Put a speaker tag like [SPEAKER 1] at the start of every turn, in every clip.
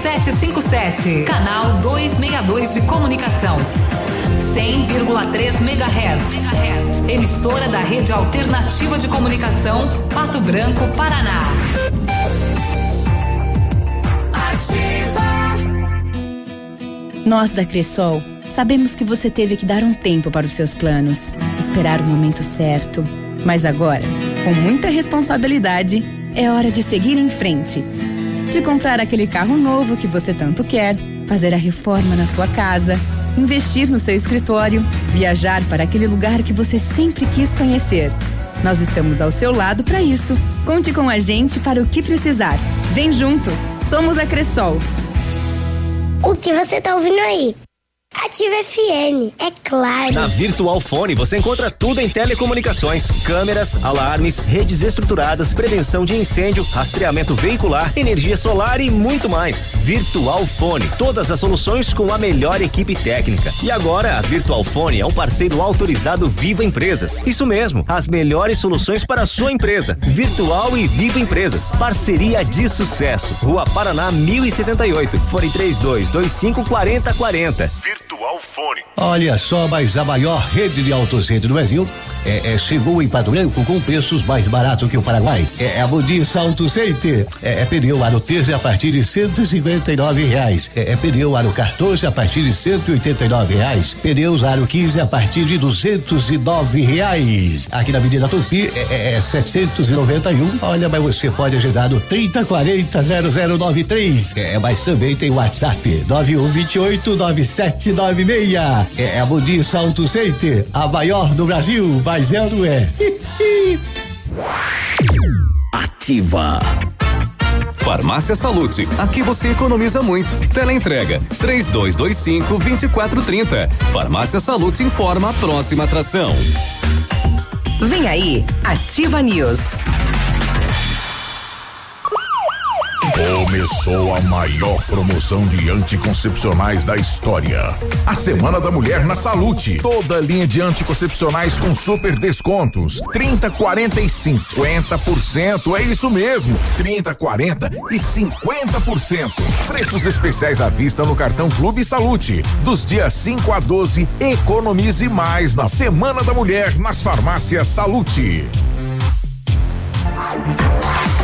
[SPEAKER 1] 757, canal 262 de comunicação. 100,3 MHz. Emissora da Rede Alternativa de Comunicação, Pato Branco, Paraná.
[SPEAKER 2] Nós da Cressol sabemos que você teve que dar um tempo para os seus planos, esperar o momento certo. Mas agora, com muita responsabilidade, é hora de seguir em frente. De comprar aquele carro novo que você tanto quer, fazer a reforma na sua casa, investir no seu escritório, viajar para aquele lugar que você sempre quis conhecer. Nós estamos ao seu lado para isso. Conte com a gente para o que precisar. Vem junto. Somos a Cressol.
[SPEAKER 3] O que você tá ouvindo aí? Ativa FM, é claro.
[SPEAKER 4] Na Virtual Fone você encontra tudo em telecomunicações: câmeras, alarmes, redes estruturadas, prevenção de incêndio, rastreamento veicular, energia solar e muito mais. Virtual Fone, todas as soluções com a melhor equipe técnica. E agora a Virtual Fone é um parceiro autorizado Viva Empresas. Isso mesmo, as melhores soluções para a sua empresa. Virtual e Viva Empresas. Parceria de sucesso. Rua Paraná 1078. Fone 3225 4040.
[SPEAKER 5] Virtual Fone.
[SPEAKER 6] Olha só, mas a maior rede de autocentro do Brasil é, é, chegou em Pato Branco com preços mais baratos que o Paraguai. É, é a Modis Auto Center. É, é pneu aro 13 a partir de 159 reais. É, é pneu aro 14 a partir de 189 reais. Pneus aro 15 a partir de 209 reais. Aqui na Avenida Tupi é, é 791. Olha, mas você pode agendar no 3040 0093. É, mas também tem WhatsApp 9128 9796. É a Modis Auto Center, a maior do Brasil mas é ou não é?
[SPEAKER 7] Ativa. Farmácia Salute, aqui você economiza muito. Teleentrega, três dois, dois cinco, vinte e quatro, trinta. Farmácia Salute informa a próxima atração.
[SPEAKER 1] Vem aí, Ativa News.
[SPEAKER 5] Começou a maior promoção de anticoncepcionais da história. A Semana da Mulher na Salute. Toda linha de anticoncepcionais com super descontos. 30, 40 e 50%. É isso mesmo. 30, 40 e 50%. Preços especiais à vista no cartão Clube Salute. Dos dias 5 a 12, economize mais na Semana da Mulher nas farmácias Salute.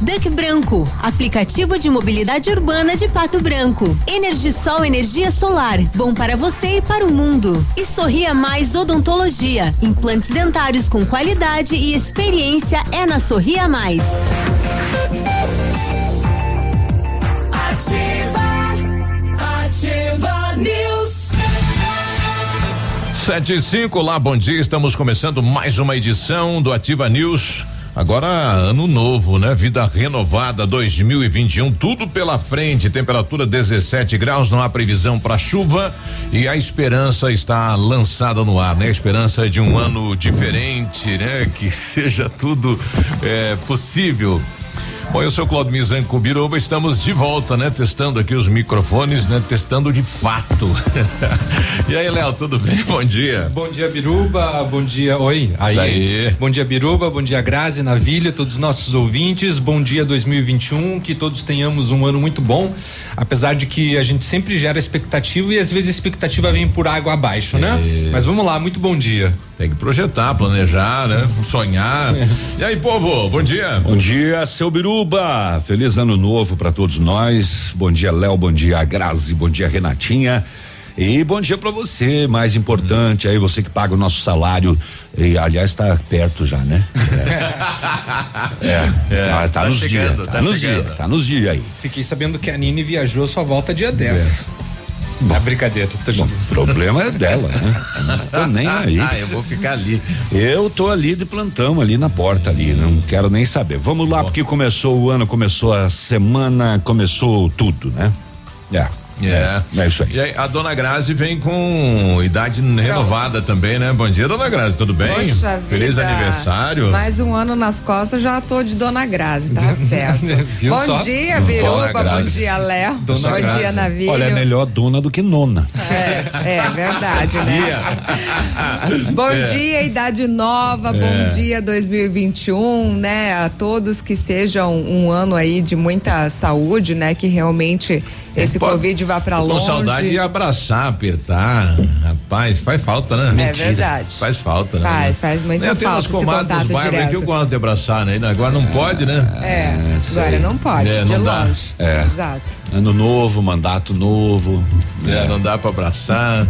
[SPEAKER 8] Duck Branco, aplicativo de mobilidade urbana de Pato Branco. Energisol energia solar, bom para você e para o mundo. E Sorria Mais Odontologia, implantes dentários com qualidade e experiência é na Sorria Mais.
[SPEAKER 9] Ativa, ativa News.
[SPEAKER 10] Sete e cinco, lá, bom dia. Estamos começando mais uma edição do Ativa News. Agora ano novo, né? Vida renovada 2021, tudo pela frente. Temperatura 17 graus, não há previsão para chuva e a esperança está lançada no ar, né? A esperança de um ano diferente, né? Que seja tudo é, possível. Bom, eu sou Claudio Mizanco Biruba, estamos de volta, né? Testando aqui os microfones, né? Testando de fato. e aí, Léo, tudo bem? Bom dia.
[SPEAKER 11] Bom dia, Biruba. Bom dia. Oi. Aí.
[SPEAKER 10] Daí.
[SPEAKER 11] Bom dia, Biruba. Bom dia, Grazi, Navilha, todos os nossos ouvintes. Bom dia 2021. Que todos tenhamos um ano muito bom. Apesar de que a gente sempre gera expectativa e às vezes a expectativa vem por água abaixo, né? Mas vamos lá, muito bom dia.
[SPEAKER 10] Tem que projetar, planejar, né? Sonhar. E aí, povo, bom dia.
[SPEAKER 12] Bom dia, seu Biruba. Feliz ano novo para todos nós. Bom dia, Léo. Bom dia, Grazi. Bom dia, Renatinha. E bom dia para você, mais importante, aí você que paga o nosso salário. E, aliás, está perto já, né? É.
[SPEAKER 10] É,
[SPEAKER 12] tá, tá
[SPEAKER 10] tá
[SPEAKER 12] nos
[SPEAKER 10] chegando,
[SPEAKER 12] dias.
[SPEAKER 10] tá
[SPEAKER 12] Tá, nos
[SPEAKER 10] chegando.
[SPEAKER 12] dias. Tá nos dias aí.
[SPEAKER 11] Fiquei sabendo que a Nini viajou sua volta dia 10. É brincadeira. Tô
[SPEAKER 12] Bom, o problema é dela, né? Eu Não tô nem aí.
[SPEAKER 10] Ah, eu vou ficar ali.
[SPEAKER 12] Eu tô ali de plantão, ali na porta ali, não quero nem saber. Vamos lá, porque começou o ano, começou a semana, começou tudo, né? É.
[SPEAKER 10] É.
[SPEAKER 12] É isso aí.
[SPEAKER 10] E aí, a dona Grazi vem com idade renovada também, né? Bom dia, dona Grazi, tudo bem?
[SPEAKER 13] Poxa
[SPEAKER 10] Feliz
[SPEAKER 13] vida.
[SPEAKER 10] aniversário.
[SPEAKER 13] Mais um ano nas costas, já tô de Dona Grazi, tá certo.
[SPEAKER 12] Viu
[SPEAKER 13] bom
[SPEAKER 12] só?
[SPEAKER 13] dia,
[SPEAKER 12] Dona
[SPEAKER 13] Biruba, bom dia, Léo.
[SPEAKER 12] Dona
[SPEAKER 13] Bom
[SPEAKER 12] Grazi.
[SPEAKER 13] dia, Navilho.
[SPEAKER 12] Olha, é melhor dona do que nona.
[SPEAKER 13] É, é verdade, né? Bom
[SPEAKER 12] É.
[SPEAKER 13] dia, idade nova,
[SPEAKER 12] É.
[SPEAKER 13] bom dia 2021, né? A todos que sejam um ano aí de muita saúde, né? Que realmente esse
[SPEAKER 10] Pode-
[SPEAKER 13] Covid vá pra
[SPEAKER 10] Com
[SPEAKER 13] longe.
[SPEAKER 10] saudade de abraçar, apertar. Rapaz, faz falta, né?
[SPEAKER 13] É verdade.
[SPEAKER 10] Faz falta, né?
[SPEAKER 13] Faz, faz muita
[SPEAKER 10] tenho
[SPEAKER 13] falta
[SPEAKER 10] umas
[SPEAKER 13] esse
[SPEAKER 10] comadres dos bairros aí que eu
[SPEAKER 13] direto.
[SPEAKER 10] gosto de abraçar, né? Agora não pode, né?
[SPEAKER 13] É, agora não pode,
[SPEAKER 10] É, não dá.
[SPEAKER 13] longe.
[SPEAKER 12] É.
[SPEAKER 13] Exato.
[SPEAKER 12] Ano novo, mandato novo.
[SPEAKER 10] É, não dá pra abraçar.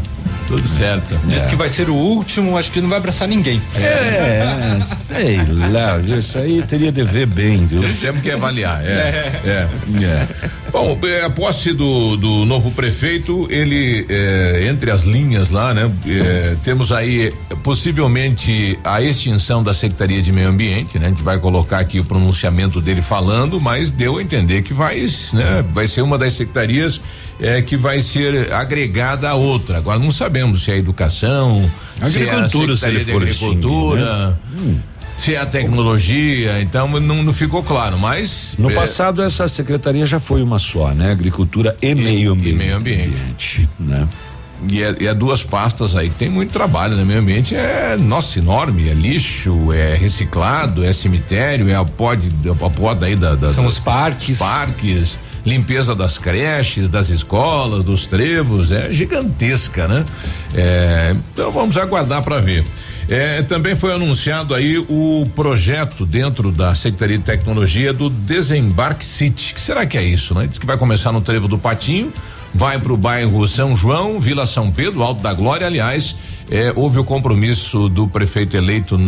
[SPEAKER 10] Tudo certo.
[SPEAKER 11] Diz que vai ser o último, acho que não vai abraçar ninguém.
[SPEAKER 12] É, sei lá, isso aí teria de ver bem, viu?
[SPEAKER 10] Temos que avaliar, é. é. é. Bom, é, a posse do, do novo prefeito, ele, é, entre as linhas lá, né? é, temos aí possivelmente a extinção da Secretaria de Meio Ambiente, né? A gente vai colocar aqui o pronunciamento dele falando, mas deu a entender que vai, né? Vai ser uma das secretarias é, que vai ser agregada a outra. Agora não sabemos se é a educação,
[SPEAKER 12] Agricultura,
[SPEAKER 10] se é a
[SPEAKER 12] se ele
[SPEAKER 10] Secretaria de
[SPEAKER 12] for assim,
[SPEAKER 10] Agricultura.
[SPEAKER 12] né?
[SPEAKER 10] Se é a tecnologia, então não, não ficou claro, mas.
[SPEAKER 12] No
[SPEAKER 10] é,
[SPEAKER 12] passado essa secretaria já foi uma só, né? Agricultura e, meio ambiente.
[SPEAKER 10] E meio ambiente.
[SPEAKER 12] né?
[SPEAKER 10] E é, e é duas pastas aí que tem muito trabalho, né? Meio ambiente é, nossa, enorme, é lixo, é reciclado, é cemitério, é a pod, a poda aí da, da
[SPEAKER 11] São
[SPEAKER 10] dos
[SPEAKER 11] os parques.
[SPEAKER 10] parques, limpeza das creches, das escolas, dos trevos, é gigantesca, né? É, então vamos aguardar para ver. É, também foi anunciado aí o projeto dentro da Secretaria de Tecnologia do Desembarque City. Que será que é isso, né? Diz que vai começar no Trevo do Patinho, vai para o bairro São João, Vila São Pedro, Alto da Glória. Aliás, é, houve o compromisso do prefeito eleito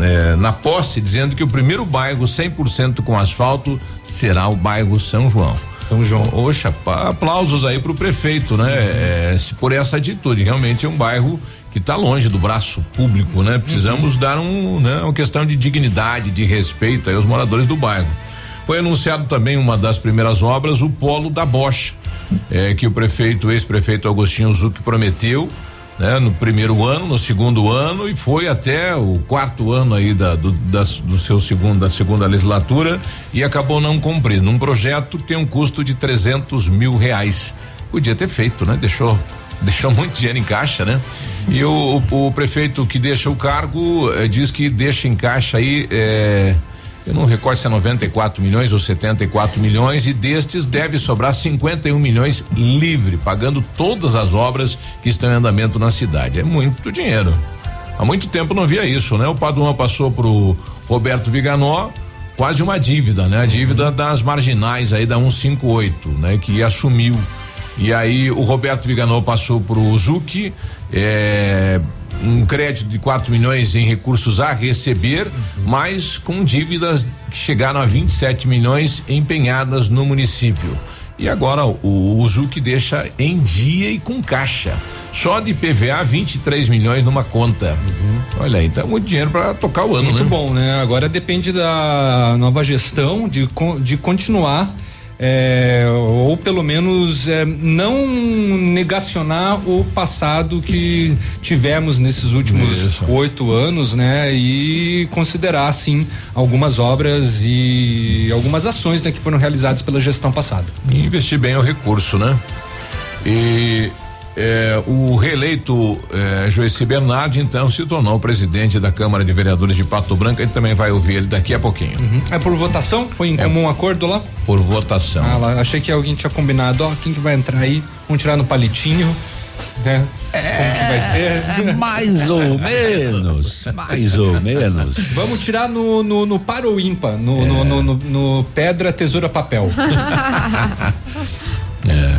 [SPEAKER 10] é, na posse, dizendo que o primeiro bairro 100% com asfalto será o bairro São João.
[SPEAKER 11] São João.
[SPEAKER 10] Oxa, pa- aplausos aí pro prefeito, né? É, se por essa atitude, realmente é um bairro que está longe do braço público, né? Precisamos dar um, né? Uma questão de dignidade, de respeito aí aos moradores do bairro. Foi anunciado também uma das primeiras obras, o polo da Bosch, é, que o prefeito, ex-prefeito Agostinho Zucchi prometeu, né? No primeiro ano, no segundo ano e foi até o quarto ano aí da, do, das- do seu segundo, da segunda legislatura e acabou não cumprindo. Um projeto que tem um custo de 300 mil reais. Podia ter feito, né? Deixou deixou muito dinheiro em caixa, né? E o, o, o prefeito que deixa o cargo eh, diz que deixa em caixa aí eh, eu não recordo se é 94 milhões ou 74 milhões e destes deve sobrar 51 milhões livre, pagando todas as obras que estão em andamento na cidade. É muito dinheiro. Há muito tempo não via isso, né? O Paduan passou pro Roberto Viganó quase uma dívida, né? A dívida das marginais aí da 158, né? Que assumiu. E aí o Roberto Viganó passou pro Zucchi, é, um crédito de 4 milhões em recursos a receber, mas com dívidas que chegaram a 27 milhões empenhadas no município. E agora o, o Zuc deixa em dia e com caixa. Só de PVA 23 milhões numa conta. Olha aí, então muito dinheiro para tocar o ano,
[SPEAKER 11] Muito
[SPEAKER 10] né?
[SPEAKER 11] bom, né? Agora depende da nova gestão de, de continuar. É, ou pelo menos é, não negacionar o passado que tivemos nesses últimos oito anos, né? E considerar sim algumas obras e algumas ações né, que foram realizadas pela gestão passada.
[SPEAKER 10] E investir bem o recurso, né? E é, o reeleito é, Joeci Bernardi, então, se tornou presidente da Câmara de Vereadores de Pato Branco. A gente também vai ouvir ele daqui a pouquinho.
[SPEAKER 11] É por votação? Foi em comum acordo lá?
[SPEAKER 10] Por votação.
[SPEAKER 11] Ah, lá, achei que alguém tinha combinado, ó, quem que vai entrar aí? Vamos tirar no palitinho, né? Como que vai ser?
[SPEAKER 12] Mais ou menos, mais ou menos.
[SPEAKER 11] Vamos tirar no, no, no par ou ímpar, no, no, no, no- no pedra, tesoura, papel.
[SPEAKER 10] É.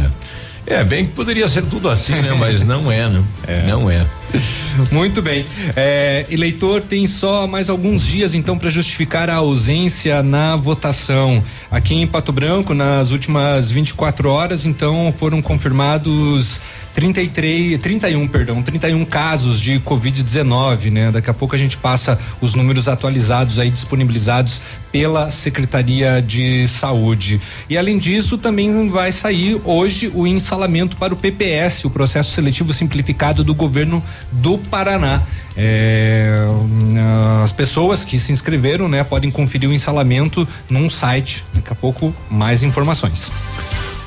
[SPEAKER 10] É, bem que poderia ser tudo assim, né? Mas não é, né? Não é.
[SPEAKER 11] Muito bem. É, eleitor tem só mais alguns dias então para justificar a ausência na votação. Aqui em Pato Branco, nas últimas 24 horas, então foram confirmados 33, 31, perdão, 31 casos de Covid-19, né? Daqui a pouco a gente passa os números atualizados aí disponibilizados pela Secretaria de Saúde. E além disso, também vai sair hoje o ensalamento para o PPS, o processo seletivo simplificado do governo do Paraná. É, as pessoas que se inscreveram, né, podem conferir o ensalamento num site. Daqui a pouco mais informações.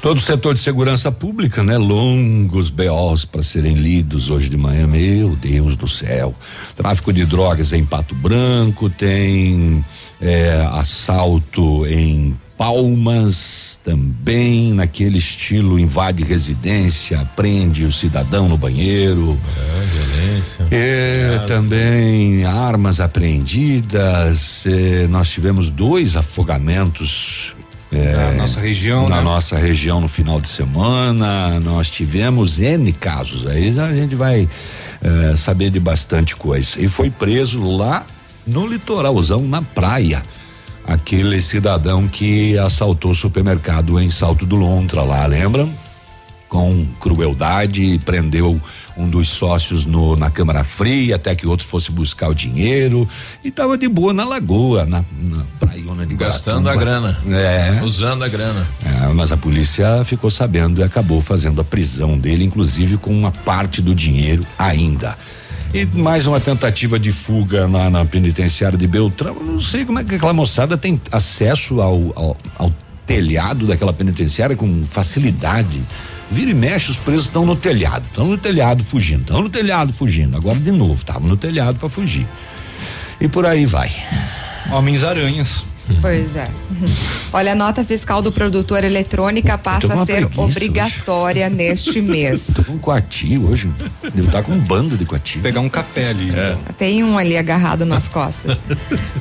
[SPEAKER 12] Todo o setor de segurança pública, né? Longos BOs para serem lidos hoje de manhã. Meu Deus do céu. Tráfico de drogas em Pato Branco, tem é, assalto em Palmas também, naquele estilo, invade residência, prende o cidadão no banheiro.
[SPEAKER 10] É, violência.
[SPEAKER 12] É, também armas apreendidas. É, nós tivemos dois afogamentos é,
[SPEAKER 11] Na nossa região,
[SPEAKER 12] Na
[SPEAKER 11] né?
[SPEAKER 12] nossa região no final de semana, nós tivemos N casos. Aí a gente vai é, saber de bastante coisa. E foi preso lá no litoralzão, na praia. Aquele cidadão que assaltou o supermercado em Salto do Lontra lá, lembram? Com crueldade, prendeu um dos sócios no, na Câmara Fria até que outro fosse buscar o dinheiro e tava de boa na lagoa, na, na praiona de
[SPEAKER 10] Gastando a grana.
[SPEAKER 12] É.
[SPEAKER 10] Usando a grana.
[SPEAKER 12] É, mas a polícia ficou sabendo e acabou fazendo a prisão dele, inclusive com uma parte do dinheiro ainda. E mais uma tentativa de fuga na, na penitenciária de Beltrão. Eu Não sei como é que aquela moçada tem acesso ao, ao, ao telhado daquela penitenciária com facilidade. Vira e mexe, os presos estão no telhado, estão no telhado fugindo, estão no telhado fugindo. Agora de novo, estavam no telhado para fugir. E por aí vai.
[SPEAKER 11] Homens-aranhas.
[SPEAKER 13] Pois é. Olha, a nota fiscal do produtor eletrônica passa a ser obrigatória neste mês.
[SPEAKER 12] Tô com um coati hoje. Devo estar com um bando de coati.
[SPEAKER 11] Pegar um café ali.
[SPEAKER 12] É.
[SPEAKER 13] Tem um ali agarrado nas costas.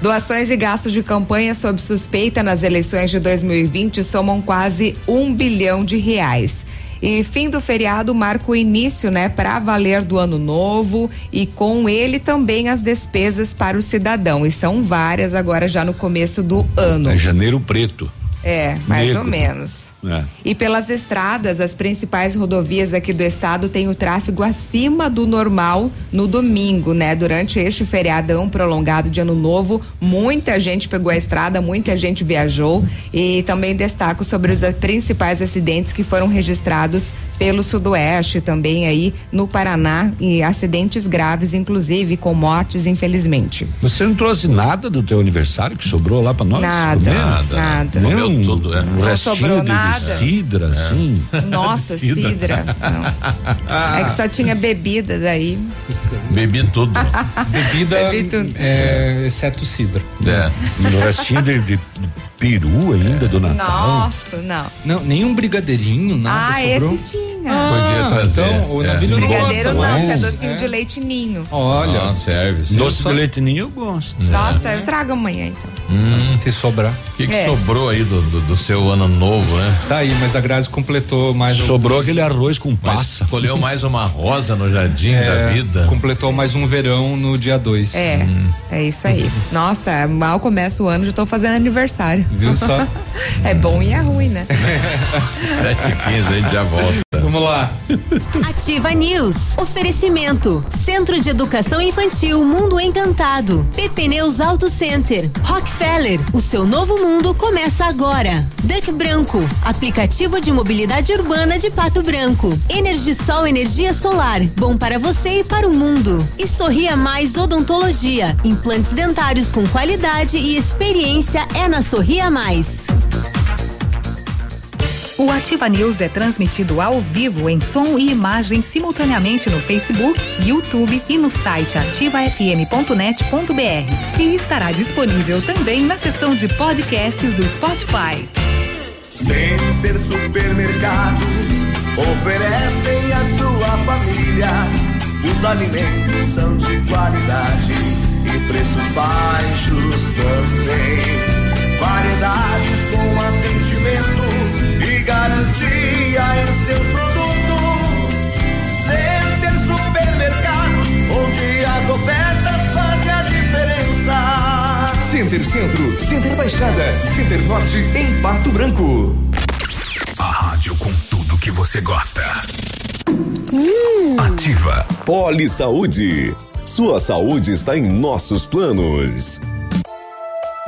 [SPEAKER 13] Doações e gastos de campanha sob suspeita nas eleições de 2020 somam quase um bilhão de reais. E fim do feriado marca o início, né, para valer do ano novo e com ele também as despesas para o cidadão. E são várias agora já no começo do ano.
[SPEAKER 12] É janeiro preto.
[SPEAKER 13] É, mais
[SPEAKER 12] Negro.
[SPEAKER 13] ou menos.
[SPEAKER 12] É.
[SPEAKER 13] E pelas estradas, as principais rodovias aqui do estado têm o tráfego acima do normal no domingo, né? Durante este feriadão prolongado de ano novo, muita gente pegou a estrada, muita gente viajou e também destaco sobre os principais acidentes que foram registrados pelo sudoeste também aí no Paraná e acidentes graves inclusive com mortes infelizmente.
[SPEAKER 12] Você não trouxe nada do teu aniversário que sobrou lá pra nós?
[SPEAKER 13] Nada, nada.
[SPEAKER 12] Nem
[SPEAKER 10] Comeu
[SPEAKER 12] um,
[SPEAKER 10] tudo, é.
[SPEAKER 13] Não sobrou nada.
[SPEAKER 12] De cidra, assim.
[SPEAKER 13] Nossa,
[SPEAKER 10] Cidra.
[SPEAKER 13] É que só tinha bebida daí.
[SPEAKER 10] Bebi tudo.
[SPEAKER 11] Bebida,
[SPEAKER 13] Bebi tudo.
[SPEAKER 11] é, exceto cidra.
[SPEAKER 10] É.
[SPEAKER 12] Um restinho de, de peru ainda do Natal.
[SPEAKER 13] Nossa, não.
[SPEAKER 11] Não, nenhum brigadeirinho, nada
[SPEAKER 13] Ah,
[SPEAKER 11] sobrou.
[SPEAKER 13] esse tinha.
[SPEAKER 10] Podia trazer.
[SPEAKER 11] Então, o
[SPEAKER 10] É.
[SPEAKER 11] Navilho não
[SPEAKER 13] Brigadeiro
[SPEAKER 11] gosta,
[SPEAKER 13] não, tinha docinho
[SPEAKER 11] é.
[SPEAKER 13] de leite ninho.
[SPEAKER 11] Olha,
[SPEAKER 10] Ah, serve. serve.
[SPEAKER 12] Doce de leite ninho eu gosto.
[SPEAKER 13] Nossa, eu trago amanhã então.
[SPEAKER 10] Hum,
[SPEAKER 11] se sobrar.
[SPEAKER 10] o que, que
[SPEAKER 13] É.
[SPEAKER 10] sobrou aí do, do, do seu ano novo, né?
[SPEAKER 11] Tá aí, mas a Grazi completou mais
[SPEAKER 12] Sobrou
[SPEAKER 11] alguns-
[SPEAKER 12] aquele arroz com
[SPEAKER 10] Mas
[SPEAKER 12] passa.
[SPEAKER 10] escolheu mais uma rosa no jardim
[SPEAKER 11] é,
[SPEAKER 10] da vida.
[SPEAKER 11] Completou mais um verão no dia 2.
[SPEAKER 13] É, é isso aí. Nossa, mal começa o ano, já tô fazendo aniversário.
[SPEAKER 11] Viu só?
[SPEAKER 13] É bom e é ruim, né?
[SPEAKER 10] 7 h 15 a gente já volta.
[SPEAKER 11] Vamos lá.
[SPEAKER 8] Ativa News. Oferecimento. Centro de Educação Infantil Mundo Encantado. PP Neus Auto Center. Rockefeller. O seu novo mundo começa agora. Duck Branco. Aplicativo de mobilidade urbana de Pato Branco. Energisol Energia Solar. Bom para você e para o mundo. E Sorria Mais Odontologia. Implantes dentários com qualidade e experiência é na Sorria Mais.
[SPEAKER 14] O Ativa News é transmitido ao vivo em som e imagem simultaneamente no Facebook, YouTube e no site ativafm.net.br. E estará disponível também na seção de podcasts do Spotify.
[SPEAKER 9] Center Supermercados oferecem à sua família. Os alimentos são de qualidade e preços baixos também. Variedades com atendimento e garantia em seus produtos. Center Supermercados, onde as ofertas fazem a diferença.
[SPEAKER 15] Center Centro, Center Baixada, Center Norte, em Pato Branco.
[SPEAKER 16] A rádio com tudo que você gosta. Hum. Ativa.
[SPEAKER 17] Poli Saúde. Sua saúde está em nossos planos.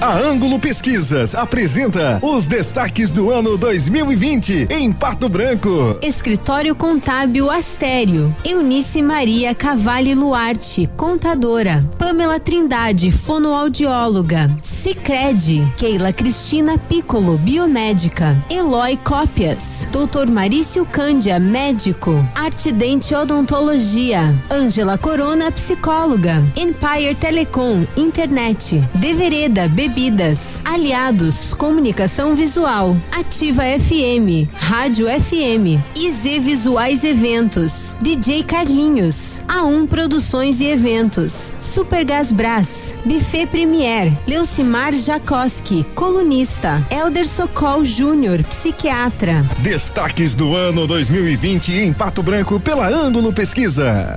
[SPEAKER 18] A Ângulo Pesquisas apresenta os destaques do ano 2020 em Pato Branco.
[SPEAKER 8] Escritório Contábil Astério, Eunice Maria Cavalli Luarte, contadora, Pamela Trindade, fonoaudióloga, Cicred, Keila Cristina Piccolo, biomédica, Eloy Cópias, Doutor Marício Cândia, médico, Artidente Odontologia, Ângela Corona, psicóloga, Empire Telecom, internet, Devereda, bebidas, Aliados, comunicação visual, Ativa FM, Rádio FM, IZ Visuais Eventos, DJ Carlinhos, A1 Produções e Eventos, Supergás Brás, Buffet Premier, Leucimar Jacoski, colunista, Elder Socol Júnior, psiquiatra.
[SPEAKER 18] Destaques do ano 2020 em Pato Branco pela Ângulo Pesquisa.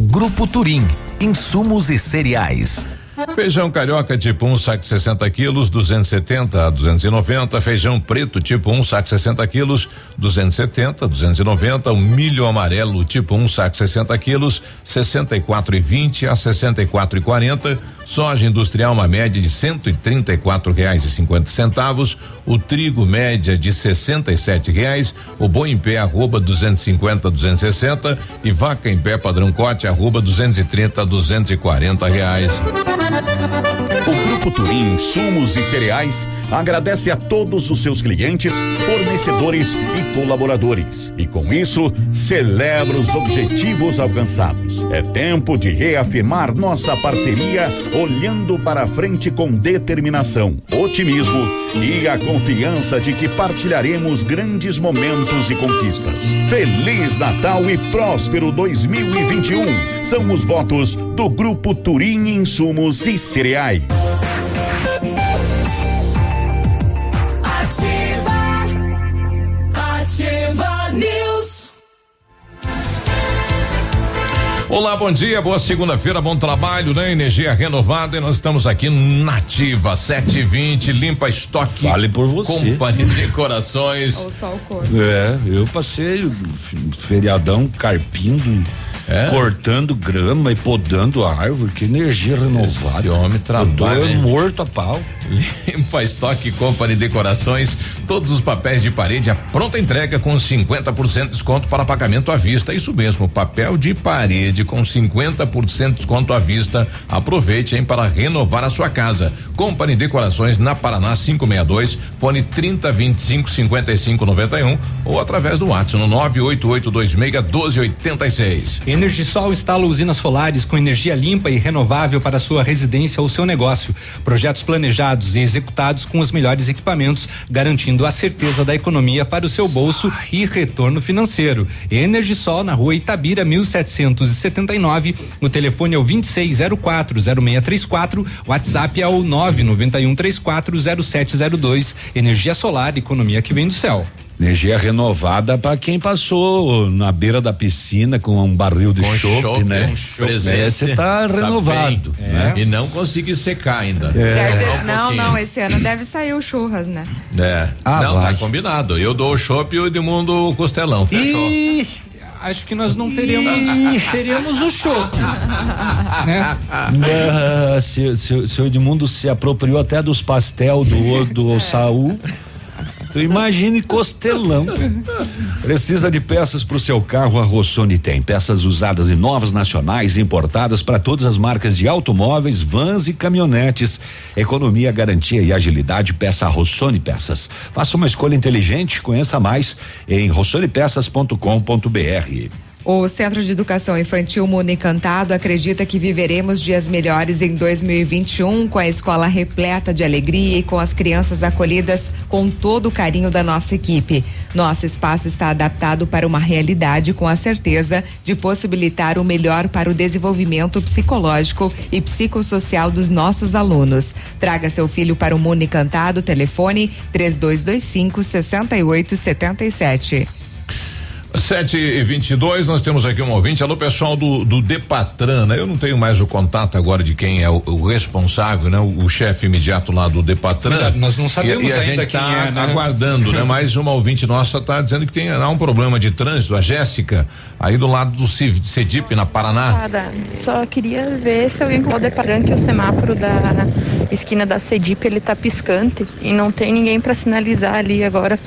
[SPEAKER 19] Grupo Turim. Insumos e cereais.
[SPEAKER 10] Feijão carioca tipo 1, um, saco 60 quilos, 270 a 290. Feijão preto tipo 1, um, saco 60 quilos, 270, 290. O milho amarelo tipo 1, um, saco 60 quilos, 64 e 20 a 64 e 40. Soja industrial uma média de cento e trinta e quatro reais e cinquenta centavos, o trigo média de sessenta e sete reais, o boi em pé arroba duzentos e cinquenta, duzentos e sessenta. E vaca em pé padrão corte arroba duzentos e trinta, duzentos e quarenta reais.
[SPEAKER 20] O Grupo Turim Sumos e Cereais agradece a todos os seus clientes, fornecedores e colaboradores. E com isso, celebra os objetivos alcançados. É tempo de reafirmar nossa parceria olhando para frente com determinação, otimismo e a confiança de que partilharemos grandes momentos e conquistas. Feliz Natal e próspero 2021. São os votos do Grupo Turim Insumos e Cereais.
[SPEAKER 10] Olá, bom dia, boa segunda-feira, bom trabalho, né? Energia renovada e nós estamos aqui nativa 720, limpa estoque.
[SPEAKER 12] Fale por você.
[SPEAKER 10] Companhia de Decorações.
[SPEAKER 13] Ou só o corpo.
[SPEAKER 12] É, eu passei o feriadão carpindo. É? Cortando grama e podando a árvore, que energia renovada.
[SPEAKER 10] Esse homem trabalha.
[SPEAKER 12] Eu morto a pau.
[SPEAKER 10] Limpa Estoque Company Decorações, todos os papéis de parede à pronta entrega com 50% de desconto para pagamento à vista. Isso mesmo, papel de parede com 50% de desconto à vista. Aproveite, hein, para renovar a sua casa. Company Decorações na Paraná 562, fone 3025 5591 ou através do WhatsApp no 98826 1286.
[SPEAKER 11] Energisol instala usinas solares com energia limpa e renovável para sua residência ou seu negócio. Projetos planejados e executados com os melhores equipamentos, garantindo a certeza da economia para o seu bolso e retorno financeiro. Energisol na rua Itabira, 1779. O telefone é o 26040634. WhatsApp é o 991340702. Energia solar, economia que vem do céu.
[SPEAKER 12] Energia renovada para quem passou na beira da piscina com um barril de chopp, né?
[SPEAKER 10] um presente.
[SPEAKER 12] É, Você tá renovado,
[SPEAKER 10] bem.
[SPEAKER 12] né?
[SPEAKER 10] E não consegui secar ainda. Um
[SPEAKER 13] Não,
[SPEAKER 10] pouquinho.
[SPEAKER 13] não, esse ano deve sair o churras, né?
[SPEAKER 10] É.
[SPEAKER 12] Ah,
[SPEAKER 10] não,
[SPEAKER 12] vai.
[SPEAKER 10] tá combinado. Eu dou o chopp e o Edmundo o costelão. Fechou.
[SPEAKER 11] Ih, acho que nós não teremos teremos o chopp. né?
[SPEAKER 12] Ah, se, se, se o Edmundo se apropriou até dos pastel do, do Saul. Imagine costelão. Precisa de peças para o seu carro? A Rossoni tem peças usadas e novas nacionais importadas para todas as marcas de automóveis, vans e caminhonetes. Economia, garantia e agilidade. Peça a Rossoni Peças. Faça uma escolha inteligente. Conheça mais em rossonepeças.com.br.
[SPEAKER 13] O Centro de Educação Infantil Mundo Encantado acredita que viveremos dias melhores em 2021 com a escola repleta de alegria e com as crianças acolhidas com todo o carinho da nossa equipe. Nosso espaço está adaptado para uma realidade com a certeza de possibilitar o melhor para o desenvolvimento psicológico e psicossocial dos nossos alunos. Traga seu filho para o Mundo Encantado, telefone 3225 6877.
[SPEAKER 10] Sete e vinte e dois, nós temos aqui um ouvinte. Alô, pessoal do, do Depatran, né? Eu não tenho mais o contato agora de quem é o, o responsável, né? O, o chefe imediato lá do Depatran.
[SPEAKER 11] Verdade, nós não sabemos
[SPEAKER 10] e, e a
[SPEAKER 11] ainda
[SPEAKER 10] gente
[SPEAKER 11] quem
[SPEAKER 10] tá
[SPEAKER 11] é, né?
[SPEAKER 10] aguardando, né? Mas uma ouvinte nossa tá dizendo que tem há um problema de trânsito, a Jéssica, aí do lado do Cedip, na Paraná.
[SPEAKER 21] Só queria ver se alguém pode deparar que o semáforo da esquina da Cedip ele tá piscante e não tem ninguém para sinalizar ali agora.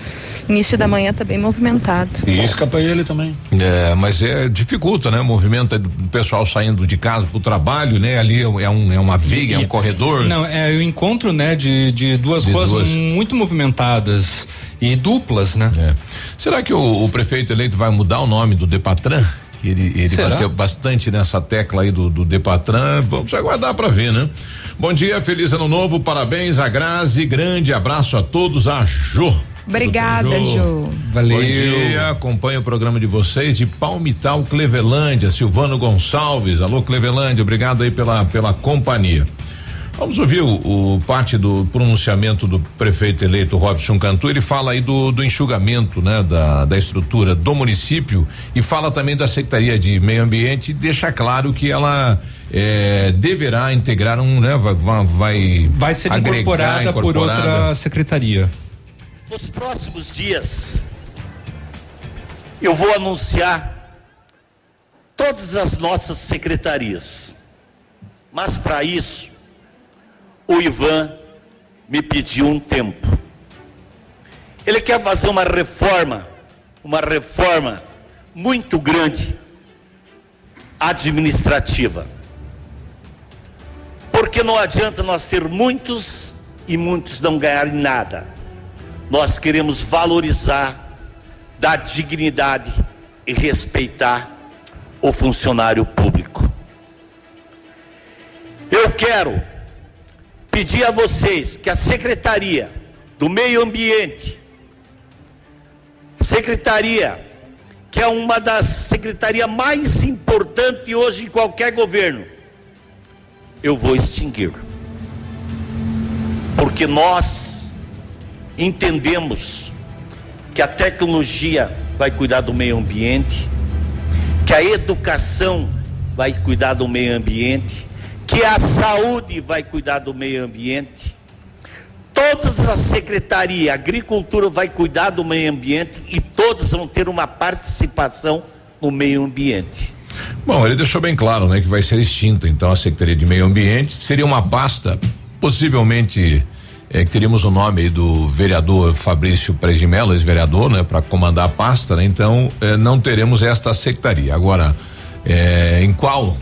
[SPEAKER 21] Início da manhã tá bem movimentado.
[SPEAKER 12] E isca pra ele também.
[SPEAKER 10] É, mas é dificulta, né? Movimenta o pessoal saindo de casa pro trabalho, né? Ali é um, é uma viga, é um corredor.
[SPEAKER 11] Não, é o encontro, né, de, de duas
[SPEAKER 10] De
[SPEAKER 11] ruas
[SPEAKER 10] duas.
[SPEAKER 11] muito movimentadas e duplas, né?
[SPEAKER 10] É. Será que o, o prefeito eleito vai mudar o nome do Depatran? Que ele, ele bateu bastante nessa tecla aí do, do Depatran. Vamos aguardar para ver, né? Bom dia, feliz ano novo, parabéns a Grazi, grande abraço a todos, a Jô.
[SPEAKER 13] Obrigada, Ju.
[SPEAKER 11] Valeu.
[SPEAKER 10] Bom dia, acompanho o programa de vocês de Palmital, Clevelândia, Silvano Gonçalves. Alô, Clevelândia, obrigado aí pela, pela companhia. Vamos ouvir o, o parte do pronunciamento do prefeito eleito Robson Cantu. Ele fala aí do, do enxugamento, né, da, da estrutura do município e fala também da Secretaria de Meio Ambiente e deixa claro que ela eh, deverá integrar um, né, vai vai,
[SPEAKER 11] Vai ser
[SPEAKER 10] agregar,
[SPEAKER 11] incorporada, por
[SPEAKER 10] incorporada.
[SPEAKER 11] outra secretaria.
[SPEAKER 22] Nos próximos dias, eu vou anunciar todas as nossas secretarias. Mas para isso, o Ivan me pediu um tempo. Ele quer fazer uma reforma, uma reforma muito grande administrativa. Porque não adianta nós ter muitos e muitos não ganharem nada. Nós queremos valorizar, dar dignidade e respeitar o funcionário público. Eu quero pedir a vocês que a Secretaria do Meio Ambiente, Secretaria, que é uma das secretarias mais importantes hoje em qualquer governo, eu vou extingir. Porque nós entendemos que a tecnologia vai cuidar do meio ambiente, que a educação vai cuidar do meio ambiente, que a saúde vai cuidar do meio ambiente. Todas as secretarias, a agricultura vai cuidar do meio ambiente e todas vão ter uma participação no meio ambiente.
[SPEAKER 10] Bom, ele deixou bem claro, né, que vai ser extinta. Então a Secretaria de Meio Ambiente seria uma pasta, possivelmente é, que teríamos o nome do vereador Fabrício Pres de Mello, ex-vereador, né, para comandar a pasta. Né, então é, não teremos esta secretaria. Agora, é, em qual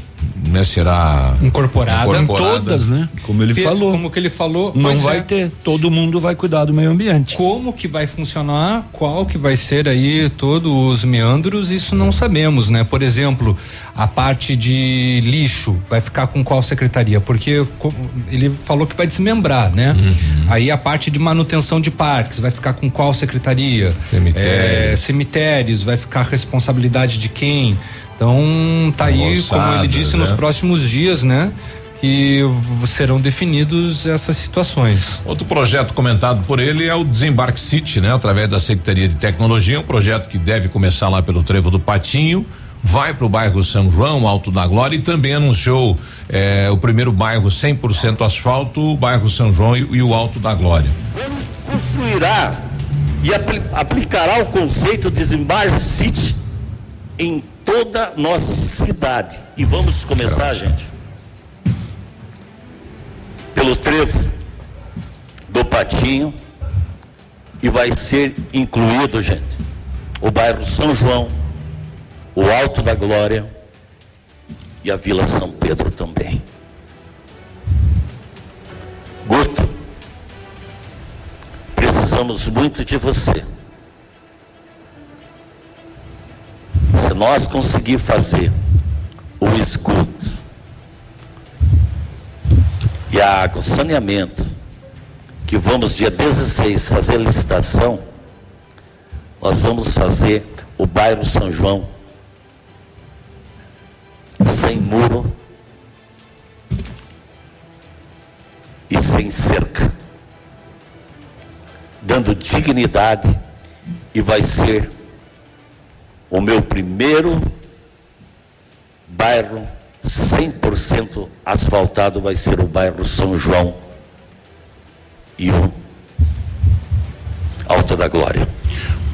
[SPEAKER 10] né, será
[SPEAKER 11] incorporada,
[SPEAKER 10] incorporada.
[SPEAKER 12] Todas, né? Como ele
[SPEAKER 11] Pe-
[SPEAKER 12] falou.
[SPEAKER 11] Como que ele falou.
[SPEAKER 12] Não vai
[SPEAKER 11] é.
[SPEAKER 12] ter. Todo mundo vai cuidar do meio ambiente.
[SPEAKER 11] Como que vai funcionar? Qual que vai ser aí todos os meandros? Isso não sabemos, né? Por exemplo, a parte de lixo vai ficar com qual secretaria? Porque ele falou que vai desmembrar, né? Aí a parte de manutenção de parques vai ficar com qual secretaria?
[SPEAKER 10] Cemitério.
[SPEAKER 11] É, cemitérios vai ficar a responsabilidade de quem? Então tá aí, como ele disse, nos
[SPEAKER 10] né?
[SPEAKER 11] próximos dias, né? Que serão definidos essas situações.
[SPEAKER 10] Outro projeto comentado por ele é o Desembarque City, né? Através da Secretaria de Tecnologia, um projeto que deve começar lá pelo Trevo do Patinho, vai para o bairro São João, Alto da Glória, e também anunciou eh, o primeiro bairro 100% asfalto, o bairro São João e, e o Alto da Glória.
[SPEAKER 22] construirá e apli- aplicará o conceito de Desembarque City em toda nossa cidade. E vamos começar, gente, pelo trevo do Patinho e vai ser incluído, gente, o bairro São João, o Alto da Glória e a Vila São Pedro também. Guto, precisamos muito de você. Se nós conseguir fazer o esgoto e a água, o saneamento, que vamos dia 16 fazer licitação, nós vamos fazer o bairro São João sem muro e sem cerca, dando dignidade e vai ser o meu primeiro bairro 100% asfaltado vai ser o bairro São João e o Alto da Glória.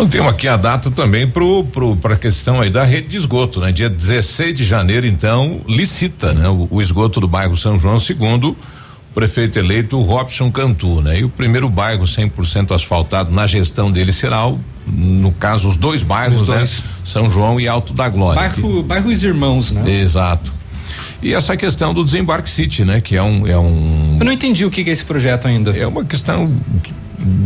[SPEAKER 10] Temos aqui a data também pro, pro, para a questão aí da rede de esgoto, né? Dia 16 de janeiro, então, licita, né? O, o esgoto do bairro São João, segundo prefeito eleito o Robson Cantu, né? E o primeiro bairro 100% asfaltado na gestão dele será, o, no caso, os dois bairros,
[SPEAKER 11] Os dois.
[SPEAKER 10] né? São João e Alto da Glória.
[SPEAKER 11] Bairro, bairro Os Irmãos, né?
[SPEAKER 10] Exato. E essa questão do Desembarque City, né? Que é um, é um
[SPEAKER 11] Eu não entendi o que, que é esse projeto ainda.
[SPEAKER 10] é uma questão de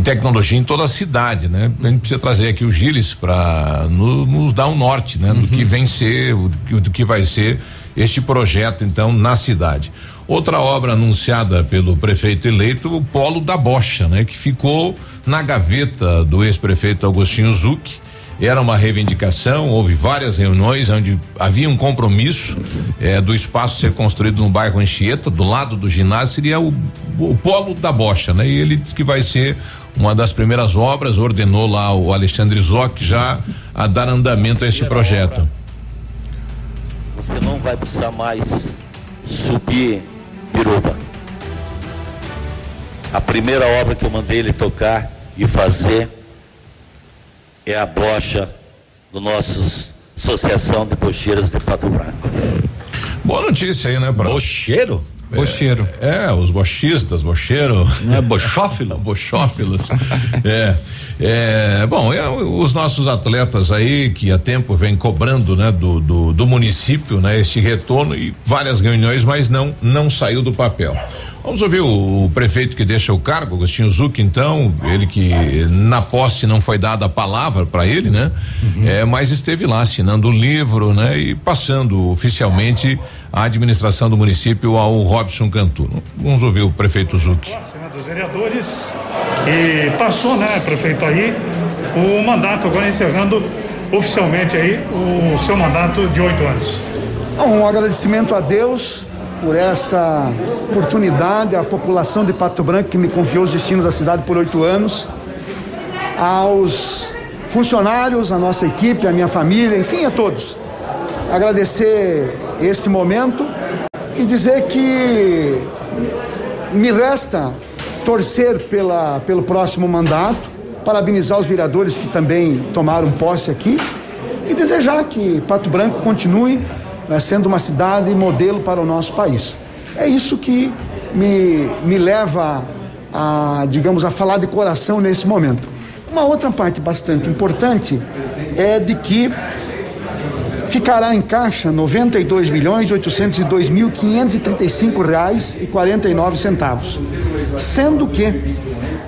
[SPEAKER 10] tecnologia em toda a cidade, né? A gente precisa trazer aqui o Gilles para no, nos dar um norte, né? Do que vem ser, do que- do que vai ser este projeto, então, na cidade. Outra obra anunciada pelo prefeito eleito, o Polo da Bocha, né? Que ficou na gaveta do ex-prefeito Agostinho Zucchi. Era uma reivindicação, houve várias reuniões onde havia um compromisso eh, do espaço ser construído no bairro Anchieta, do lado do ginásio, seria o, o polo da bocha, né? E ele disse que vai ser uma das primeiras obras, ordenou lá o Alexandre Zoc já a dar andamento a este projeto.
[SPEAKER 22] Você não vai precisar mais subir Piruba. A primeira obra que eu mandei ele tocar e fazer é a bocha do nosso Associação de Bocheiras de Pato Branco.
[SPEAKER 10] Boa notícia aí, né? Pra...
[SPEAKER 12] Bocheiro?
[SPEAKER 11] Bocheiro.
[SPEAKER 10] É, os bochistas, bocheiro.
[SPEAKER 12] Não é bochófilo?
[SPEAKER 10] Bochófilos. é, é, bom, é, os nossos atletas aí que há tempo vem cobrando, né, do, do, do município, né, este retorno e várias reuniões, mas não, não saiu do papel. Vamos ouvir o, o prefeito que deixa o cargo, Agostinho Zuc, então, ele que na posse não foi dada a palavra para ele, né? É, mas esteve lá assinando o livro, né? E passando oficialmente a administração do município ao Robson Cantu. Vamos ouvir o prefeito Zuc.
[SPEAKER 23] né, dos vereadores e passou, né, prefeito aí, o mandato agora encerrando oficialmente aí o seu mandato de oito anos.
[SPEAKER 24] Um agradecimento a Deus por esta oportunidade, à população de Pato Branco que me confiou os destinos da cidade por oito anos, aos funcionários, a nossa equipe, a minha família, enfim, a todos. Agradecer este momento e dizer que me resta torcer pela, pelo próximo mandato, parabenizar os vereadores que também tomaram posse aqui e desejar que Pato Branco continue sendo uma cidade modelo para o nosso país. É isso que me, me leva a, digamos, a falar de coração nesse momento. Uma outra parte bastante importante é de que ficará em caixa 92 milhões 802 mil 535 reais e 49 centavos, sendo que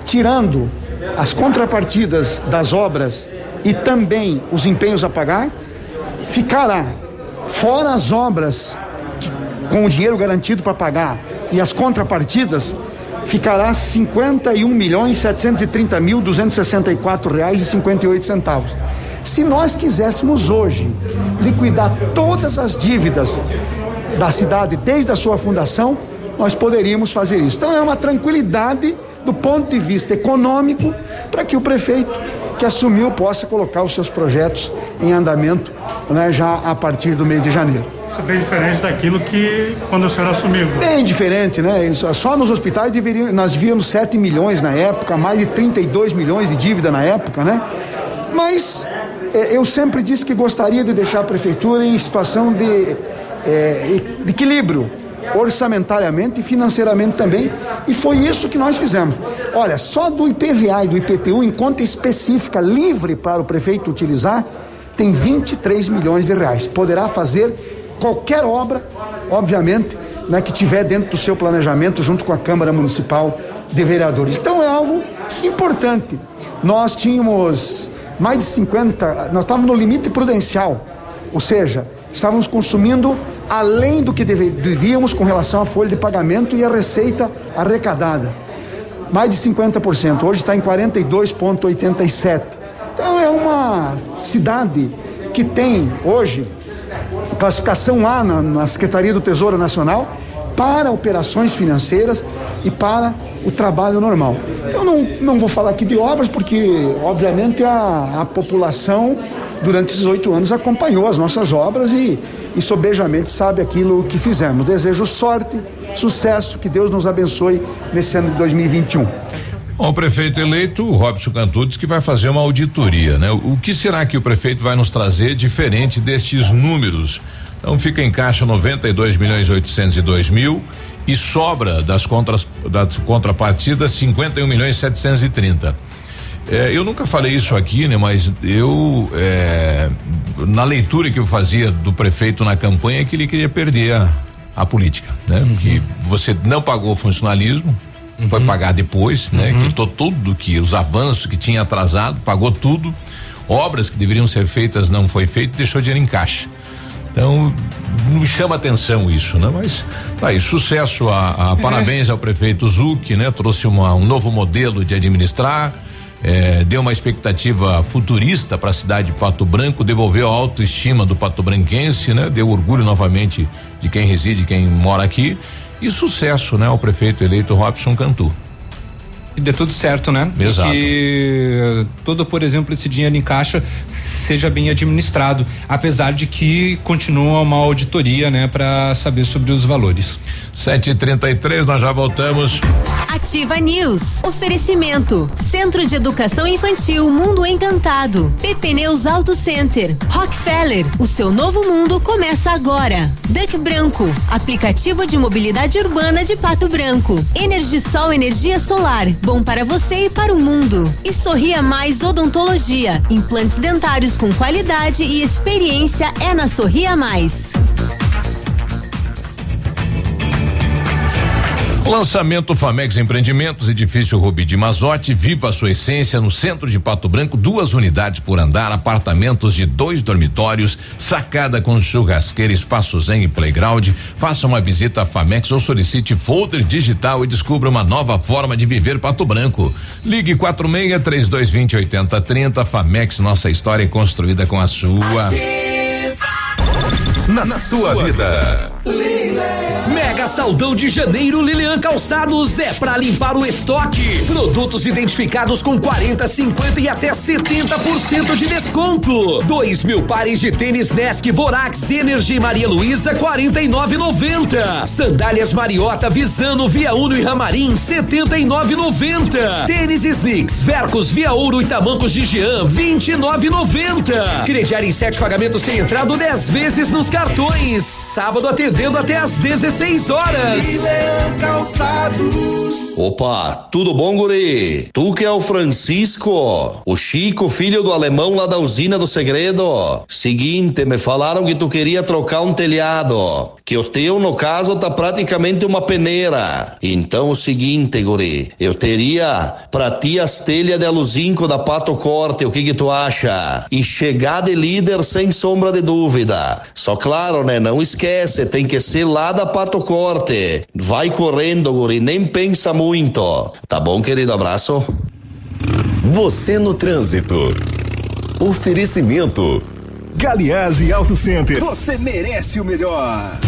[SPEAKER 24] tirando as contrapartidas das obras e também os empenhos a pagar, ficará fora as obras que, com o dinheiro garantido para pagar e as contrapartidas, ficará 51 milhões 730 mil 264 reais e 58 centavos. Se nós quiséssemos hoje liquidar todas as dívidas da cidade desde a sua fundação, nós poderíamos fazer isso. Então é uma tranquilidade do ponto de vista econômico para que o prefeito que assumiu possa colocar os seus projetos em andamento né, já a partir do mês de janeiro.
[SPEAKER 23] Isso é bem diferente daquilo que quando o senhor assumiu.
[SPEAKER 24] Bem diferente, né? Só nos hospitais deveriam, nós víamos 7 milhões na época, mais de 32 milhões de dívida na época, né? Mas é, eu sempre disse que gostaria de deixar a prefeitura em situação de, é, de equilíbrio orçamentariamente e financeiramente também, e foi isso que nós fizemos. Olha, só do IPVA e do IPTU, em conta específica, livre para o prefeito utilizar, tem 23 milhões de reais. Poderá fazer qualquer obra, obviamente, né, que tiver dentro do seu planejamento, junto com a Câmara Municipal de Vereadores. Então é algo importante. Nós tínhamos mais de 50, nós estávamos no limite prudencial, ou seja, estávamos consumindo além do que devíamos com relação à folha de pagamento e a receita arrecadada. Mais de 50%, hoje está em 42,87%. Então é uma cidade que tem hoje classificação A na, na Secretaria do Tesouro Nacional para operações financeiras e para o trabalho normal. Então não, não vou falar aqui de obras, porque obviamente a, a população durante esses oito anos acompanhou as nossas obras e, e sobejamente sabe aquilo que fizemos. Desejo sorte, sucesso, que Deus nos abençoe nesse ano de 2021.
[SPEAKER 10] O prefeito eleito, Robson Cantu, diz que vai fazer uma auditoria, né? O que será que o prefeito vai nos trazer diferente destes números? Então fica em caixa 92 milhões 802 mil e sobra das, contras, das contrapartidas 51 milhões 730. É, eu nunca falei isso aqui, né? Mas eu é, na leitura que eu fazia do prefeito na campanha é que ele queria perder a, a política, né? Uhum. Que você não pagou o funcionalismo, uhum. foi pagar depois, né? Uhum. Quitou tudo que os avanços que tinha atrasado, pagou tudo. Obras que deveriam ser feitas não foi feito, deixou dinheiro em caixa. Então, me chama atenção isso, né? Mas tá aí, sucesso a, a é. parabéns ao prefeito Zuc, né? Trouxe uma, um novo modelo de administrar, é, deu uma expectativa futurista para a cidade de Pato Branco, devolveu a autoestima do pato branquense, né? Deu orgulho novamente de quem reside, quem mora aqui e sucesso, né, ao prefeito eleito Robson Cantu.
[SPEAKER 11] E dê tudo certo, né?
[SPEAKER 10] Exato.
[SPEAKER 11] E que todo, por exemplo, esse dinheiro em caixa seja bem administrado, apesar de que continua uma auditoria, né, para saber sobre os valores.
[SPEAKER 10] 7:33 nós já voltamos.
[SPEAKER 8] Ativa News. Oferecimento: Centro de Educação Infantil Mundo Encantado. PP Neus Auto Center. Rockefeller. O seu novo mundo começa agora. Duck Branco. Aplicativo de mobilidade urbana de Pato Branco. Energisol energia solar. Bom para você e para o mundo. E Sorria Mais Odontologia. Implantes dentários com qualidade e experiência é na Sorria Mais.
[SPEAKER 10] Lançamento Famex Empreendimentos, edifício Rubi de Mazote, viva a sua essência no centro de Pato Branco, duas unidades por andar, apartamentos de dois dormitórios, sacada com churrasqueira, espaço zen e playground. Faça uma visita à Famex ou solicite folder digital e descubra uma nova forma de viver Pato Branco. Ligue 46 3220 8030 Famex, nossa história é construída com a sua.
[SPEAKER 15] Na, na sua vida.
[SPEAKER 25] Mega Saldão de Janeiro Lilian Calçados é para limpar o estoque. Produtos identificados com 40, 50 e até 70% de desconto. Dois mil pares de tênis Nesk Vorax Energy Maria Luísa 49,90. Sandálias Mariota Visano Via Uno e Ramarim 79,90. Tênis Snicks Vercos Via Ouro e Tamancos de Jean 29,90. Crediar em sete pagamentos sem entrada 10 vezes nos cartões. Sábado atendendo até às às 16 horas.
[SPEAKER 26] Calçados. Opa, tudo bom, guri? Tu que é o Francisco, o Chico, filho do alemão lá da usina do segredo. Seguinte, me falaram que tu queria trocar um telhado, que o teu, no caso, tá praticamente uma peneira. Então, o seguinte, guri, eu teria pra ti as telhas de aluzinco da Pato Corte, o que que tu acha? E chegar de líder sem sombra de dúvida. Só claro, né? Não esquece, tem que ser lá da Pato Corte. Vai correndo, guri, nem pensa muito. Tá bom, querido? Abraço.
[SPEAKER 17] Você no trânsito. Oferecimento.
[SPEAKER 18] Galiase Auto Center.
[SPEAKER 15] Você merece o melhor.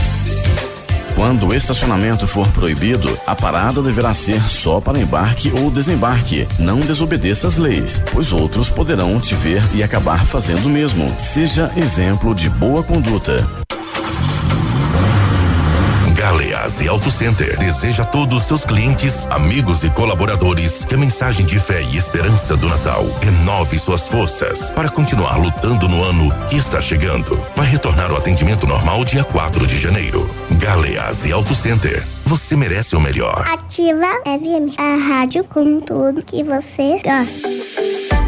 [SPEAKER 27] Quando o estacionamento for proibido, a parada deverá ser só para embarque ou desembarque. Não desobedeça as leis, pois outros poderão te ver e acabar fazendo o mesmo. Seja exemplo de boa conduta.
[SPEAKER 5] Galeás e Auto Center deseja a todos seus clientes, amigos e colaboradores que a mensagem de fé e esperança do Natal renove suas forças para continuar lutando no ano que está chegando. Vai retornar o atendimento normal dia 4 de janeiro. Galeás e Auto Center. Você merece o melhor.
[SPEAKER 3] Ativa FM, a rádio com tudo que você gosta.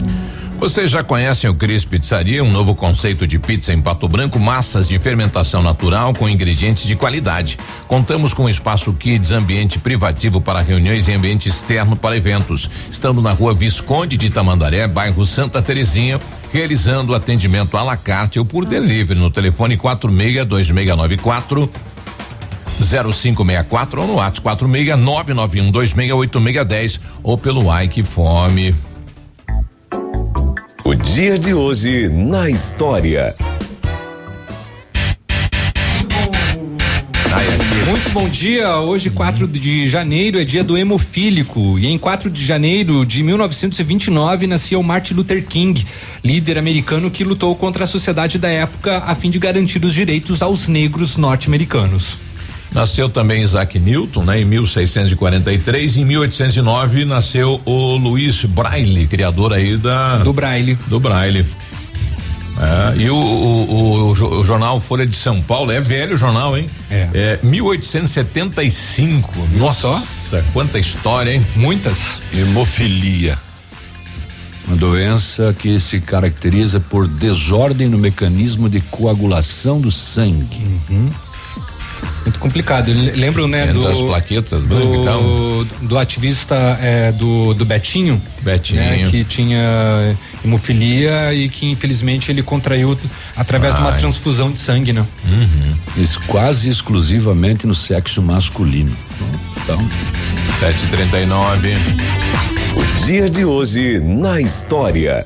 [SPEAKER 10] Vocês já conhecem o Cris Pizzaria, um novo conceito de pizza em Pato Branco, massas de fermentação natural com ingredientes de qualidade. Contamos com espaço kids, ambiente privativo para reuniões e ambiente externo para eventos. Estamos na rua Visconde de Tamandaré, bairro Santa Terezinha, realizando atendimento à la carte ou por delivery no telefone 462694 0564 ou no WhatsApp 46991268610 ou pelo Ike Fome.
[SPEAKER 17] O dia de hoje na história.
[SPEAKER 11] Muito bom dia. Hoje, 4 de janeiro, é dia do hemofílico. E em 4 de janeiro de 1929 nasceu Martin Luther King, líder americano que lutou contra a sociedade da época a fim de garantir os direitos aos negros norte-americanos.
[SPEAKER 10] Nasceu também Isaac Newton, né? Em 1643, em 1809 nasceu o Luiz Braille, criador aí da
[SPEAKER 11] do Braille.
[SPEAKER 10] Do Braille. É, e o, o, o, o, jornal Folha de São Paulo é velho o jornal, hein?
[SPEAKER 11] É.
[SPEAKER 10] é 1875. Nossa, Nossa, quanta história, hein?
[SPEAKER 11] Muitas.
[SPEAKER 12] Hemofilia. Uma doença que se caracteriza por desordem no mecanismo de coagulação do sangue.
[SPEAKER 11] Uhum muito complicado. Lembro, né,
[SPEAKER 10] é
[SPEAKER 11] do
[SPEAKER 10] das plaquetas
[SPEAKER 11] do, do, do ativista é, do, do Betinho,
[SPEAKER 10] Betinho,
[SPEAKER 11] né, que tinha hemofilia e que infelizmente ele contraiu através Ai. de uma transfusão de sangue, né?
[SPEAKER 10] Uhum.
[SPEAKER 12] Isso quase exclusivamente no sexo masculino. Então,
[SPEAKER 10] 739.
[SPEAKER 17] O dia de hoje na história.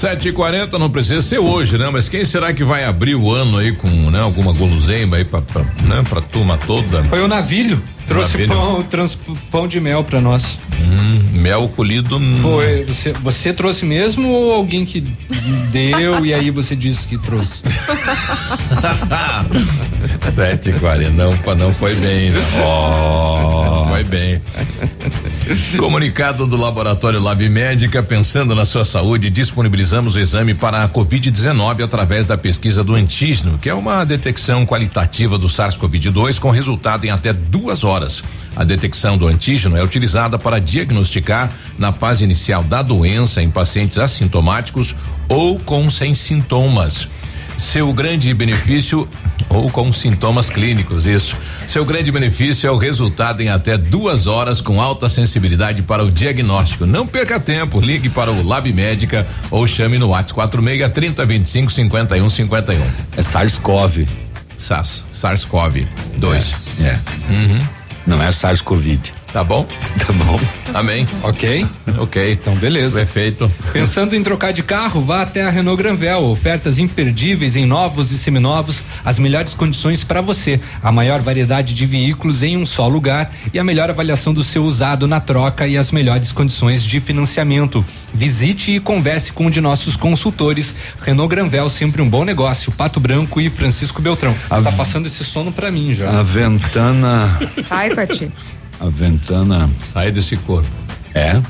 [SPEAKER 10] Sete e quarenta não precisa ser hoje, né? Mas quem será que vai abrir o ano aí com, né? Alguma guloseima aí pra, pra, né? pra turma toda?
[SPEAKER 11] Foi o Navilho. Trouxe pão, trans, pão de mel para nós.
[SPEAKER 10] Hum, mel colhido.
[SPEAKER 11] Foi, você, você trouxe mesmo ou alguém que deu e aí você disse que trouxe?
[SPEAKER 10] Sete quarenta, não, não foi bem, né? Oh, foi bem. Comunicado do Laboratório Lab Médica, pensando na sua saúde, disponibilizamos o exame para a Covid-19 através da pesquisa do antígeno, que é uma detecção qualitativa do SARS-CoV-2 com resultado em até duas horas. A detecção do antígeno é utilizada para diagnosticar na fase inicial da doença em pacientes assintomáticos ou com sem sintomas. Seu grande benefício ou com sintomas clínicos, isso. Seu grande benefício é o resultado em até duas horas com alta sensibilidade para o diagnóstico. Não perca tempo, ligue para o Lab Médica ou chame no WhatsApp 46 30 25 51 51.
[SPEAKER 12] É SARS-CoV.
[SPEAKER 10] SARS, SARS-CoV 2.
[SPEAKER 12] É. é. Uhum. Não é SARS-CoV.
[SPEAKER 10] Tá bom?
[SPEAKER 12] Tá bom.
[SPEAKER 10] Amém.
[SPEAKER 11] Ok?
[SPEAKER 10] Ok.
[SPEAKER 11] Então, beleza.
[SPEAKER 10] Perfeito.
[SPEAKER 11] Pensando em trocar de carro, vá até a Renault Granvel. Ofertas imperdíveis em novos e seminovos, as melhores condições para você. A maior variedade de veículos em um só lugar e a melhor avaliação do seu usado na troca e as melhores condições de financiamento. Visite e converse com um de nossos consultores. Renault Granvel, sempre um bom negócio. Pato Branco e Francisco Beltrão. Está passando esse sono para mim já.
[SPEAKER 12] A ventana.
[SPEAKER 13] Sai, Coti.
[SPEAKER 12] A Ventana.
[SPEAKER 10] Sai desse corpo.
[SPEAKER 12] É.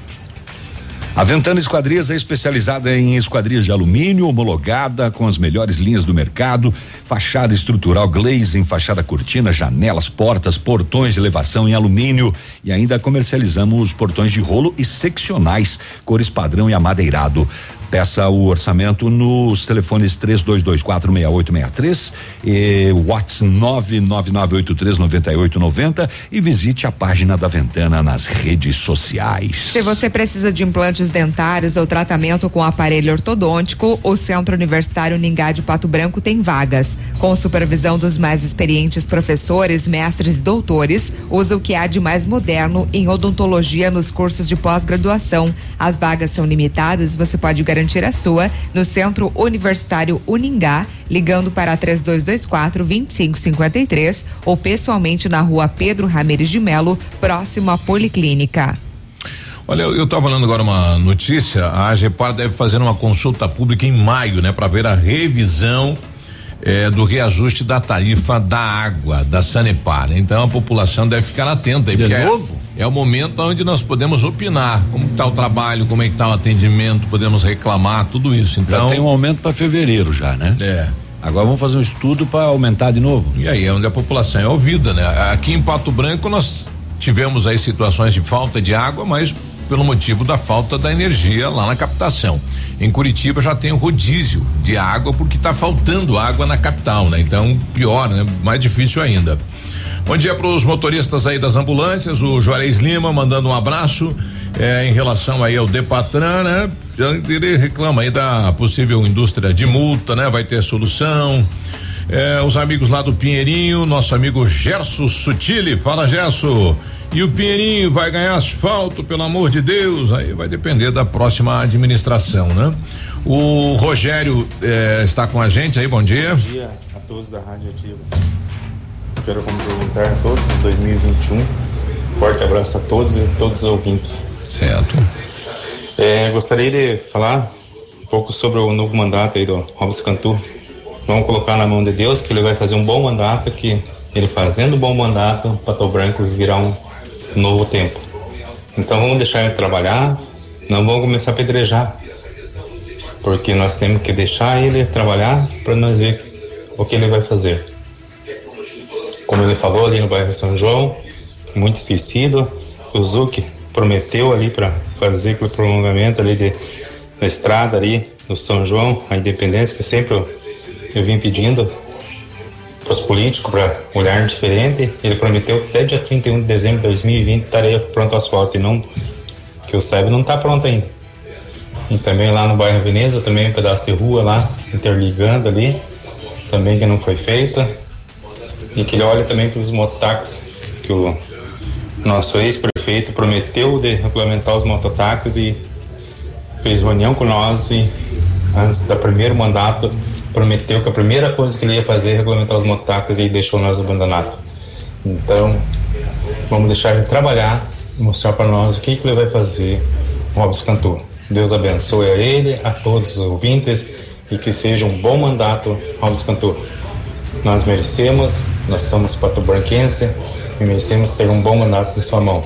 [SPEAKER 12] A Ventana Esquadrias é especializada em esquadrias de alumínio, homologada com as melhores linhas do mercado, fachada estrutural glazing, fachada cortina, janelas, portas, portões de elevação em alumínio e ainda comercializamos portões de rolo e seccionais, cores padrão e amadeirado. Peça o orçamento nos telefones 32246863 e WhatsApp 999839890 e visite a página da Ventana nas redes sociais.
[SPEAKER 13] Se você precisa de implantes dentários ou tratamento com aparelho ortodôntico, o Centro Universitário Ningá de Pato Branco tem vagas. Com supervisão dos mais experientes professores, mestres e doutores, usa o que há de mais moderno em odontologia nos cursos de pós-graduação. As vagas são limitadas, você pode garantir garantir a sua no Centro Universitário Uningá, ligando para 3224 2553 ou pessoalmente na rua Pedro Ramirez de Melo, próximo à Policlínica.
[SPEAKER 10] Olha, eu estava falando agora uma notícia, a AGEPAR deve fazer uma consulta pública em maio, né, para ver a revisão eh, do reajuste da tarifa da água, da Sanepar. Então a população deve ficar atenta.
[SPEAKER 12] De novo?
[SPEAKER 10] É, é o momento onde nós podemos opinar como está o trabalho, como é que está o atendimento, podemos reclamar, tudo isso. Então
[SPEAKER 12] já tem um aumento para fevereiro já, né?
[SPEAKER 10] É.
[SPEAKER 12] Agora vamos fazer um estudo para aumentar de novo.
[SPEAKER 10] E aí é onde a população é ouvida, né? Aqui em Pato Branco nós tivemos aí situações de falta de água, mas pelo motivo da falta da energia lá na captação. Em Curitiba já tem o rodízio de água porque está faltando água na capital, né? Então pior, né? Mais difícil ainda. Bom dia para os motoristas aí das ambulâncias, o Juarez Lima mandando um abraço é, em relação aí ao Depatran, né? Ele reclama aí da possível indústria de multa, né? Vai ter solução. É, os amigos lá do Pinheirinho, nosso amigo Gerson Sutile, fala Gerson. E o Pinheirinho vai ganhar asfalto, pelo amor de Deus. Aí vai depender da próxima administração, né? O Rogério é, está com a gente aí, bom dia.
[SPEAKER 28] Bom dia a todos da Rádio Ativa quero cumprimentar a todos em 2021. Forte abraço a todos e todos os ouvintes.
[SPEAKER 10] Certo.
[SPEAKER 28] É, gostaria de falar um pouco sobre o novo mandato aí do Robson Cantu. Vamos colocar na mão de Deus que ele vai fazer um bom mandato, que ele fazendo um bom mandato, Pato Branco virá um novo tempo. Então vamos deixar ele trabalhar, não vamos começar a pedrejar, porque nós temos que deixar ele trabalhar para nós ver o que ele vai fazer como ele falou ali no bairro São João, muito esquecido. O Zuc prometeu ali para fazer aquele prolongamento ali de, da estrada ali no São João, a Independência, que sempre eu, vim pedindo para os políticos para olhar diferente. Ele prometeu que até dia 31 de dezembro de 2020 estaria pronto o asfalto e não, que eu saiba, não está pronto ainda. E também lá no bairro Veneza, também um pedaço de rua lá, interligando ali, também que não foi feita e que ele olhe também para os mototáxis, que o nosso ex-prefeito prometeu de regulamentar os mototáxis e fez reunião com nós e antes do primeiro mandato prometeu que a primeira coisa que ele ia fazer é regulamentar os mototáxis e deixou nós abandonados. Então, Vamos deixar ele trabalhar e mostrar para nós o que, que ele vai fazer, Robson Cantor. Deus abençoe a ele, a todos os ouvintes e que seja um bom mandato, Robson Cantor. Nós merecemos, nós somos patobranquense e merecemos ter um bom mandato em sua mão.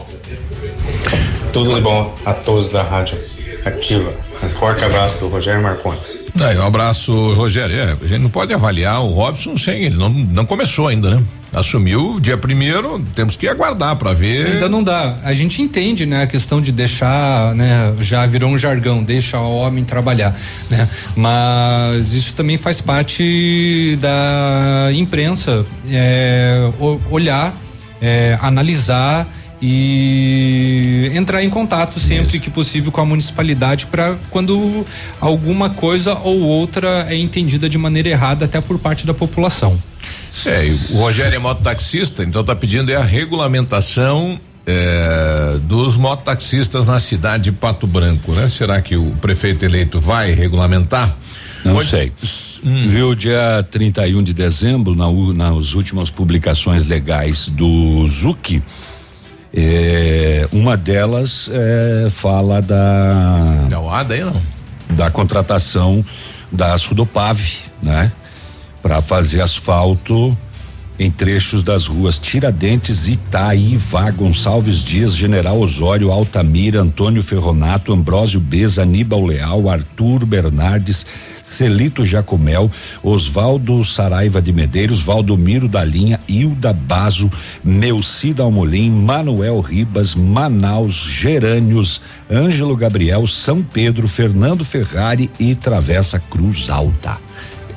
[SPEAKER 28] Tudo de bom a todos da Rádio Ativa. Um forte abraço do Rogério Marcondes.
[SPEAKER 10] Daí, um abraço, Rogério. É, a gente não pode avaliar o Robson sem ele não, não começou ainda, né? Assumiu dia primeiro, temos que aguardar para ver.
[SPEAKER 11] Ainda não dá. A gente entende, né, a questão de deixar, né, já virou um jargão, deixa o homem trabalhar, né? Mas isso também faz parte da imprensa, é, olhar, é, analisar e entrar em contato sempre Isso. que possível com a municipalidade para quando alguma coisa ou outra é entendida de maneira errada até por parte da população.
[SPEAKER 10] É, o Rogério é mototaxista, então está pedindo é a regulamentação é, dos mototaxistas na cidade de Pato Branco, né? Será que o prefeito eleito vai regulamentar?
[SPEAKER 12] Não Onde, sei. Hum. Viu dia 31 de dezembro, na, nas últimas publicações legais do ZUC, é, uma delas é, fala da.
[SPEAKER 10] Da UADA aí não?
[SPEAKER 12] Da contratação da Sudopave, né? Para fazer asfalto em trechos das ruas Tiradentes, Itaíva, Gonçalves Dias, General Osório, Altamira, Antônio Ferronato, Ambrósio Beza, Aníbal Leal, Arthur Bernardes, Celito Jacomel, Oswaldo Saraiva de Medeiros, Valdomiro da Linha, Hilda Bazo, Neucida Almolim, Manuel Ribas, Manaus, Gerânios, Ângelo Gabriel, São Pedro, Fernando Ferrari e Travessa Cruz Alta.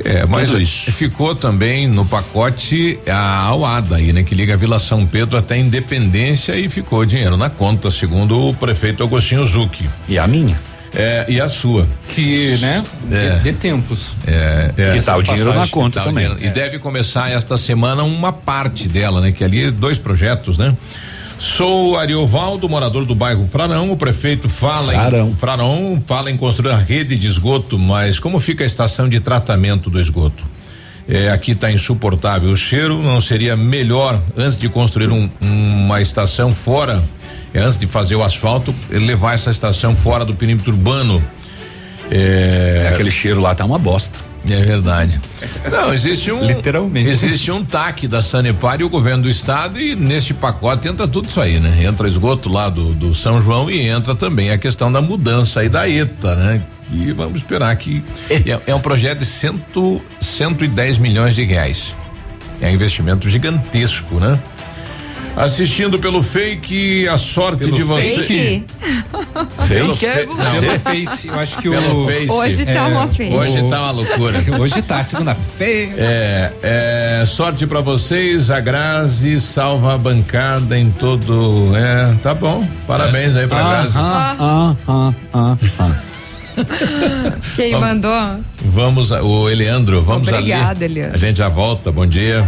[SPEAKER 10] É, mas ficou também no pacote a Auada aí, né? Que liga a Vila São Pedro até Independência e ficou dinheiro na conta, segundo o prefeito Agostinho Zucchi.
[SPEAKER 12] E a minha?
[SPEAKER 10] É, e a sua.
[SPEAKER 11] Que, né? É. De, de tempos.
[SPEAKER 10] É,
[SPEAKER 12] é. Que tá o dinheiro na conta tá também.
[SPEAKER 10] E deve começar esta semana uma parte dela, né? Que ali dois projetos, né? Sou Ariovaldo, morador do bairro Frarão. O prefeito fala Frarão. em Frarão fala em construir a rede de esgoto, mas como fica a estação de tratamento do esgoto? É, aqui está insuportável o cheiro. Não seria melhor antes de construir um, uma estação fora é, antes de fazer o asfalto, levar essa estação fora do perímetro urbano.
[SPEAKER 12] É, é aquele cheiro lá tá uma bosta.
[SPEAKER 10] É verdade. Não, existe um.
[SPEAKER 12] Literalmente.
[SPEAKER 10] Existe um TAC da Sanepar e o governo do estado, e neste pacote entra tudo isso aí, né? Entra esgoto lá do, do São João e entra também a questão da mudança aí da ETA, né? E vamos esperar que. É, é um projeto de cento, 110 milhões de reais. É um investimento gigantesco, né? Assistindo pelo fake, a sorte pelo de você.
[SPEAKER 13] Fake?
[SPEAKER 11] fake é você. Face, eu acho que
[SPEAKER 13] pelo
[SPEAKER 11] o.
[SPEAKER 13] Face. Hoje tá é, uma feia.
[SPEAKER 10] Hoje tá uma loucura.
[SPEAKER 11] hoje tá, segunda-feira.
[SPEAKER 10] É, é, sorte pra vocês, a Grazi salva a bancada em todo. É, tá bom. Parabéns aí pra ah, Grazi. Ah, ah, ah, ah, ah.
[SPEAKER 13] Quem mandou?
[SPEAKER 10] Vamos, o Eleandro, vamos
[SPEAKER 13] Obrigada,
[SPEAKER 10] ali.
[SPEAKER 13] Eleandro.
[SPEAKER 10] A gente já volta, bom dia.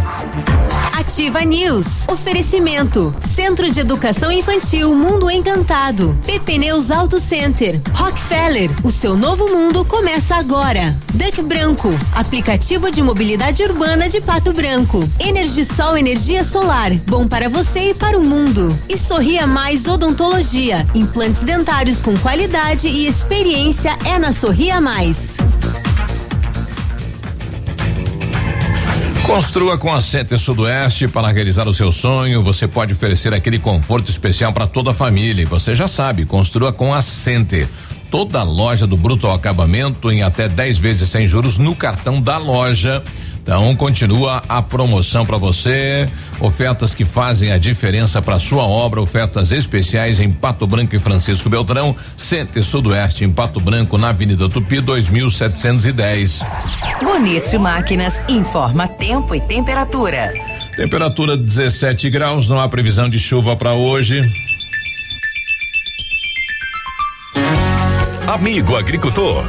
[SPEAKER 8] Ativa News. Oferecimento. Centro de Educação Infantil Mundo Encantado. PP Neus Auto Center. Rockefeller. O seu novo mundo começa agora. Duck Branco. Aplicativo de mobilidade urbana de Pato Branco. Energisol Energia Solar. Bom para você e para o mundo. E Sorria Mais Odontologia. Implantes dentários com qualidade e experiência é na Sorria Mais.
[SPEAKER 10] Construa com a Center Sudoeste para realizar o seu sonho. Você pode oferecer aquele conforto especial para toda a família. E você já sabe, construa com a Center. Toda a loja do Bruto Acabamento em até 10 vezes sem juros no cartão da loja. Então continua a promoção para você, ofertas que fazem a diferença para sua obra, ofertas especiais em Pato Branco e Francisco Beltrão, Centro Sudoeste em Pato Branco, na Avenida Tupi 2710.
[SPEAKER 8] Bonito Máquinas informa tempo e temperatura.
[SPEAKER 10] Temperatura 17 graus, não há previsão de chuva para hoje.
[SPEAKER 5] Amigo agricultor,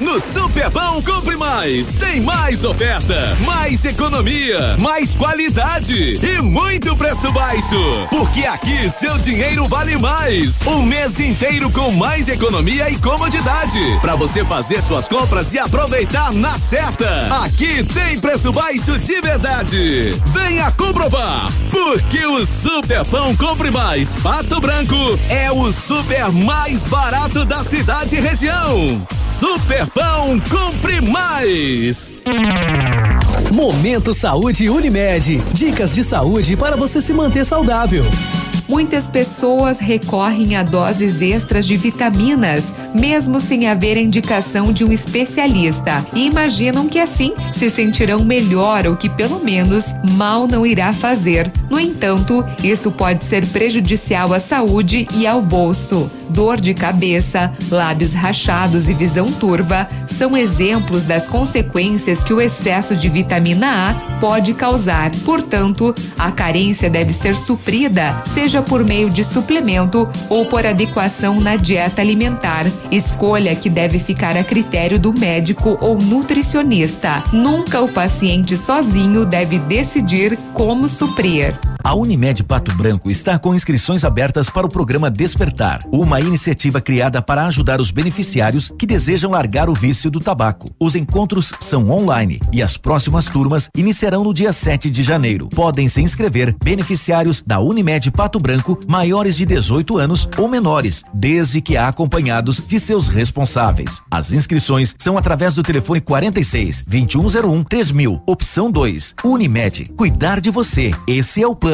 [SPEAKER 5] No Superpão compre mais. Tem mais oferta, mais economia, mais qualidade e muito preço baixo. Porque aqui seu dinheiro vale mais. O mês inteiro com mais economia e comodidade. Para você fazer suas compras e aproveitar na certa. Aqui tem preço baixo de verdade. Venha comprovar. Porque o Superpão compre mais Pato Branco é o super mais barato da cidade e região. Super Pão Compre Mais.
[SPEAKER 29] Momento Saúde Unimed. Dicas de saúde para você se manter saudável.
[SPEAKER 13] Muitas pessoas recorrem a doses extras de vitaminas, mesmo sem haver indicação de um especialista, e imaginam que assim se sentirão melhor ou que pelo menos mal não irá fazer. No entanto, isso pode ser prejudicial à saúde e ao bolso. Dor de cabeça, lábios rachados e visão turva são exemplos das consequências que o excesso de vitamina A pode causar. Portanto, a carência deve ser suprida, seja por meio de suplemento ou por adequação na dieta alimentar. Escolha que deve ficar a critério do médico ou nutricionista. Nunca o paciente sozinho deve decidir como suprir.
[SPEAKER 30] A Unimed Pato Branco está com inscrições abertas para o programa Despertar, uma iniciativa criada para ajudar os beneficiários que desejam largar o vício do tabaco. Os encontros são online e as próximas turmas iniciarão no dia 7 de janeiro. Podem se inscrever beneficiários da Unimed Pato Branco maiores de 18 anos ou menores, desde que acompanhados de seus responsáveis. As inscrições são através do telefone 46 2101 3000, opção 2. Unimed, cuidar de você. Esse é o plano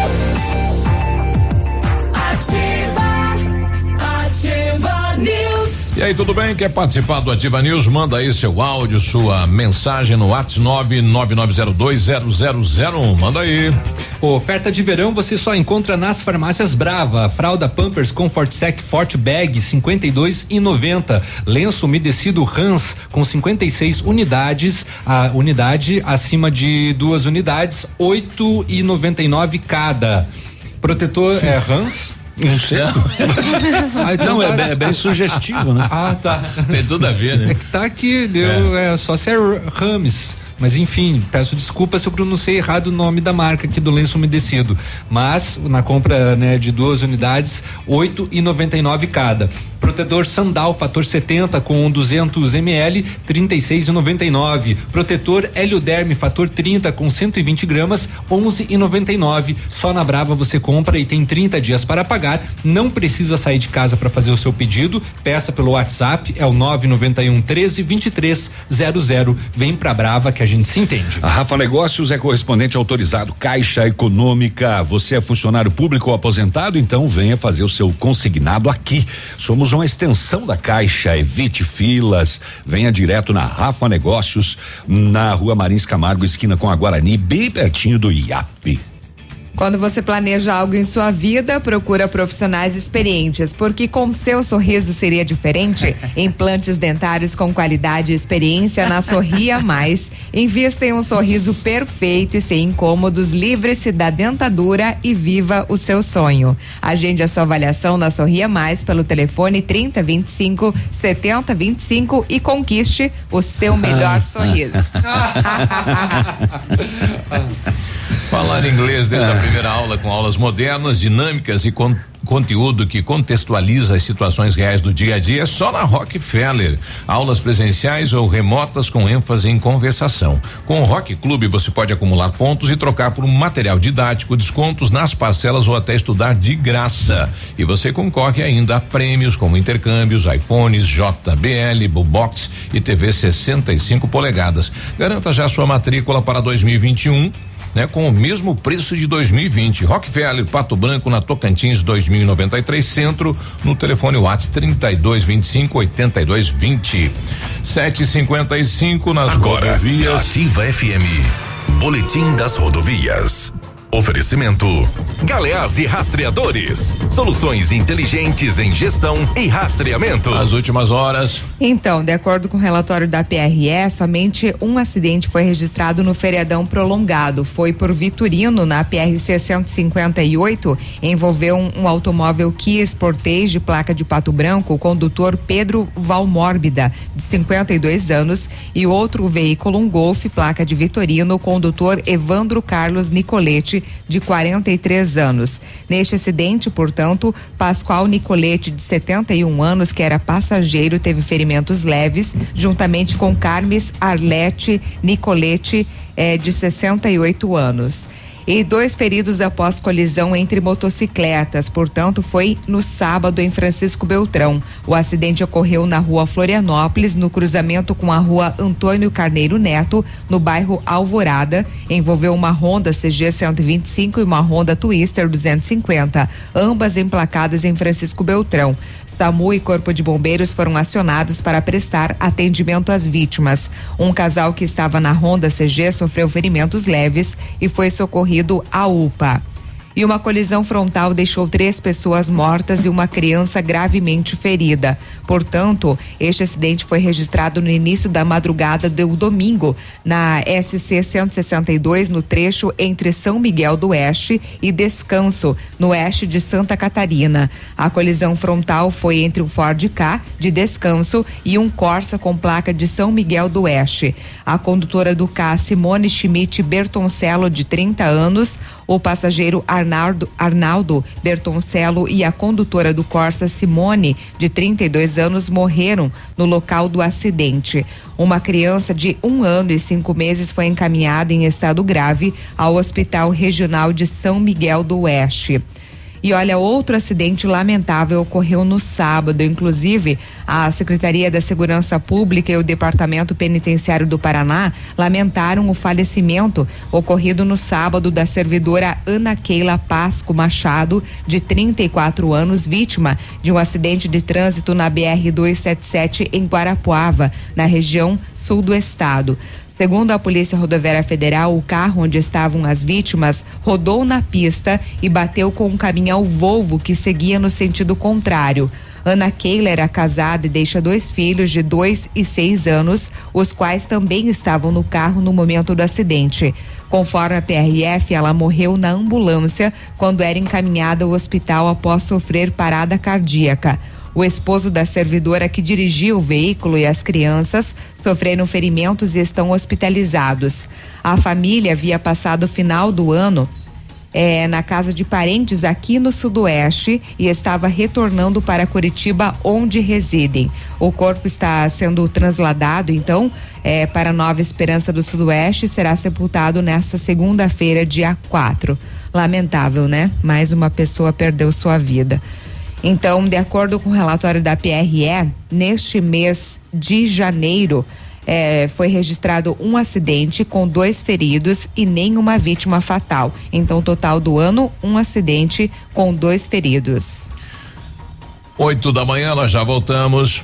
[SPEAKER 31] E aí, tudo bem? Quer participar do Ativa News? Manda aí seu áudio, sua mensagem no WhatsApp 999020001. Manda aí.
[SPEAKER 11] Oferta de verão você só encontra nas farmácias Brava. Fralda Pampers Comfort Sec Forte Bag 52 e 90. Lenço umedecido Hans com 56 unidades. A unidade acima de duas unidades, 8 e 99 cada. Protetor é Hans.
[SPEAKER 12] Não sei. ah, então não, é, tá, é, bem sugestivo, né?
[SPEAKER 11] Ah, tá.
[SPEAKER 31] Tem tudo a ver, né?
[SPEAKER 11] É que tá aqui, deu, é, é só se é Rames. Mas enfim, peço desculpa se eu pronunciei errado o nome da marca aqui do lenço umedecido. Mas na compra né, de duas unidades, oito e noventa e nove cada. Protetor Sandal fator 70 com 200 ml, 36,99. Protetor Helioderme fator 30 com 120 gramas, 11,99. Só na Brava você compra e tem 30 dias para pagar. Não precisa sair de casa para fazer o seu pedido. Peça pelo WhatsApp, é o 991 13 23 00. Vem pra Brava que a gente se entende.
[SPEAKER 12] A Rafa Negócios é correspondente autorizado Caixa Econômica. Você é funcionário público ou aposentado? Então venha fazer o seu consignado aqui. Somos uma extensão da Caixa. Evite filas. Venha direto na Rafa Negócios, na Rua Marins Camargo, esquina com a Guarani, bem pertinho do IAP.
[SPEAKER 13] Quando você planeja algo em sua vida, procura profissionais experientes, porque com seu sorriso seria diferente. Implantes dentários com qualidade e experiência na Sorria Mais. Invista em um sorriso perfeito e sem incômodos, livre-se da dentadura e viva o seu sonho. Agende a sua avaliação na Sorria Mais pelo telefone 3025 7025 e conquiste o seu melhor sorriso.
[SPEAKER 10] Falar inglês desde a primeira aula com aulas modernas, dinâmicas e con conteúdo que contextualiza as situações reais do dia a dia é só na Rockefeller. Aulas presenciais ou remotas com ênfase em conversação. Com o Rock Clube você pode acumular pontos e trocar por um material didático, descontos nas parcelas ou até estudar de graça. E você concorre ainda a prêmios como intercâmbios, iPhones, JBL, Bullbox e TV 65 polegadas. Garanta já sua matrícula para 2021 né, com o mesmo preço de 2020. Rockefeller, Pato Branco, na Tocantins 2093 Centro, no telefone WhatsApp 3225 8220. 755 nas
[SPEAKER 5] Agora,
[SPEAKER 10] rodovias.
[SPEAKER 5] Ativa FM. Boletim das rodovias. Oferecimento: Galeás e Rastreadores. Soluções inteligentes em gestão e rastreamento.
[SPEAKER 10] As últimas horas.
[SPEAKER 13] Então, de acordo com o relatório da PRE, somente um acidente foi registrado no feriadão prolongado. Foi por Vitorino, na PRC 158, envolveu um, um automóvel Kia Sportage de placa de Pato Branco, o condutor Pedro Valmórbida, de 52 anos, e outro veículo, um Golf, placa de Vitorino, o condutor Evandro Carlos Nicolete, de 43 anos. Neste acidente, portanto, Pascoal Nicolete, de 71 anos, que era passageiro, teve ferimentos leves, juntamente com Carmes Arlete Nicolete, eh, de 68 anos. E dois feridos após colisão entre motocicletas, portanto, foi no sábado em Francisco Beltrão. O acidente ocorreu na rua Florianópolis, no cruzamento com a rua Antônio Carneiro Neto, no bairro Alvorada. Envolveu uma Honda CG 125 e uma Honda Twister 250, ambas emplacadas em Francisco Beltrão. SAMU e Corpo de Bombeiros foram acionados para prestar atendimento às vítimas. Um casal que estava na Honda CG sofreu ferimentos leves e foi socorrido à UPA. E uma colisão frontal deixou três pessoas mortas e uma criança gravemente ferida. Portanto, este acidente foi registrado no início da madrugada do domingo, na SC 162, no trecho entre São Miguel do Oeste e Descanso, no oeste de Santa Catarina. A colisão frontal foi entre um Ford K de Descanso e um Corsa com placa de São Miguel do Oeste. A condutora do K, Simone Schmidt Bertoncello, de 30 anos, o passageiro Arnaldo, Arnaldo Bertoncello e a condutora do Corsa, Simone, de 32 anos, morreram no local do acidente. Uma criança de um ano e cinco meses foi encaminhada em estado grave ao Hospital Regional de São Miguel do Oeste. E olha, outro acidente lamentável ocorreu no sábado. Inclusive, a Secretaria da Segurança Pública e o Departamento Penitenciário do Paraná lamentaram o falecimento ocorrido no sábado da servidora Ana Keila Pasco Machado, de 34 anos, vítima de um acidente de trânsito na BR 277 em Guarapuava, na região sul do estado. Segundo a Polícia Rodoviária Federal, o carro onde estavam as vítimas rodou na pista e bateu com um caminhão Volvo que seguia no sentido contrário. Ana Keila era casada e deixa dois filhos de dois e seis anos, os quais também estavam no carro no momento do acidente. Conforme a PRF, ela morreu na ambulância quando era encaminhada ao hospital após sofrer parada cardíaca. O esposo da servidora que dirigia o veículo e as crianças sofreram ferimentos e estão hospitalizados. A família havia passado o final do ano é, na casa de parentes aqui no Sudoeste e estava retornando para Curitiba, onde residem. O corpo está sendo transladado, então, é, para Nova Esperança do Sudoeste e será sepultado nesta segunda-feira, dia 4. Lamentável, né? Mais uma pessoa perdeu sua vida. Então, de acordo com o relatório da PRE, neste mês de janeiro, eh, foi registrado um acidente com dois feridos e nenhuma vítima fatal. Então, total do ano, um acidente com dois feridos.
[SPEAKER 10] Oito da manhã, nós já voltamos.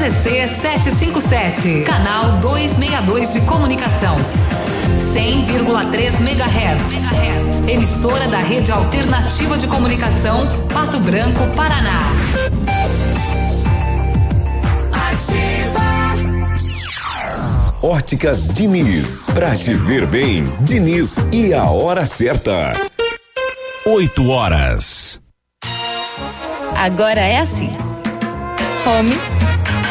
[SPEAKER 32] CZC 757, canal 262 de comunicação. 100,3 MHz. Emissora da Rede Alternativa de Comunicação, Pato Branco, Paraná.
[SPEAKER 17] Óticas Diniz. Pra te ver bem, Diniz e a hora certa.
[SPEAKER 33] 8 horas.
[SPEAKER 34] Agora é assim: home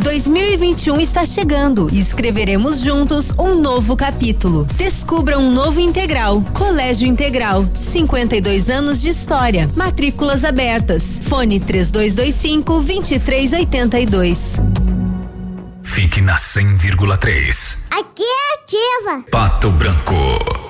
[SPEAKER 8] 2021 está chegando e escreveremos juntos um novo capítulo. Descubra um novo integral. Colégio Integral. 52 anos de história. Matrículas abertas. Fone 3225 2382.
[SPEAKER 35] Fique na 100,3.
[SPEAKER 3] Aqui é ativa.
[SPEAKER 35] Pato Branco.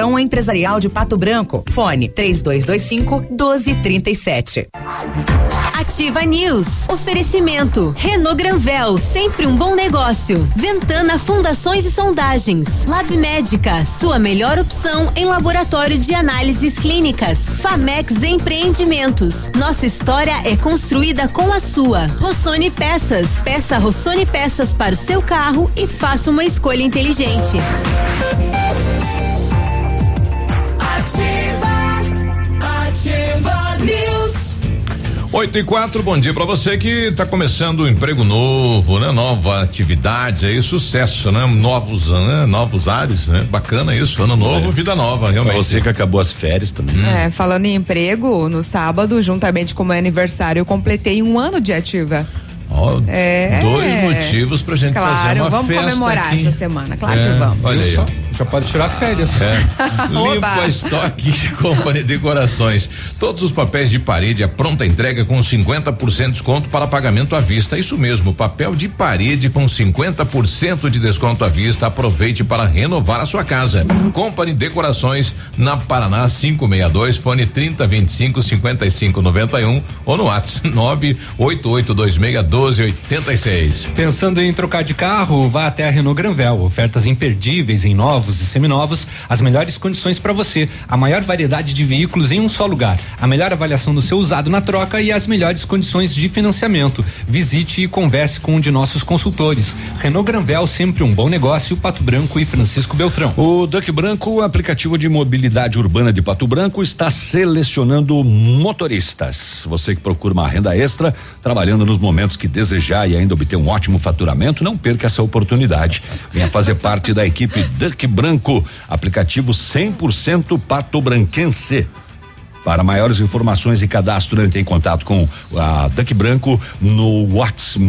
[SPEAKER 32] Empresarial de Pato Branco. Fone 3225 1237.
[SPEAKER 8] Ativa News. Oferecimento. Renault Granvel, sempre um bom negócio. Ventana Fundações e Sondagens. Lab Médica, sua melhor opção em laboratório de análises clínicas. Famex Empreendimentos. Nossa história é construída com a sua. Rossoni Peças. Peça Rossoni Peças para o seu carro e faça uma escolha inteligente.
[SPEAKER 10] 8 e 4, bom dia pra você que está começando um emprego novo, né? Nova atividade aí, sucesso, né? Novos, né? Novos ares, né? Bacana isso, ano novo,
[SPEAKER 12] É.
[SPEAKER 10] vida nova, realmente.
[SPEAKER 12] Pra você que acabou as férias também.
[SPEAKER 13] É, falando em emprego, no sábado, juntamente com o meu aniversário, eu completei um ano de ativa.
[SPEAKER 10] Ó,
[SPEAKER 13] É.
[SPEAKER 10] Dois motivos pra gente
[SPEAKER 13] Claro,
[SPEAKER 10] fazer uma
[SPEAKER 13] vamos
[SPEAKER 10] festa
[SPEAKER 13] comemorar
[SPEAKER 10] aqui.
[SPEAKER 13] essa semana, claro
[SPEAKER 10] É,
[SPEAKER 13] que vamos.
[SPEAKER 10] Olha aí, ó.
[SPEAKER 11] Já pode tirar férias.
[SPEAKER 10] É.
[SPEAKER 13] Oba.
[SPEAKER 10] Limpa Estoque Company Decorações. Todos os papéis de parede, a pronta entrega com 50% de desconto para pagamento à vista. Isso mesmo, papel de parede com 50% de desconto à vista. Aproveite para renovar a sua casa. Company Decorações na Paraná 562, fone 3025 5591 ou no WhatsApp 98826 1286.
[SPEAKER 11] Pensando em trocar de carro, vá até a Renault Granvel. Ofertas imperdíveis em novos novos e seminovos, as melhores condições para você, a maior variedade de veículos em um só lugar, a melhor avaliação do seu usado na troca e as melhores condições de financiamento. Visite e converse com um de nossos consultores. Renault Granvel, sempre um bom negócio, Pato Branco e Francisco Beltrão.
[SPEAKER 12] O Duck Branco, o aplicativo de mobilidade urbana de Pato Branco, está selecionando motoristas. Você que procura uma renda extra, trabalhando nos momentos que desejar e ainda obter um ótimo faturamento, não perca essa oportunidade. Venha fazer parte da equipe Duck Branco, aplicativo 100% pato-branquense. Para maiores informações e cadastro, entre em contato com a Duck Branco no WhatsApp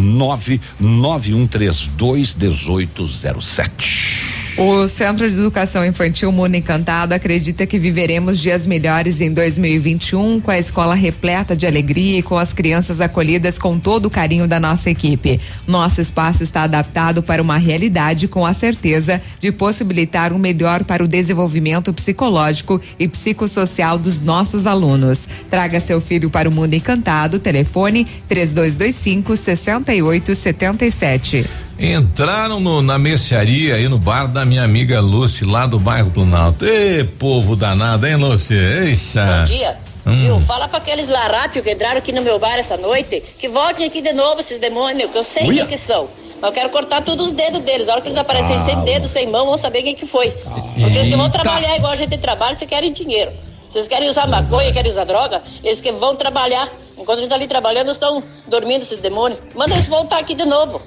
[SPEAKER 12] 99132 1807.
[SPEAKER 13] O Centro de Educação Infantil Mundo Encantado acredita que viveremos dias melhores em 2021 com a escola repleta de alegria e com as crianças acolhidas com todo o carinho da nossa equipe. Nosso espaço está adaptado para uma realidade com a certeza de possibilitar o um melhor para o desenvolvimento psicológico e psicossocial dos nossos alunos. Traga seu filho para o Mundo Encantado. Telefone 3225 6877.
[SPEAKER 10] Entraram no, na mercearia aí no bar da minha amiga Lúcia, lá do bairro Planalto. Ê, povo danado, hein, Lúcia? Eixa.
[SPEAKER 36] Bom dia. Hum. Viu? Fala pra aqueles larápios que entraram aqui no meu bar essa noite que voltem aqui de novo, esses demônios, que eu sei Uia. quem que são. Mas eu quero cortar todos os dedos deles. A hora que eles aparecerem ah, sem dedo, sem mão, vão saber quem que foi. Ah, Porque eles que vão trabalhar igual a gente trabalha, se querem dinheiro. Vocês querem usar maconha, querem usar droga, eles que vão trabalhar. Enquanto a gente tá ali trabalhando, estão dormindo esses demônios. Manda eles voltar aqui de novo.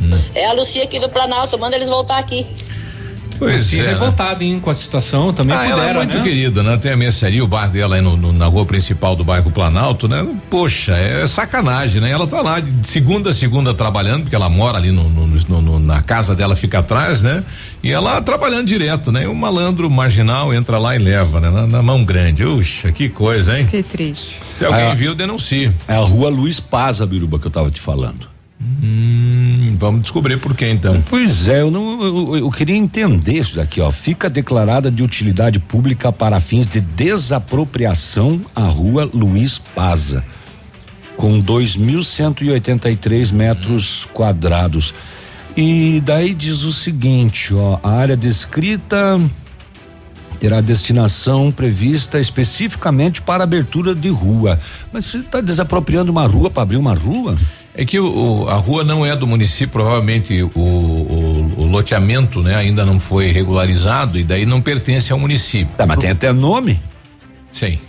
[SPEAKER 36] Hum. É a Lucia aqui do Planalto, manda eles voltar aqui.
[SPEAKER 11] Pois Lucia é. revoltada, hein, com a situação, também ah,
[SPEAKER 10] ela é muito né? querida, né? Tem a mercearia, o bar dela aí no, no, na rua principal do bairro Planalto, né? Poxa, é sacanagem, né? Ela tá lá de segunda a segunda trabalhando, porque ela mora ali no, no, na casa dela, fica atrás, né? E ela trabalhando direto, né? O malandro marginal entra lá e leva, né? Na, na mão grande. Uxa, que coisa, hein?
[SPEAKER 13] Que triste.
[SPEAKER 10] Se alguém ah, viu, denuncie.
[SPEAKER 12] É a rua Luiz Paz, a Biruba, que eu tava te falando.
[SPEAKER 10] Hum, vamos descobrir por que então.
[SPEAKER 12] Pois é, eu não eu, eu, queria entender isso daqui, ó. Fica declarada de utilidade pública para fins de desapropriação a rua Luiz Paza, com 2.183 metros quadrados. E daí diz o seguinte, ó, a área descrita terá destinação prevista especificamente para abertura de rua. Mas você está desapropriando uma rua para abrir uma rua?
[SPEAKER 10] É que o, a rua não é do município, provavelmente o, o, o, loteamento, né, ainda não foi regularizado e daí não pertence ao município.
[SPEAKER 12] Tá, mas tem até nome?
[SPEAKER 10] Sim.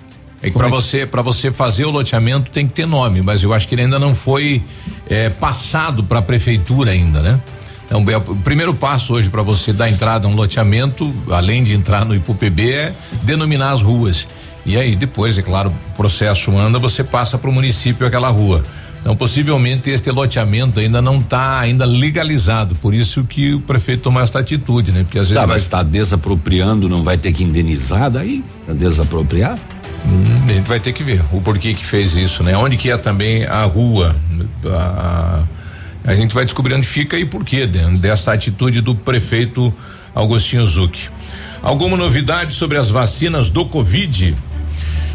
[SPEAKER 10] É que para é você para você fazer o loteamento tem que ter nome, mas eu acho que ele ainda não foi é, passado para a prefeitura ainda, né? Então, o primeiro passo hoje para você dar entrada a um loteamento, além de entrar no IPUPB, é denominar as ruas. E aí depois, é claro, o processo anda, você passa para o município aquela rua. Então, possivelmente este loteamento ainda não está ainda legalizado, por isso que o prefeito tomou esta atitude, né? Porque às vezes.
[SPEAKER 12] Tá, mas está desapropriando, não vai ter que indenizar daí para desapropriar?
[SPEAKER 10] Hum, a gente vai ter que ver o porquê que fez isso, né? Onde que é também a rua, a, a gente vai descobrir onde fica e por quê dessa atitude do prefeito Augustinho Zucchi. Alguma novidade sobre as vacinas do Covid?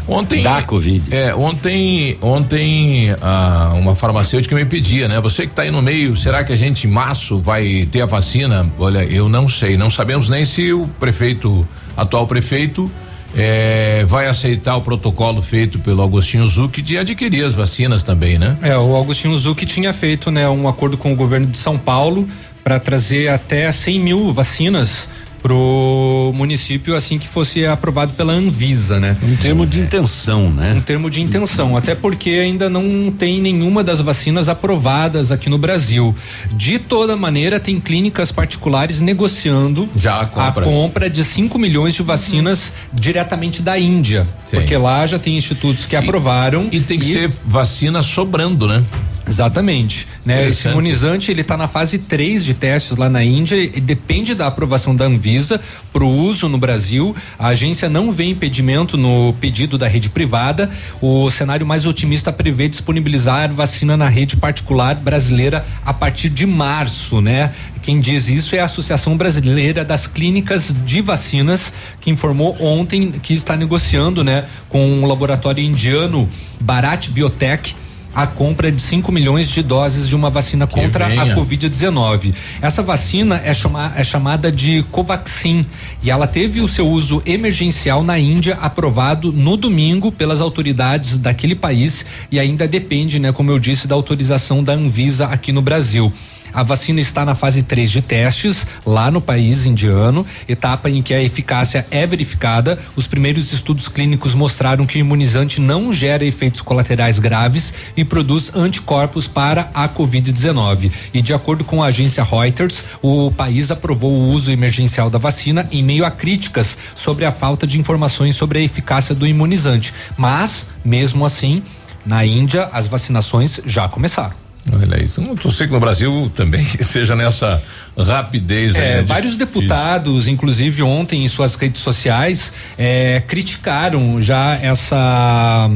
[SPEAKER 10] Ontem.
[SPEAKER 12] Da Covid.
[SPEAKER 10] É, ontem, ontem ah, uma farmacêutica me pedia, né? Você que está aí no meio, será que a gente em março vai ter a vacina? Olha, eu não sei, não sabemos nem se o prefeito, atual prefeito, é, vai aceitar o protocolo feito pelo Agostinho Zucchi de adquirir as vacinas também, né?
[SPEAKER 11] É, o Agostinho Zucchi tinha feito, né, um acordo com o governo de São Paulo para trazer até 100 mil vacinas pro município assim que fosse aprovado pela Anvisa, né?
[SPEAKER 12] Um termo de intenção, né?
[SPEAKER 11] Um termo de intenção, até porque ainda não tem nenhuma das vacinas aprovadas aqui no Brasil. De toda maneira, tem clínicas particulares negociando
[SPEAKER 10] já a compra,
[SPEAKER 11] a compra de 5 milhões de vacinas uhum. diretamente da Índia, Sim. porque lá já tem institutos que e, aprovaram
[SPEAKER 10] e tem que e ser vacina sobrando, né?
[SPEAKER 11] Exatamente, né? Esse imunizante ele está na fase 3 de testes lá na Índia e depende da aprovação da Anvisa para o uso no Brasil. A agência não vê impedimento no pedido da rede privada. O cenário mais otimista prevê disponibilizar vacina na rede particular brasileira a partir de março, né? Quem diz isso é a Associação Brasileira das Clínicas de Vacinas, que informou ontem que está negociando, né, com o um laboratório indiano Bharat Biotech a compra de 5 milhões de doses de uma vacina contra a Covid-19. Essa vacina é, chama, é chamada de Covaxin e ela teve o seu uso emergencial na Índia aprovado no domingo pelas autoridades daquele país e ainda depende, né, como eu disse, da autorização da Anvisa aqui no Brasil. A vacina está na fase 3 de testes lá no país indiano, etapa em que a eficácia é verificada. Os primeiros estudos clínicos mostraram que o imunizante não gera efeitos colaterais graves e produz anticorpos para a Covid-19. E de acordo com a agência Reuters, o país aprovou o uso emergencial da vacina em meio a críticas sobre a falta de informações sobre a eficácia do imunizante. Mas, mesmo assim, na Índia, as vacinações já começaram.
[SPEAKER 10] Olha isso. Não sei que no Brasil também seja nessa rapidez.
[SPEAKER 11] É,
[SPEAKER 10] né,
[SPEAKER 11] vários deputados, inclusive ontem em suas redes sociais, é, criticaram já essa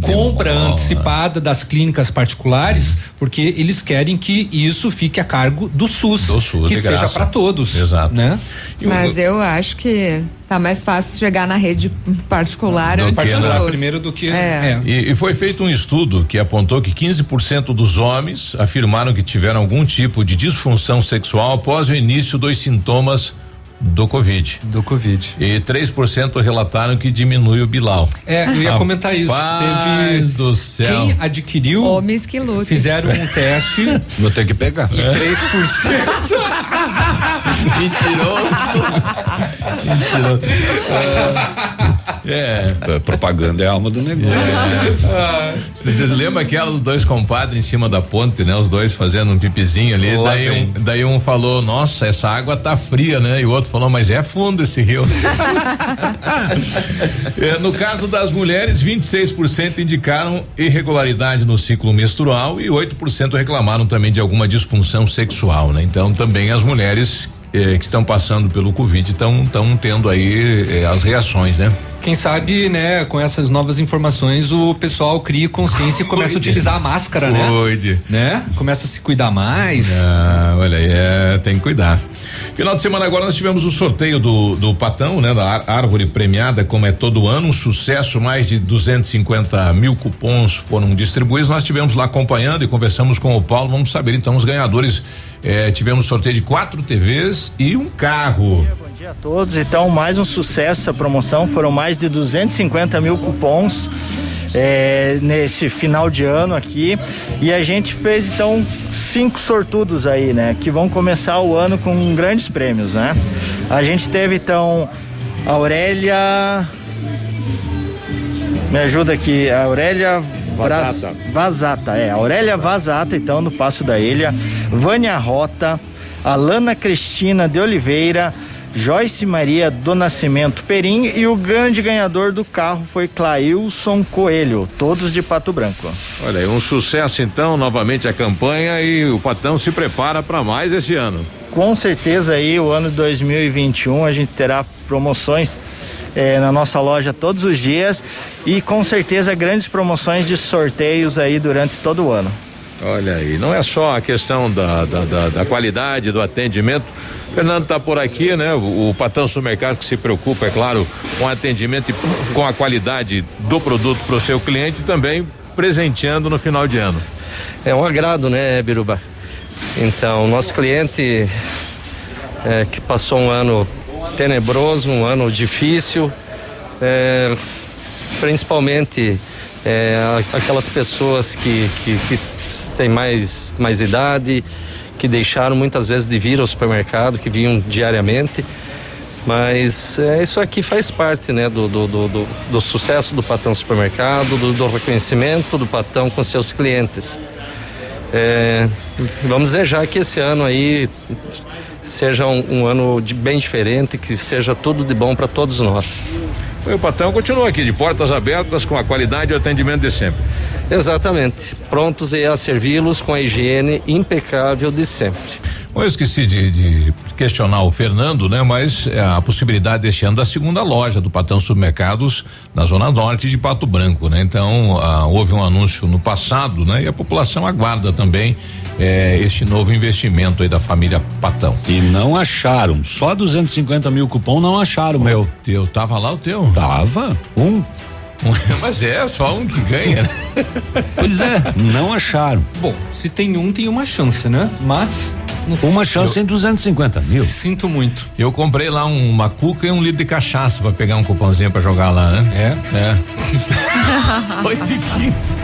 [SPEAKER 11] compra antecipada das clínicas particulares, porque eles querem que isso fique a cargo do SUS,
[SPEAKER 10] Do SUS,
[SPEAKER 11] que seja para todos.
[SPEAKER 10] Exato.
[SPEAKER 11] Né?
[SPEAKER 13] Mas eu acho que tá mais fácil chegar na rede particular
[SPEAKER 10] Do
[SPEAKER 13] SUS.
[SPEAKER 11] primeiro do que
[SPEAKER 13] É.
[SPEAKER 10] E, e foi feito um estudo que apontou que 15% dos homens afirmaram que tiveram algum tipo de disfunção sexual após o início dos sintomas do Covid.
[SPEAKER 11] Do Covid.
[SPEAKER 10] E 3% relataram que diminui o Bilal.
[SPEAKER 11] É, eu ia comentar isso. Teve
[SPEAKER 10] do céu.
[SPEAKER 11] quem adquiriu,
[SPEAKER 13] Homens que lutam.
[SPEAKER 11] fizeram um teste
[SPEAKER 12] Vou ter que pegar.
[SPEAKER 11] e 3%
[SPEAKER 10] Mentiroso. É.
[SPEAKER 12] Propaganda é a alma do negócio.
[SPEAKER 10] É. Vocês lembram aquela dos dois compadres em cima da ponte, né? Os dois fazendo um pipizinho ali. Daí um, daí um falou, nossa, essa água tá fria, né? E o outro falou, mas é fundo esse rio. É, no caso das mulheres, 26% indicaram irregularidade no ciclo menstrual e 8% reclamaram também de alguma disfunção sexual, né? Então também as mulheres eh, que estão passando pelo Covid estão tendo aí eh, as reações, né?
[SPEAKER 11] Quem sabe, né, com essas novas informações, o pessoal cria consciência e começa a utilizar a máscara, né?
[SPEAKER 10] Cuide.
[SPEAKER 11] Né? Começa a se cuidar mais.
[SPEAKER 10] Ah, olha aí, é, tem que cuidar. Final de semana agora nós tivemos o sorteio do, do Patão, né? Da ár- árvore premiada, como é todo ano, um sucesso, mais de 250 mil cupons foram distribuídos. Nós tivemos lá acompanhando e conversamos com o Paulo. Vamos saber então os ganhadores. Eh, tivemos sorteio de quatro TVs e um carro.
[SPEAKER 37] Bom dia a todos. Então, mais um sucesso essa promoção. Foram mais de 250 mil cupons é, nesse final de ano aqui. E a gente fez então cinco sortudos aí, né? Que vão começar o ano com grandes prêmios, né? A gente teve então a Aurélia. Me ajuda aqui, a Aurélia
[SPEAKER 38] Vazata.
[SPEAKER 37] Vazata, é, Aurélia Vazata, então, no Passo da Ilha, Vânia Rota, Alana Cristina de Oliveira, Joyce Maria do Nascimento Perim e o grande ganhador do carro foi Clailson Coelho, todos de Pato Branco.
[SPEAKER 10] Olha aí, um sucesso então, novamente a campanha e o Patão se prepara para mais esse ano.
[SPEAKER 37] Com certeza aí o ano de 2021 a gente terá promoções eh, na nossa loja todos os dias e com certeza grandes promoções de sorteios aí durante todo o ano.
[SPEAKER 10] Olha aí, não é só a questão da, da, da- da qualidade do atendimento. Fernando está por aqui, né? O, o Patão Supermercado que se preocupa, é claro, com o atendimento e com a qualidade do produto para o seu cliente também presenteando no final de ano.
[SPEAKER 39] É um agrado, né, Biruba? Então, nosso cliente é, que passou um ano tenebroso, um ano difícil, é, principalmente é, aquelas pessoas que, que, que têm mais, mais idade, que deixaram muitas vezes de vir ao supermercado, que vinham diariamente. Mas é, isso aqui faz parte né, do, do, do, do- sucesso do Patão Supermercado, do, do reconhecimento do Patão com seus clientes. É, vamos desejar que esse ano aí seja um, um ano de bem diferente, que seja tudo de bom para todos nós.
[SPEAKER 10] O Patão continua aqui de portas abertas com a qualidade e o atendimento de sempre.
[SPEAKER 39] Exatamente, prontos aí a servi-los com a higiene impecável de sempre.
[SPEAKER 10] Bom, eu esqueci de, de questionar o Fernando, né? Mas é, a possibilidade deste ano da segunda loja do Patão Supermercados na Zona Norte de Pato Branco, né? Então, ah, houve um anúncio no passado, né? E a população aguarda também eh, este novo investimento aí da família Patão.
[SPEAKER 12] E não acharam, só 250 mil cupom não acharam, meu.
[SPEAKER 10] Teu, tava lá o teu?
[SPEAKER 12] Tava, um.
[SPEAKER 10] Mas é só um que ganha, né?
[SPEAKER 12] Pois é, não acharam.
[SPEAKER 11] Bom, se tem um, tem uma chance, né? Mas.
[SPEAKER 12] Uma chance
[SPEAKER 11] eu,
[SPEAKER 12] em 250 mil.
[SPEAKER 11] Sinto muito.
[SPEAKER 10] Eu comprei lá um, uma cuca e um litro de cachaça pra pegar um cupomzinho pra jogar lá, né?
[SPEAKER 11] É?
[SPEAKER 10] É. 8 e 15.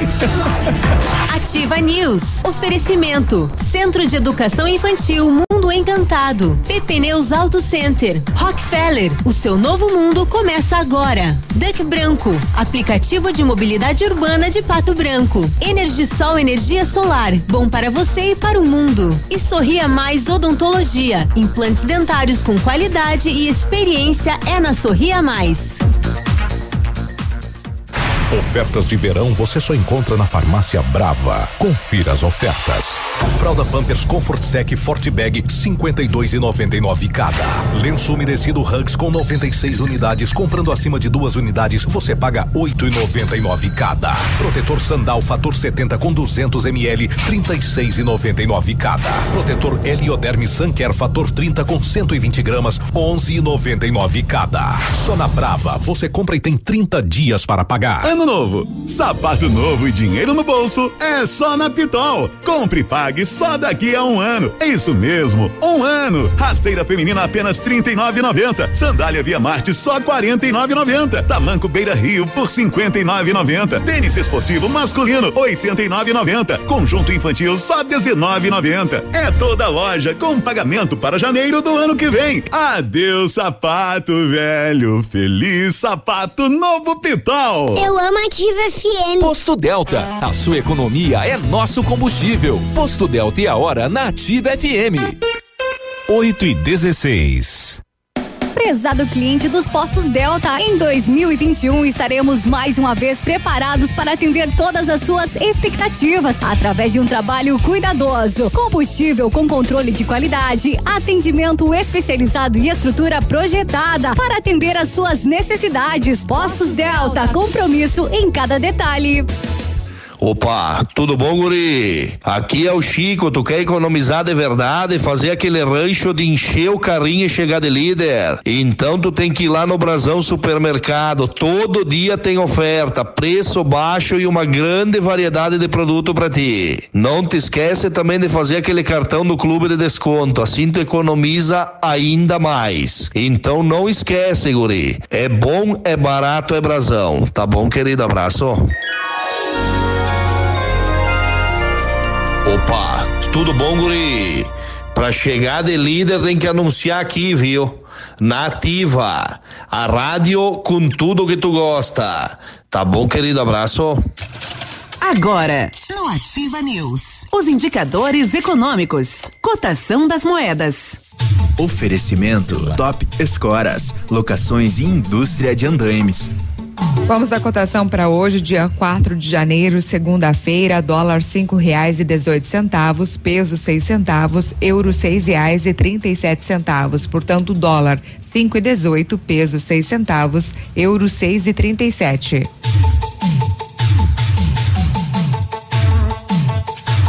[SPEAKER 8] Ativa News. Oferecimento. Centro de Educação Infantil Mundo Encantado. PP Neus Auto Center. Rockefeller. O seu novo mundo começa agora. Duck Branco. Aplicativo de mobilidade urbana de Pato Branco. Energisol Energia Solar. Bom para você e para o mundo. E Sorria Mais Odontologia. Implantes dentários com qualidade e experiência é na Sorria Mais.
[SPEAKER 5] Ofertas de verão você só encontra na Farmácia Brava. Confira as ofertas. Fralda Pampers Comfort Sec Forte Bag 52,99 cada. Lenço umedecido Hugs com 96 unidades. Comprando acima de duas unidades, você paga 8,99 cada. Protetor Sandal Fator 70 com 200 ml 36,99 cada. Protetor Helioderme Sunker Fator 30 com 120 gramas 11,99 cada. Só na Brava você compra e tem 30 dias para pagar.
[SPEAKER 40] Ano novo, sapato novo e dinheiro no bolso é só na Pitol. Compre e pague só daqui a um ano. É isso mesmo, um ano. Rasteira feminina apenas R$ 39,90. Sandália Via Marte só R$ 49,90. Tamanco Beira Rio por R$ 59,90. Tênis esportivo masculino R$ 89,90. Conjunto infantil só 19,90. É toda loja com pagamento para janeiro do ano que vem. Adeus sapato velho, feliz sapato novo Pitol.
[SPEAKER 3] Eu amo Ativa FM.
[SPEAKER 7] Posto Delta, a sua economia é nosso combustível. Posto Delta e a hora na Ativa FM.
[SPEAKER 5] 8 e 16.
[SPEAKER 41] Prezado cliente dos postos Delta, em 2021 estaremos mais uma vez preparados para atender todas as suas expectativas através de um trabalho cuidadoso, combustível com controle de qualidade, atendimento especializado e estrutura projetada para atender às suas necessidades. Postos Delta, compromisso em cada detalhe.
[SPEAKER 42] Opa, tudo bom, guri? Aqui é o Chico, tu quer economizar de verdade, fazer aquele rancho de encher o carrinho e chegar de líder? Então tu tem que ir lá no Brasão Supermercado, todo dia tem oferta, preço baixo e uma grande variedade de produto para ti. Não te esquece também de fazer aquele cartão do clube de desconto, assim tu economiza ainda mais. Então não esquece, guri. É bom, é barato, é Brasão. Tá bom, querido? Abraço. Opa, tudo bom, guri? Pra chegar de líder tem que anunciar aqui, viu? Nativa, a rádio com tudo que tu gosta. Tá bom, querido? Abraço.
[SPEAKER 32] Agora, no Ativa News, os indicadores econômicos, cotação das moedas.
[SPEAKER 43] Oferecimento Top Escoras, locações e indústria de andaimes.
[SPEAKER 13] Vamos à cotação para hoje, dia 4 de janeiro, segunda-feira, dólar cinco reais e dezoito centavos, peso seis centavos, euro seis reais e trinta e sete centavos. Portanto, dólar cinco e dezoito, peso seis centavos, euro seis e trinta e sete.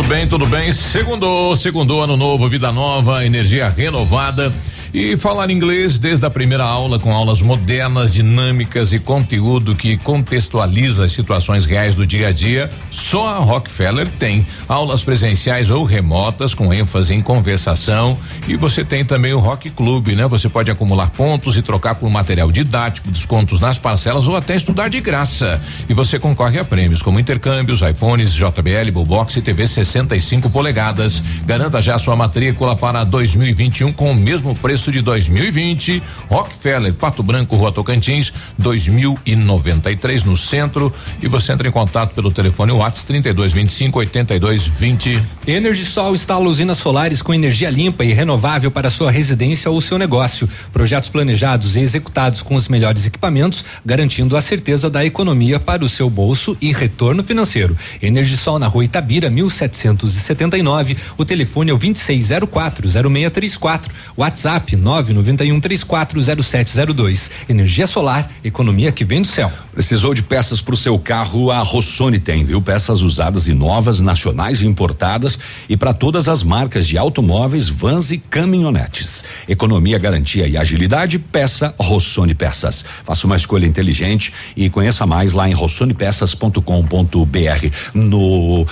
[SPEAKER 10] Tudo bem, tudo bem. Segundo, segundo ano novo, vida nova, energia renovada. E falar inglês desde a primeira aula com aulas modernas, dinâmicas e conteúdo que contextualiza as situações reais do dia a dia, só a Rockefeller tem. Aulas presenciais ou remotas com ênfase em conversação e você tem também o Rock Club, né? Você pode acumular pontos e trocar por material didático, descontos nas parcelas ou até estudar de graça. E você concorre a prêmios como intercâmbios, iPhones, JBL, Bullbox e TV 65 polegadas. Garanta já sua matrícula para 2021 com o mesmo preço de 2020. Rockefeller, Pato Branco, Rua Tocantins, 2093 no centro. E você entra em contato pelo telefone WhatsApp 3225 8220.
[SPEAKER 11] Energisol instala usinas solares com energia limpa e renovável para sua residência ou seu negócio. Projetos planejados e executados com os melhores equipamentos, garantindo a certeza da economia para o seu bolso e retorno financeiro. Energisol na rua Itabira, 1779. O telefone é o 26040634. WhatsApp 991340702. Energia solar, economia que vem do céu.
[SPEAKER 12] Precisou de peças para o seu carro? A Rossoni tem, viu? Peças usadas e novas, nacionais e importadas e para todas as marcas de automóveis, vans e caminhonetes. Economia, garantia e agilidade, peça Rossoni Peças. Faça uma escolha inteligente e conheça mais lá em rossonepeças.com.br no,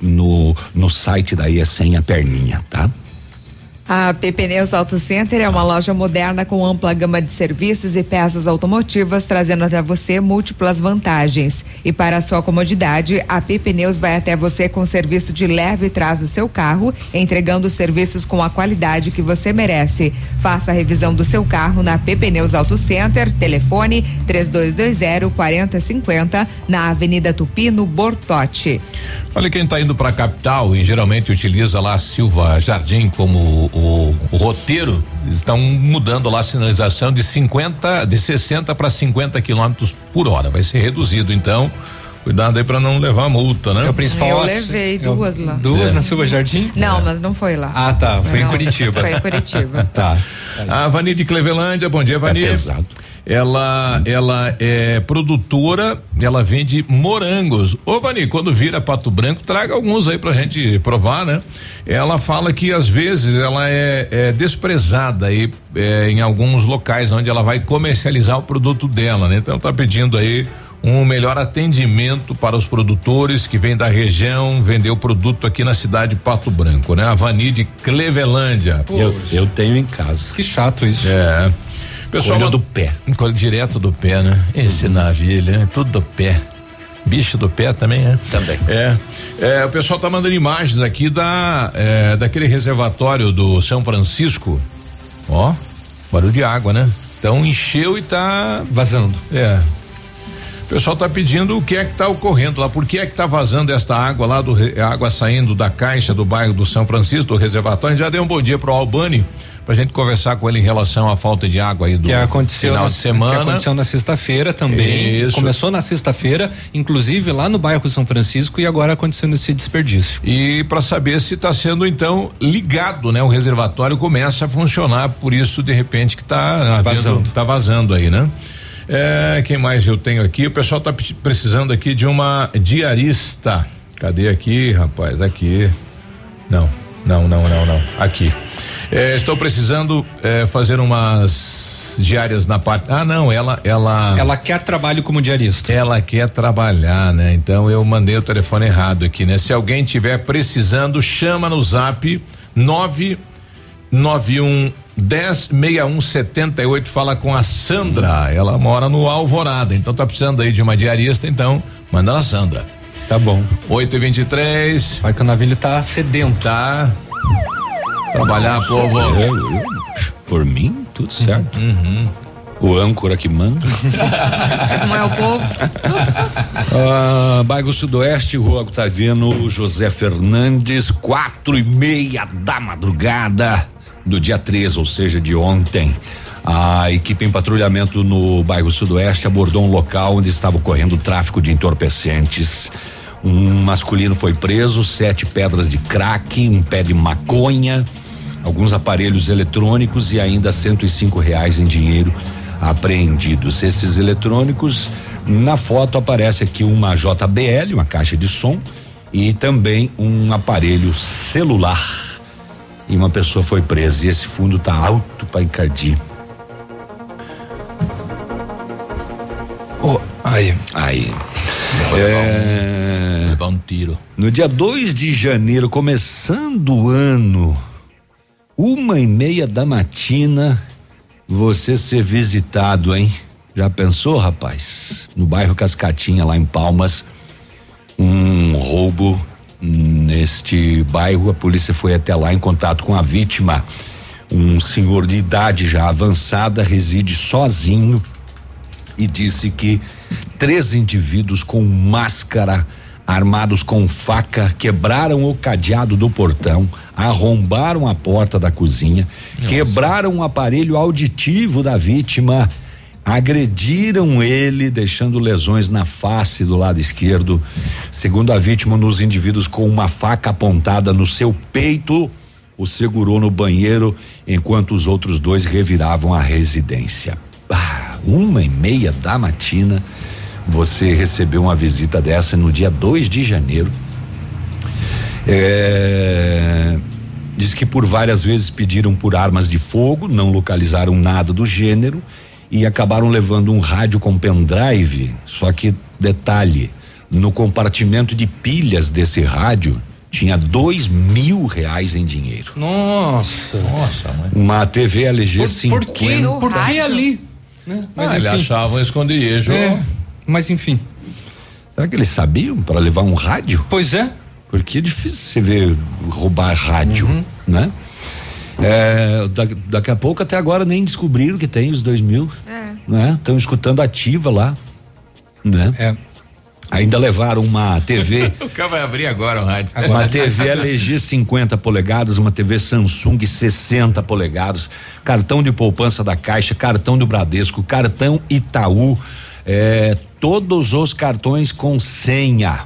[SPEAKER 12] no no site daí é sem a perninha, tá?
[SPEAKER 13] A PP Neus Auto Center é uma loja moderna com ampla gama de serviços e peças automotivas, trazendo até você múltiplas vantagens. E para a sua comodidade, a PP Neus vai até você com serviço de leve traz o seu carro, entregando serviços com a qualidade que você merece. Faça a revisão do seu carro na PP Neus Auto Center, telefone 3220 4050, na Avenida Tupi, no Bortote.
[SPEAKER 10] Olha quem está indo para a capital e geralmente utiliza lá Silva Jardim como o, o roteiro estão mudando lá a sinalização de 50, de 60 para 50 quilômetros por hora. Vai ser reduzido, então. Cuidado aí para não levar multa, né?
[SPEAKER 11] É o principal.
[SPEAKER 13] Eu levei duas lá.
[SPEAKER 11] Duas é. na Silva Jardim?
[SPEAKER 13] Não, é. mas não foi lá.
[SPEAKER 11] Ah, tá. Foi não, em Curitiba.
[SPEAKER 13] Foi em Curitiba.
[SPEAKER 10] tá. A Vani de Clevelândia, bom dia, Vani. É pesado. Ela, ela é produtora, ela vende morangos. Ô, Vani, quando vira Pato Branco, traga alguns aí pra gente provar, né? Ela fala que às vezes ela é, é desprezada aí é, em alguns locais onde ela vai comercializar o produto dela, né? Então tá pedindo aí um melhor atendimento para os produtores que vêm da região vender o produto aqui na cidade de Pato Branco, né? A Vani de Clevelândia.
[SPEAKER 12] Eu, eu tenho em casa.
[SPEAKER 11] Que chato isso.
[SPEAKER 10] É.
[SPEAKER 12] Pessoal, do pé.
[SPEAKER 10] Colhe direto do pé, né? Esse uhum. navio, né? Tudo do pé. Bicho do pé também, né?
[SPEAKER 12] Também.
[SPEAKER 10] É, é o pessoal tá mandando imagens aqui da é, daquele reservatório do São Francisco. Ó, barulho de água, né? Então encheu e tá
[SPEAKER 11] vazando.
[SPEAKER 10] É. O pessoal tá pedindo o que é que tá ocorrendo lá, por que é que tá vazando esta água lá do água saindo da caixa do bairro do São Francisco, do reservatório. Já deu um bom dia pro Albani pra gente conversar com ele em relação à falta de água aí do
[SPEAKER 11] que aconteceu
[SPEAKER 10] final
[SPEAKER 11] na,
[SPEAKER 10] de semana. Que
[SPEAKER 11] aconteceu na sexta-feira também. Isso. Começou na sexta-feira, inclusive lá no bairro São Francisco e agora acontecendo esse desperdício.
[SPEAKER 10] E para saber se está sendo então ligado, né? O reservatório começa a funcionar, por isso de repente que tá vazando, tá vazando aí, né? É, quem mais eu tenho aqui? O pessoal tá precisando aqui de uma diarista. Cadê aqui, rapaz? Aqui. Não, não, não, não, não. Aqui. É, estou precisando é, fazer umas diárias na parte. Ah, não, ela, ela.
[SPEAKER 11] Ela quer trabalho como diarista.
[SPEAKER 10] Ela quer trabalhar, né? Então eu mandei o telefone errado aqui, né? Se alguém tiver precisando, chama no zap 991 10 6178 fala com a Sandra. Ela mora no Alvorada, então tá precisando aí de uma diarista, então manda na Sandra.
[SPEAKER 11] Tá bom.
[SPEAKER 10] 8 e 23
[SPEAKER 11] Vai que o navio tá sedento.
[SPEAKER 10] Tá. Trabalhar, povo.
[SPEAKER 12] Eu, eu, por mim, tudo certo.
[SPEAKER 10] Uhum.
[SPEAKER 12] O âncora que manda.
[SPEAKER 13] Não é o povo?
[SPEAKER 12] ah, bairro Sudoeste, Rua Octaviano, José Fernandes, quatro e meia da madrugada do dia 13, ou seja, de ontem. A equipe em patrulhamento no bairro Sudoeste abordou um local onde estava ocorrendo tráfico de entorpecentes. Um masculino foi preso, sete pedras de crack, um pé de maconha, alguns aparelhos eletrônicos e ainda 105 reais em dinheiro apreendidos. Esses eletrônicos, na foto aparece aqui uma JBL, uma caixa de som e também um aparelho celular. e uma pessoa foi presa. E esse fundo tá alto para encardir.
[SPEAKER 11] Oh, aí.
[SPEAKER 12] Aí. É,
[SPEAKER 10] levar um tiro.
[SPEAKER 12] No dia 2 de janeiro, começando o ano, uma e meia da matina, você ser visitado, hein? Já pensou, rapaz? No bairro Cascatinha, lá em Palmas, um roubo neste bairro. A polícia foi até lá em contato com a vítima. Um senhor de idade já avançada reside sozinho e disse que três indivíduos com máscara, armados com faca, quebraram o cadeado do portão, arrombaram a porta da cozinha, Nossa. quebraram o aparelho auditivo da vítima, agrediram ele, deixando lesões na face do lado esquerdo. Segundo a vítima, um dos indivíduos com uma faca apontada no seu peito o segurou no banheiro enquanto os outros dois reviravam a residência. Ah, uma e meia da matina, você recebeu uma visita dessa no dia 2 de janeiro. É, diz que por várias vezes pediram por armas de fogo, não localizaram nada do gênero e acabaram levando um rádio com pendrive. Só que detalhe, no compartimento de pilhas desse rádio tinha dois mil reais em dinheiro.
[SPEAKER 11] Nossa, nossa, mãe.
[SPEAKER 12] Uma TV LG
[SPEAKER 11] por,
[SPEAKER 12] 50.
[SPEAKER 11] Por que, por que ali? Né?
[SPEAKER 10] Mas ah, ele achava um esconderijo. É,
[SPEAKER 11] mas enfim.
[SPEAKER 12] Será que eles sabiam para levar um rádio?
[SPEAKER 11] Pois é.
[SPEAKER 12] Porque é difícil você ver roubar rádio, uhum. né? É, da, daqui a pouco até agora nem descobriram que tem os dois mil. É. Né? Estão escutando ativa lá. Né?
[SPEAKER 11] É.
[SPEAKER 12] Ainda levaram uma TV.
[SPEAKER 10] o cara vai abrir agora o rádio.
[SPEAKER 12] Uma TV LG 50 polegadas, uma TV Samsung 60 polegadas, cartão de poupança da Caixa, cartão do Bradesco, cartão Itaú, é, todos os cartões com senha.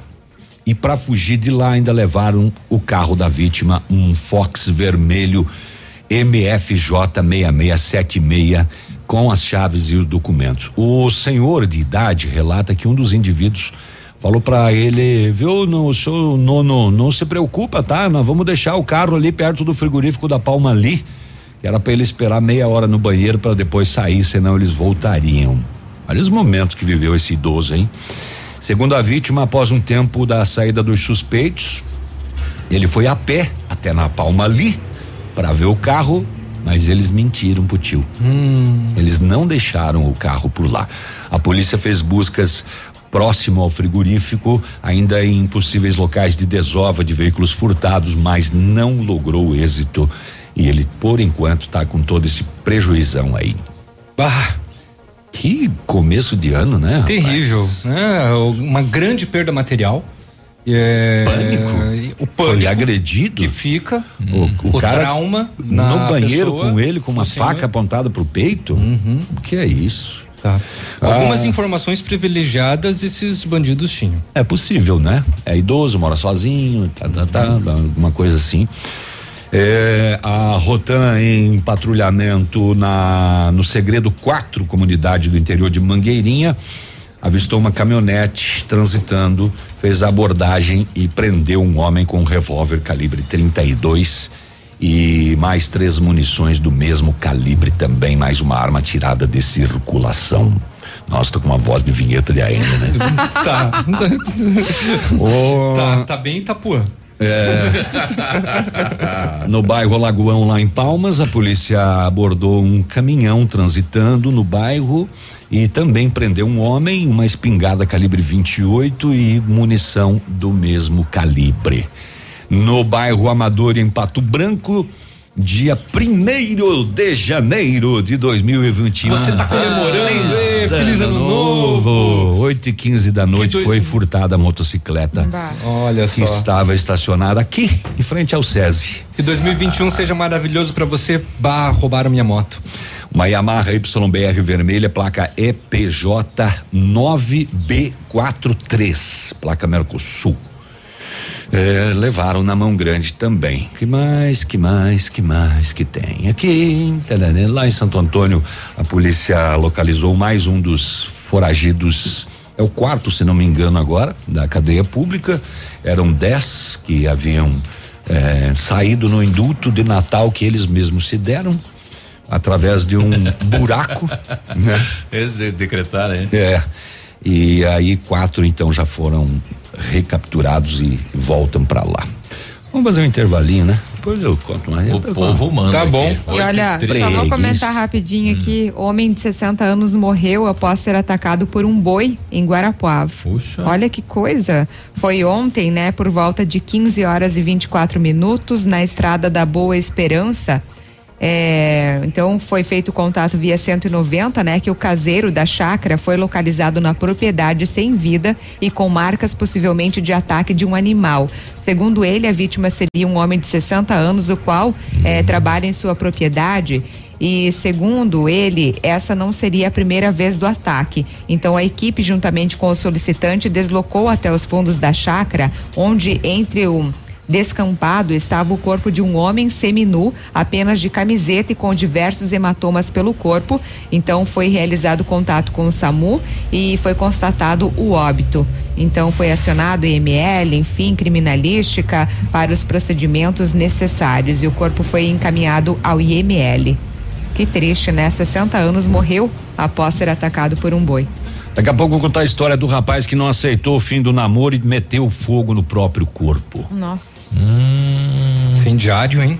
[SPEAKER 12] E para fugir de lá ainda levaram o carro da vítima, um Fox vermelho MFJ 6676 com as chaves e os documentos. O senhor de idade relata que um dos indivíduos falou para ele, viu, no senhor, não, não, não se preocupa, tá? Nós vamos deixar o carro ali perto do frigorífico da Palma ali. Que era para ele esperar meia hora no banheiro para depois sair, senão eles voltariam. Olha os momentos que viveu esse idoso, hein? Segundo a vítima, após um tempo da saída dos suspeitos, ele foi a pé até na Palma ali para ver o carro, mas eles mentiram pro tio.
[SPEAKER 11] Hum.
[SPEAKER 12] Eles não deixaram o carro por lá. A polícia fez buscas próximo ao frigorífico, ainda em possíveis locais de desova de veículos furtados, mas não logrou êxito. E ele, por enquanto, está com todo esse prejuizão aí.
[SPEAKER 11] Bah!
[SPEAKER 12] Que começo de ano, né?
[SPEAKER 11] Terrível, né? Uma grande perda material. É,
[SPEAKER 12] pânico. O pânico foi agredido
[SPEAKER 11] que fica
[SPEAKER 12] o, o, o cara
[SPEAKER 11] trauma
[SPEAKER 12] no banheiro pessoa, com ele com uma faca apontada pro peito
[SPEAKER 11] uhum.
[SPEAKER 12] o que é isso
[SPEAKER 11] Tá. Algumas ah. informações privilegiadas esses bandidos tinham.
[SPEAKER 12] É possível, né? É idoso, mora sozinho, tá, tá, tá, alguma coisa assim. É, a Rotan em patrulhamento na no Segredo 4, comunidade do interior de Mangueirinha, avistou uma caminhonete transitando, fez a abordagem e prendeu um homem com um revólver calibre 32 e mais três munições do mesmo calibre também, mais uma arma tirada de circulação. Nossa, tô com uma voz de vinheta de AM, né?
[SPEAKER 11] tá. oh. tá. Tá bem Itapuã.
[SPEAKER 12] É. no bairro Lagoão, lá em Palmas, a polícia abordou um caminhão transitando no bairro e também prendeu um homem, uma espingarda calibre 28 e munição do mesmo calibre no bairro Amador, em Pato Branco. Dia primeiro de janeiro de 2021.
[SPEAKER 11] Você está comemorando, feliz, feliz ano, novo.
[SPEAKER 12] novo. 8 e 15 da noite dois... foi furtada a motocicleta.
[SPEAKER 11] Olha
[SPEAKER 12] que
[SPEAKER 11] só.
[SPEAKER 12] estava estacionada aqui, em frente ao SESI.
[SPEAKER 11] Que 2021 ah. seja maravilhoso para você. Bah, roubaram minha moto.
[SPEAKER 12] Uma Yamaha YBR vermelha, placa EPJ 9B43, placa Mercosul. É, levaram na mão grande também. Que mais, que mais, que mais que tem? Aqui, lá em Santo Antônio, a polícia localizou mais um dos foragidos. É o quarto, se não me engano, agora, da cadeia pública. Eram dez que haviam é, saído no indulto de Natal que eles mesmos se deram através de um buraco, né?
[SPEAKER 10] Eles de, decretaram, hein?
[SPEAKER 12] É. E aí quatro então já foram recapturados e voltam para lá. Vamos fazer um intervalinho, né? Depois eu conto mais.
[SPEAKER 10] O povo manda.
[SPEAKER 12] Tá bom.
[SPEAKER 13] E olha, só vou comentar rapidinho aqui: homem de 60 anos morreu após ser atacado por um boi em Guarapuava.
[SPEAKER 10] Puxa.
[SPEAKER 13] Olha que coisa. Foi ontem, né, por volta de 15 horas e 24 minutos, na estrada da Boa Esperança. É, então foi feito o contato via 190, né? Que o caseiro da chácara foi localizado na propriedade sem vida e com marcas possivelmente de ataque de um animal. Segundo ele, a vítima seria um homem de 60 anos, o qual é, trabalha em sua propriedade. E segundo ele, essa não seria a primeira vez do ataque. Então a equipe, juntamente com o solicitante, deslocou até os fundos da chácara, onde entre o Descampado estava o corpo de um homem seminu, apenas de camiseta e com diversos hematomas pelo corpo. Então foi realizado contato com o SAMU e foi constatado o óbito. Então foi acionado IML, enfim, criminalística para os procedimentos necessários e o corpo foi encaminhado ao IML. Que triste, né? 60 anos morreu após ser atacado por um boi.
[SPEAKER 12] Daqui a pouco eu vou contar a história do rapaz que não aceitou o fim do namoro e meteu fogo no próprio corpo.
[SPEAKER 13] Nossa.
[SPEAKER 10] Hum,
[SPEAKER 11] Fim de ádio, hein?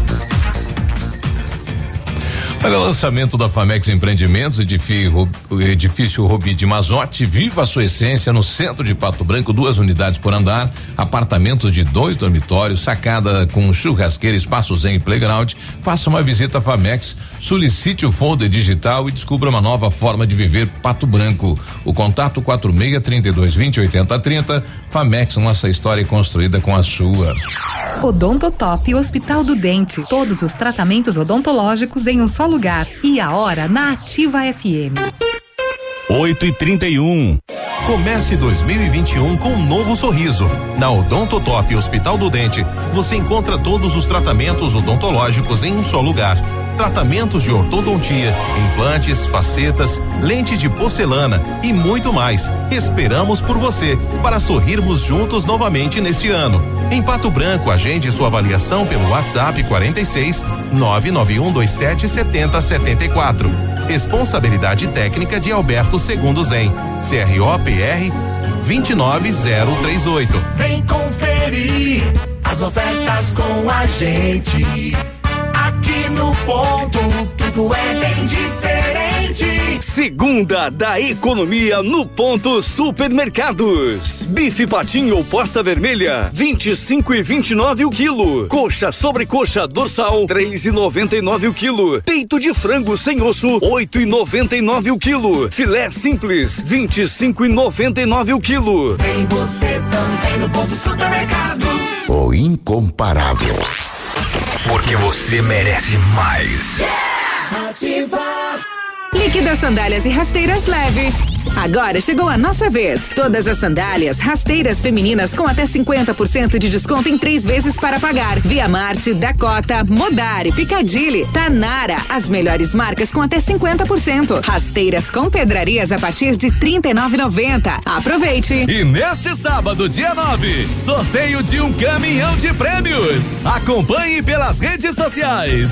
[SPEAKER 10] O lançamento da Famex Empreendimentos, edifício, edifício Robi de Mazote, viva a sua essência no centro de Pato Branco, duas unidades por andar, apartamentos de dois dormitórios, sacada com churrasqueira, espaço zen e playground. Faça uma visita à Famex, solicite o folder digital e descubra uma nova forma de viver Pato Branco. O contato 46 32 20 80 30. Famex, nossa história é construída com a sua.
[SPEAKER 44] Odontotop Hospital do Dente. Todos os tratamentos odontológicos em um só lugar. E a hora na Ativa FM.
[SPEAKER 45] 8 e 31 Comece 2021 com um novo sorriso. Na Odontotop Hospital do Dente, você encontra todos os tratamentos odontológicos em um só lugar. Tratamentos de ortodontia, implantes, facetas, lente de porcelana e muito mais. Esperamos por você para sorrirmos juntos novamente neste ano. Em Pato Branco, agende sua avaliação pelo WhatsApp 46 99127 7074. Responsabilidade técnica de Alberto Segundo Zen. CROPR 29038.
[SPEAKER 46] Vem conferir as ofertas com a gente. No ponto, tudo é bem diferente.
[SPEAKER 47] Segunda da economia no ponto supermercados. Bife patinho ou posta vermelha, 25 e 29 o quilo. Coxa sobre coxa dorsal, 3 e 99 o quilo. Peito de frango sem osso, 8 e 99 o quilo. Filé simples, 25 e 99 o quilo.
[SPEAKER 46] Tem você também no ponto supermercados.
[SPEAKER 48] O incomparável. Porque você merece mais.
[SPEAKER 46] Ativa.
[SPEAKER 44] Líquida Sandálias e Rasteiras Leve. Agora chegou a nossa vez. Todas as sandálias, rasteiras femininas com até 50% de desconto em três vezes para pagar. Via Marte, Dakota, Modari, Picadilly, Tanara. As melhores marcas com até 50%. Rasteiras com pedrarias a partir de R$ 39,90. Aproveite.
[SPEAKER 45] E neste sábado, dia 9, sorteio de um caminhão de prêmios. Acompanhe pelas redes sociais.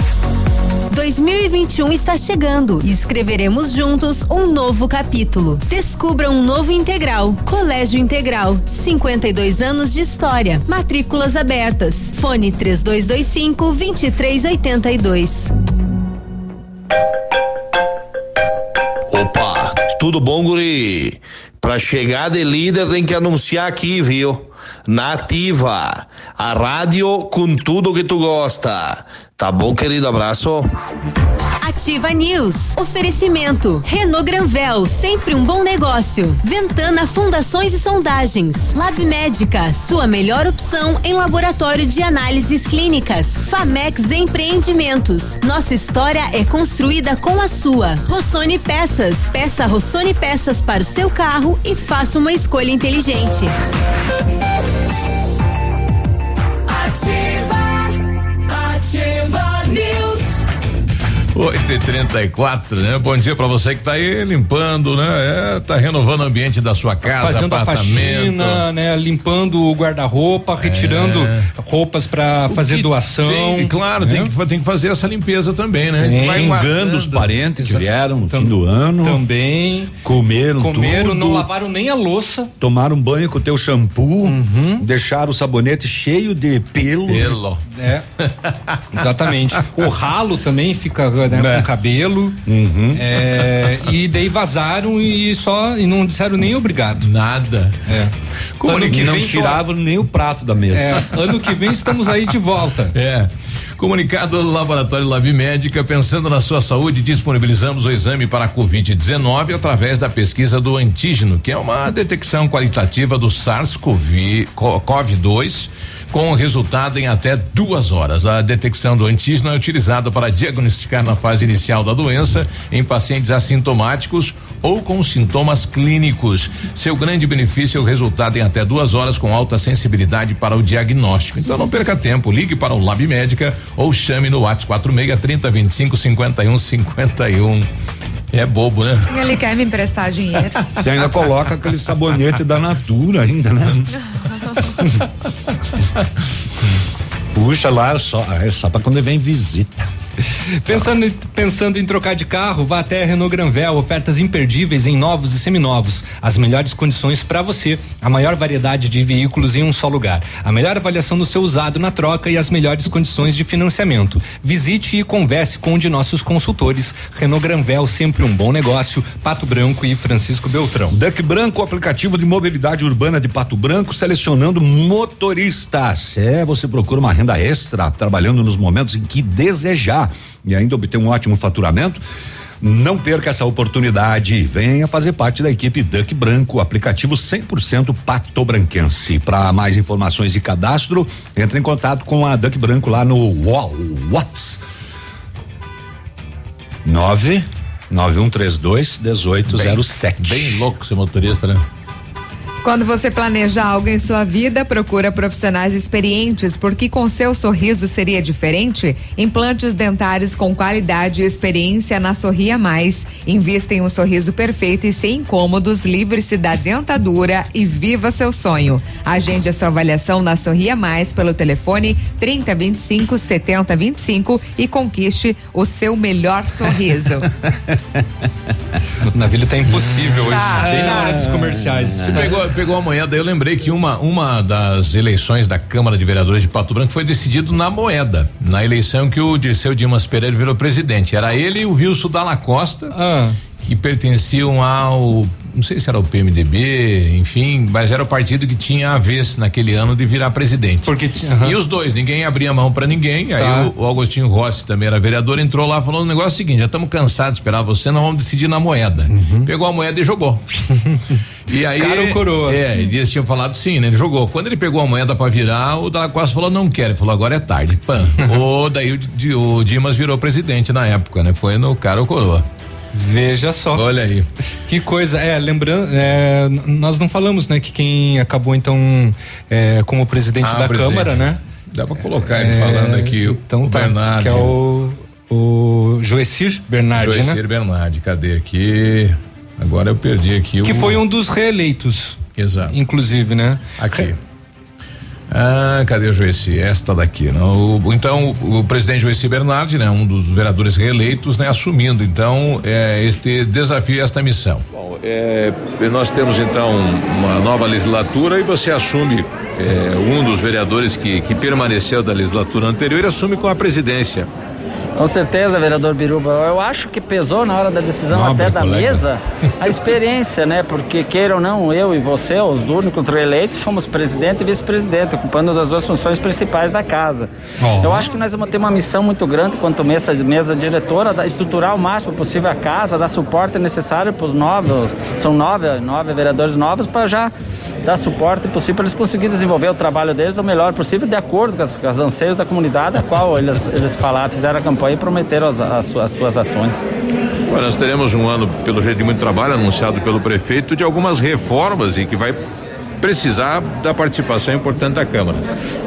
[SPEAKER 8] 2021 está chegando e escreveremos juntos um novo capítulo. Descubra um novo integral. Colégio Integral. 52 anos de história. Matrículas abertas. Fone 3225 2382.
[SPEAKER 42] Opa, tudo bom, guri? Pra chegar de líder tem que anunciar aqui, viu? Nativa, a rádio com tudo que tu gosta. Tá bom, querido? Abraço.
[SPEAKER 8] Ativa News. Oferecimento. Renault Granvel, sempre um bom negócio. Ventana Fundações e Sondagens. Lab Médica, sua melhor opção em laboratório de análises clínicas. Famex Empreendimentos. Nossa história é construída com a sua. Rossoni Peças. Peça Rossoni Peças para o seu carro e faça uma escolha inteligente.
[SPEAKER 10] 8 e 34 né? Bom dia pra você que tá aí limpando, né? É, tá renovando o ambiente da sua casa,
[SPEAKER 11] Fazendo a
[SPEAKER 10] apartamento.
[SPEAKER 11] faxina, né? Limpando o guarda-roupa, retirando roupas pra fazer
[SPEAKER 10] que
[SPEAKER 11] doação.
[SPEAKER 10] tem- claro,
[SPEAKER 11] né?
[SPEAKER 10] tem, que, tem que fazer essa limpeza também, né?
[SPEAKER 12] Tem,
[SPEAKER 10] Vai
[SPEAKER 12] os parentes que vieram no
[SPEAKER 11] Tam-
[SPEAKER 12] fim do ano.
[SPEAKER 11] Também.
[SPEAKER 12] Comeram,
[SPEAKER 11] Comeram,
[SPEAKER 12] tudo.
[SPEAKER 11] não lavaram nem a louça.
[SPEAKER 12] Tomaram banho com o teu shampoo, deixaram o sabonete cheio de pelo.
[SPEAKER 10] Pelo.
[SPEAKER 11] É. Exatamente. O ralo também fica né, com cabelo. É, e daí vazaram e só e não disseram nem obrigado.
[SPEAKER 10] Nada.
[SPEAKER 11] É.
[SPEAKER 12] Como
[SPEAKER 11] ano que
[SPEAKER 12] não
[SPEAKER 11] vem
[SPEAKER 12] tiravam nem o prato da mesa.
[SPEAKER 11] É, ano que vem estamos aí de volta.
[SPEAKER 10] É. Comunicado do Laboratório Lab Médica, pensando na sua saúde, disponibilizamos o exame para a Covid-19 através da pesquisa do antígeno, que é uma detecção qualitativa do SARS-CoV-2 com resultado em até duas horas. A detecção do antígeno é utilizada para diagnosticar na fase inicial da doença em pacientes assintomáticos ou com sintomas clínicos. Seu grande benefício é o resultado em até duas horas com alta sensibilidade para o diagnóstico. Então não perca tempo, ligue para o Lab Médica ou chame no WhatsApp 46 30 25 51 51. É bobo, né?
[SPEAKER 13] Ele quer me emprestar dinheiro.
[SPEAKER 12] Você ainda coloca aquele sabonete da Natura ainda, né? Puxa lá, só, é só pra quando vem visita.
[SPEAKER 11] Pensando, em- pensando em trocar de carro, vá até a Renault Granvel, ofertas imperdíveis em novos e seminovos. As melhores condições para você, a maior variedade de veículos em um só lugar. A melhor avaliação do seu usado na troca e as melhores condições de financiamento. Visite e converse com um de nossos consultores. Renault Granvel, sempre um bom negócio. Pato Branco e Francisco Beltrão.
[SPEAKER 12] Duck Branco, aplicativo de mobilidade urbana de Pato Branco, selecionando motoristas. É, você procura uma renda extra, trabalhando nos momentos em que desejar e ainda obter um ótimo faturamento. Não perca essa oportunidade. Venha fazer parte da equipe Duck Branco, aplicativo 100% patobranquense. Para mais informações e cadastro, entre em contato com a Duck Branco lá no Wall Whats 9 9132 1807.
[SPEAKER 10] Bem louco ser motorista, né?
[SPEAKER 13] Quando você planeja algo em sua vida, procura profissionais experientes, porque com seu sorriso seria diferente? Implantes dentários com qualidade e experiência na Sorria Mais. Invista em um sorriso perfeito e sem incômodos, livre-se da dentadura e viva seu sonho. Agende a sua avaliação na Sorria Mais pelo telefone 3025 7025 e conquiste o seu melhor sorriso.
[SPEAKER 11] Na Vila tá impossível hoje,
[SPEAKER 13] Tá,
[SPEAKER 11] bem na hora dos comerciais.
[SPEAKER 10] Você pegou, pegou a moeda, eu lembrei que uma, uma das eleições da Câmara de Vereadores de Pato Branco foi decidido na moeda, na eleição que o Dirceu Dimas Pereira virou presidente. Era ele e o Wilson Dalla Costa, que pertenciam ao, não sei se era o PMDB, enfim, mas era o partido que tinha a vez naquele ano de virar presidente.
[SPEAKER 11] Porque
[SPEAKER 10] E os dois, ninguém abria mão pra ninguém. Aí
[SPEAKER 11] Tá.
[SPEAKER 10] o, o Agostinho Rossi também era vereador, entrou lá falou o negócio é o seguinte: já estamos cansados de esperar você, nós vamos decidir na moeda. Pegou a moeda e jogou. e aí.
[SPEAKER 11] Cara ou coroa?
[SPEAKER 10] É, e eles tinham falado sim, né? Ele jogou. Quando ele pegou a moeda pra virar, o Dalla Costa falou: não quero. Ele falou: agora é tarde. Pã. o, daí o, o Dimas virou presidente na época, né? Foi no cara ou coroa.
[SPEAKER 11] Veja só.
[SPEAKER 10] Olha aí.
[SPEAKER 11] Que coisa, é, lembrando, é, nós não falamos, né, que quem acabou então é, como presidente
[SPEAKER 10] Ah,
[SPEAKER 11] da
[SPEAKER 10] presidente.
[SPEAKER 11] Câmara, né?
[SPEAKER 10] Dá pra colocar ele falando aqui, o,
[SPEAKER 11] então
[SPEAKER 10] o
[SPEAKER 11] tá,
[SPEAKER 10] Bernardi.
[SPEAKER 11] Que é o, o Joecir Bernardi,
[SPEAKER 10] Joecir
[SPEAKER 11] né?
[SPEAKER 10] Bernardi, cadê aqui? Agora eu perdi aqui
[SPEAKER 11] Que
[SPEAKER 10] o.
[SPEAKER 11] foi um dos reeleitos.
[SPEAKER 10] Exato.
[SPEAKER 11] Inclusive, né?
[SPEAKER 10] Aqui. Ah, cadê o Joeci? Esta daqui, não? O- então, o, presidente Joeci Bernardi, né, um dos vereadores reeleitos, né, assumindo então é, este desafio, esta missão.
[SPEAKER 49] Bom, é, nós temos então uma nova legislatura e você assume é, um dos vereadores que, que permaneceu da legislatura anterior assume com a presidência.
[SPEAKER 50] Com certeza, vereador Biruba. Eu acho que pesou na hora da decisão
[SPEAKER 12] Nobre
[SPEAKER 50] até da
[SPEAKER 12] colega.
[SPEAKER 50] mesa a experiência, né? Porque queira ou não, eu e você, os únicos reeleitos, fomos presidente e vice-presidente, ocupando as duas funções principais da casa.
[SPEAKER 11] Oh.
[SPEAKER 50] Eu acho que nós vamos ter uma missão muito grande quanto mesa, mesa diretora, da- estruturar o máximo possível a casa, dar suporte necessário para os novos, são nove, nove vereadores novos, para já dar suporte possível para eles conseguirem desenvolver o trabalho deles o melhor possível, de acordo com as anseios da comunidade, a qual eles, eles falaram, fizeram a campanha e prometeram as, as as suas ações.
[SPEAKER 49] Nós teremos um ano, pelo jeito de muito trabalho, anunciado pelo prefeito, de algumas reformas e que vai precisar da participação importante da Câmara.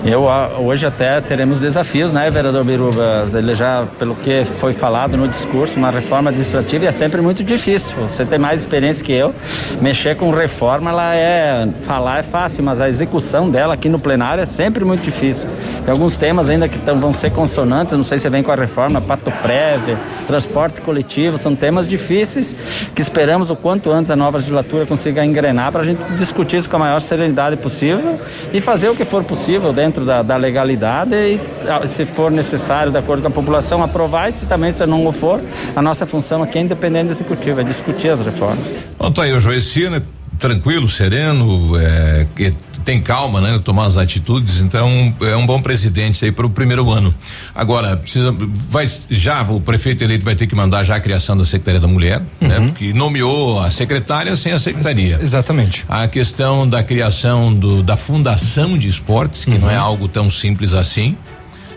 [SPEAKER 50] Eu ah, hoje até teremos desafios, né, vereador Biruba? Ele já, pelo que foi falado no discurso, uma reforma administrativa é sempre muito difícil. Você tem mais experiência que eu. Mexer com reforma, ela é falar é fácil, mas a execução dela aqui no plenário é sempre muito difícil. Tem alguns temas ainda que tão, vão ser consonantes. Não sei se vem com a reforma, pato prévio, transporte coletivo, são temas difíceis que esperamos o quanto antes a nova legislatura consiga engrenar para a gente discutir isso com a maior serenidade possível e fazer o que for possível dentro da, da legalidade e, ah, se for necessário, de acordo com a população, aprovar e se também se não for, a nossa função aqui é independente do executivo, é discutir as reformas.
[SPEAKER 10] Bom, tá aí o Joeci, né? Tranquilo, sereno, é, que tem calma, né? Tomar as atitudes, então é um bom presidente aí para o primeiro ano. Agora, precisa, vai, já o prefeito eleito vai ter que mandar já a criação da Secretaria da Mulher, né? Porque nomeou a secretária sem a secretaria.
[SPEAKER 11] Exatamente.
[SPEAKER 10] A questão da criação do, da fundação de esportes, que não é algo tão simples assim.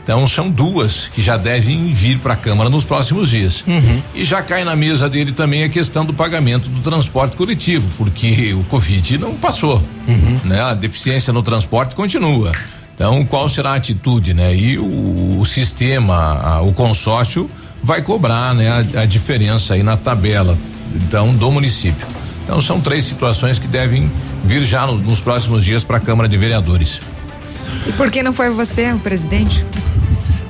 [SPEAKER 10] Então são duas que já devem vir para a Câmara nos próximos dias. E já cai na mesa dele também a questão do pagamento do transporte coletivo, porque o Covid não passou, né? A deficiência no transporte continua. Então, qual será a atitude, né? E o, o sistema, a- o consórcio vai cobrar, né? A, a diferença aí na tabela, então, do município. Então, são três situações que devem vir já no- nos próximos dias para a Câmara de Vereadores.
[SPEAKER 13] E por que não foi você o presidente?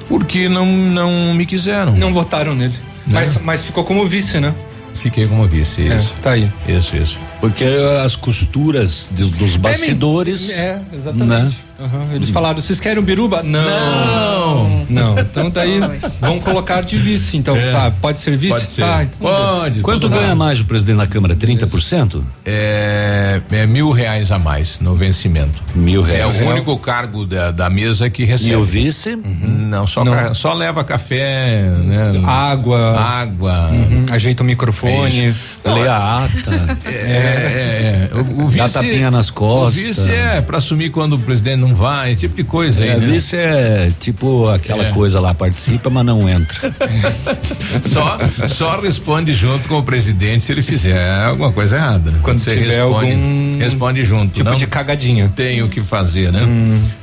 [SPEAKER 10] Porque não, não me quiseram.
[SPEAKER 11] Não votaram nele. Mas, mas ficou como vice, né?
[SPEAKER 10] Fiquei como vice, isso.
[SPEAKER 11] tá aí.
[SPEAKER 10] Isso, isso.
[SPEAKER 12] Porque as costuras de- dos bastidores.
[SPEAKER 11] É, exatamente. Aham, Eles falaram, vocês querem um biruba? Não. Não. Então daí vão colocar de vice. Então,
[SPEAKER 12] É.
[SPEAKER 11] tá, pode ser vice?
[SPEAKER 12] Pode ser.
[SPEAKER 11] Tá, então
[SPEAKER 10] Pode.
[SPEAKER 12] Quanto ganha mais o presidente da Câmara? 30%?
[SPEAKER 10] É, é mil reais a mais no vencimento.
[SPEAKER 12] Mil reais.
[SPEAKER 10] É o único cargo da, da mesa que recebe.
[SPEAKER 12] E o vice?
[SPEAKER 10] Não, só,
[SPEAKER 11] Não.
[SPEAKER 10] ca- só leva café, né?
[SPEAKER 11] Água.
[SPEAKER 10] Água.
[SPEAKER 11] Uhum, Ajeita o microfone.
[SPEAKER 12] Lê a ata.
[SPEAKER 10] É, é, é. O, o
[SPEAKER 12] Dá
[SPEAKER 10] vice.
[SPEAKER 12] tapinha nas costas.
[SPEAKER 10] O vice é pra assumir quando o presidente não vai, esse tipo de coisa
[SPEAKER 12] É,
[SPEAKER 10] aí, né?
[SPEAKER 12] vice é tipo aquela
[SPEAKER 10] É.
[SPEAKER 12] coisa lá, participa, mas não entra.
[SPEAKER 10] Só, só responde junto com o presidente se ele fizer alguma coisa errada. Né?
[SPEAKER 11] Quando
[SPEAKER 10] você
[SPEAKER 11] tiver
[SPEAKER 10] responde,
[SPEAKER 11] algum
[SPEAKER 10] responde junto.
[SPEAKER 11] tipo
[SPEAKER 10] não
[SPEAKER 11] de cagadinha.
[SPEAKER 10] Tem o que fazer, né?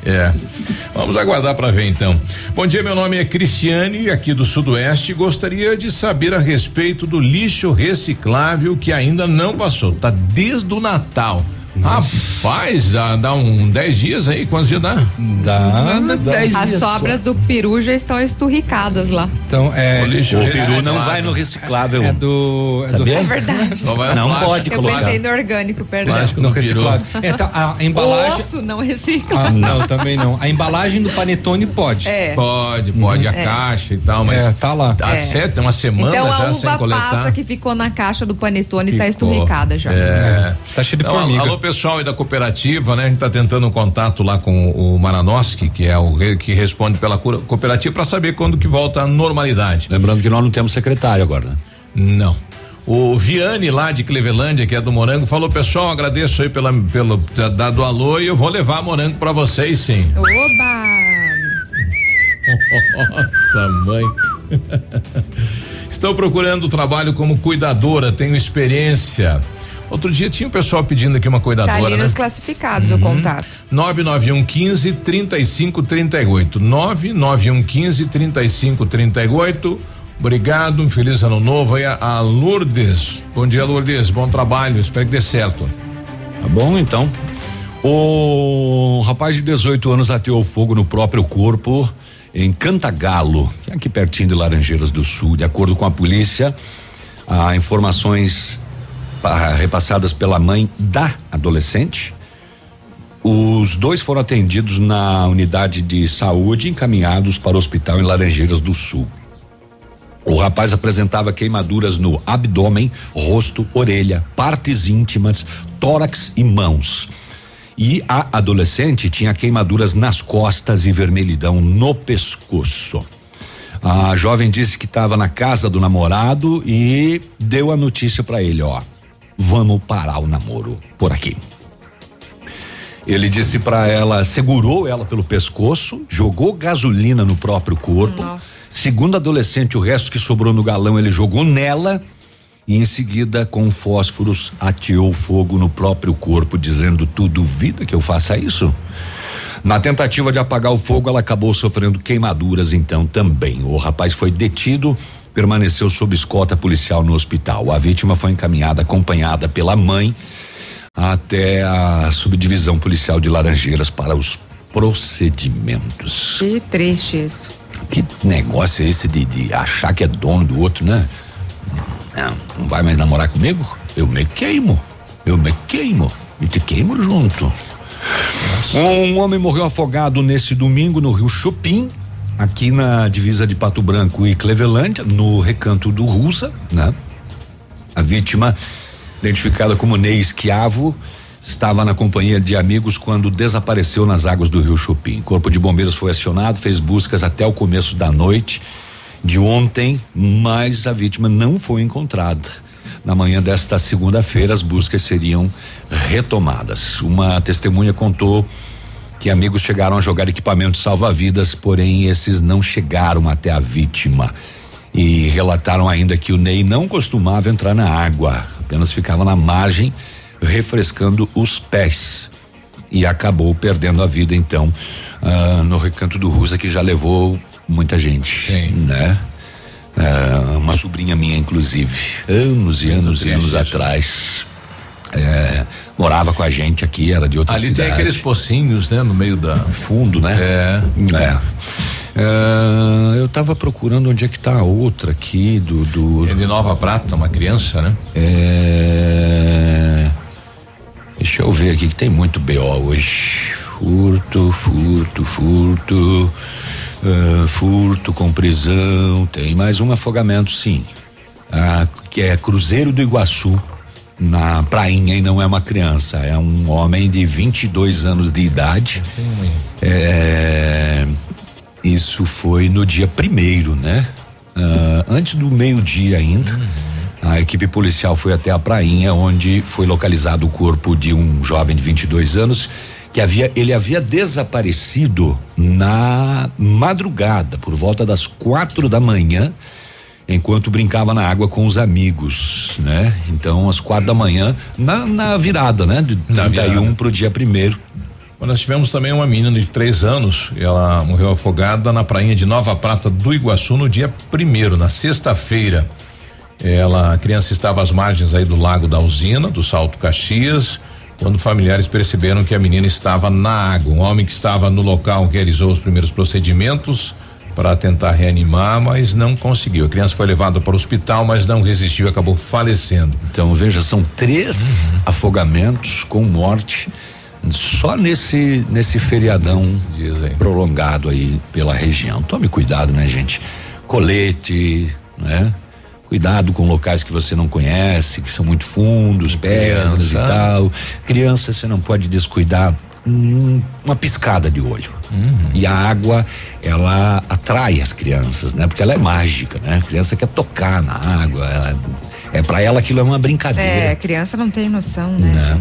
[SPEAKER 10] É. Vamos aguardar para ver então. Bom dia, meu nome é Cristiane, aqui do Sudoeste. Gostaria de saber a respeito do lixo reciclável que ainda não passou. Tá desde o Natal. Rapaz, dá, dá um 10 dias aí? Quantos dias dá?
[SPEAKER 11] Dá.
[SPEAKER 13] As sobras do peru já estão esturricadas lá.
[SPEAKER 11] Então, é.
[SPEAKER 10] O lixo
[SPEAKER 12] O peru
[SPEAKER 10] reciclável.
[SPEAKER 12] não vai no reciclável.
[SPEAKER 11] É do. É do?
[SPEAKER 13] É verdade.
[SPEAKER 10] Só
[SPEAKER 12] Não
[SPEAKER 10] plástico.
[SPEAKER 12] pode
[SPEAKER 13] Eu
[SPEAKER 12] colocar.
[SPEAKER 13] pensei no orgânico, perdão.
[SPEAKER 10] Plástico
[SPEAKER 11] Não
[SPEAKER 10] no peru.
[SPEAKER 11] reciclado. Então, a
[SPEAKER 13] O
[SPEAKER 11] embalagem.
[SPEAKER 13] osso não recicla.
[SPEAKER 11] Ah, não, também não. A embalagem do panetone pode.
[SPEAKER 13] É.
[SPEAKER 10] Pode, pode, a
[SPEAKER 13] É.
[SPEAKER 10] caixa e tal, mas
[SPEAKER 11] É, tá lá.
[SPEAKER 10] Há
[SPEAKER 13] É.
[SPEAKER 10] sete, uma semana
[SPEAKER 13] Então
[SPEAKER 10] já
[SPEAKER 13] a
[SPEAKER 10] sem
[SPEAKER 13] uva
[SPEAKER 10] coletar.
[SPEAKER 13] passa que ficou na caixa do panetone tá
[SPEAKER 10] Ficou.
[SPEAKER 13] esturricada já.
[SPEAKER 10] É.
[SPEAKER 11] Tá cheio de
[SPEAKER 10] Então,
[SPEAKER 11] formiga.
[SPEAKER 10] alô, pessoal aí da cooperativa, né? A gente tá tentando um contato lá com o Maranoski, que é o que responde pela cooperativa, para saber quando que volta à normalidade.
[SPEAKER 12] Lembrando que nós não temos secretário agora, né?
[SPEAKER 10] Não. O Viane lá de Clevelândia, que é do Morango, falou: pessoal, agradeço aí pela, pelo ter dado alô e eu vou levar morango para vocês, sim.
[SPEAKER 13] Oba!
[SPEAKER 10] Nossa, mãe. Estou procurando trabalho como cuidadora, tenho experiência. Outro dia tinha o pessoal pedindo aqui uma
[SPEAKER 13] Tá
[SPEAKER 10] cuidadora,
[SPEAKER 13] ali
[SPEAKER 10] né?
[SPEAKER 13] nos classificados
[SPEAKER 10] Uhum.
[SPEAKER 13] o contato.
[SPEAKER 10] 991 15 35 38. 991 15 35 38. Obrigado, um feliz ano novo aí a, a Lourdes. Bom dia, Lourdes. Bom trabalho. Espero que dê certo.
[SPEAKER 12] Tá bom, então. O rapaz de 18 anos ateou fogo no próprio corpo em Cantagalo, é aqui pertinho de Laranjeiras do Sul. De acordo com a polícia, há informações repassadas pela mãe da adolescente. Os dois foram atendidos na unidade de saúde encaminhados para o hospital em Laranjeiras do Sul. O rapaz apresentava queimaduras no abdômen, rosto, orelha, partes íntimas, tórax e mãos. E a adolescente tinha queimaduras nas costas e vermelhidão no pescoço. A jovem disse que estava na casa do namorado e deu a notícia para ele, ó. Vamos parar o namoro por aqui. Ele disse para ela, segurou ela pelo pescoço, jogou gasolina no próprio corpo.
[SPEAKER 13] Nossa.
[SPEAKER 12] Segundo adolescente, o resto que sobrou no galão ele jogou nela e em seguida, com fósforos, ateou fogo no próprio corpo, dizendo: Tu duvida que eu faça isso? Na tentativa de apagar o fogo, ela acabou sofrendo queimaduras, então também. O rapaz foi detido, permaneceu sob escolta policial no hospital. A vítima foi encaminhada, acompanhada pela mãe, até a subdivisão policial de Laranjeiras para os procedimentos.
[SPEAKER 13] Que triste isso.
[SPEAKER 12] Que negócio é esse de, de achar que é dono do outro, né? Não, não vai mais namorar comigo? Eu me queimo. Eu me queimo. E te queimo junto. Um homem morreu afogado nesse domingo no Rio Chupim, aqui na divisa de Pato Branco e Clevelândia, no recanto do Russa, né? A vítima, identificada como Ney Esquiavo, estava na companhia de amigos quando desapareceu nas águas do Rio Chupim. Corpo de bombeiros foi acionado, fez buscas até o começo da noite de ontem, mas a vítima não foi encontrada. Na manhã desta segunda-feira, as buscas seriam retomadas. Uma testemunha contou que amigos chegaram a jogar equipamentos salva-vidas, porém esses não chegaram até a vítima. E relataram ainda que o Ney não costumava entrar na água, apenas ficava na margem refrescando os pés. E acabou perdendo a vida, então, ah, no recanto do Rusa, que já levou muita gente, né? Ah, uma sobrinha minha, inclusive, anos e anos e anos atrás, é, morava com a gente aqui, era de outra
[SPEAKER 10] Ali
[SPEAKER 12] cidade.
[SPEAKER 10] tem aqueles pocinhos, né? No meio da.
[SPEAKER 12] Fundo, né?
[SPEAKER 10] É.
[SPEAKER 12] É. Ah, eu tava procurando onde é que tá a outra aqui do. do
[SPEAKER 10] É de Nova Prata, uma criança, né?
[SPEAKER 12] É. Deixa eu ver aqui que tem muito BO hoje. Furto, furto, furto. ah, furto com prisão. Tem mais um afogamento, sim. Ah, que é Cruzeiro do Iguaçu, na prainha, e não é uma criança. É um homem de 22 anos de idade. É, isso foi no dia primeiro, né? Ah, antes do meio-dia ainda. A equipe policial foi até a prainha, onde foi localizado o corpo de um jovem de 22 anos que havia ele havia desaparecido na madrugada, por volta das quatro da manhã, enquanto brincava na água com os amigos, né? Então, às quatro da manhã, na, na virada, né? De
[SPEAKER 10] Na
[SPEAKER 12] 31
[SPEAKER 10] virada.
[SPEAKER 12] pro dia primeiro.
[SPEAKER 10] Bom, Nós tivemos também uma menina de três anos, ela morreu afogada na prainha de Nova Prata do Iguaçu no dia primeiro, na sexta-feira. Ela, a criança estava às margens aí do lago da usina, do Salto Caxias, quando familiares perceberam que a menina estava na água. Um homem que estava no local realizou os primeiros procedimentos para tentar reanimar, mas não conseguiu. A criança foi levada para o hospital, mas não resistiu e acabou falecendo.
[SPEAKER 12] Então, veja, são três afogamentos com morte só nesse nesse feriadão prolongado aí pela região. Tome cuidado, né, gente? Colete, né? Cuidado com locais que você não conhece, que são muito fundos, pedras e tal. Criança, você não pode descuidar uma piscada de olho. E a água, ela atrai as crianças, né? Porque ela é mágica, né? A criança quer tocar na água, ela, é para ela aquilo é uma brincadeira.
[SPEAKER 13] É, criança não tem noção, né?
[SPEAKER 12] né?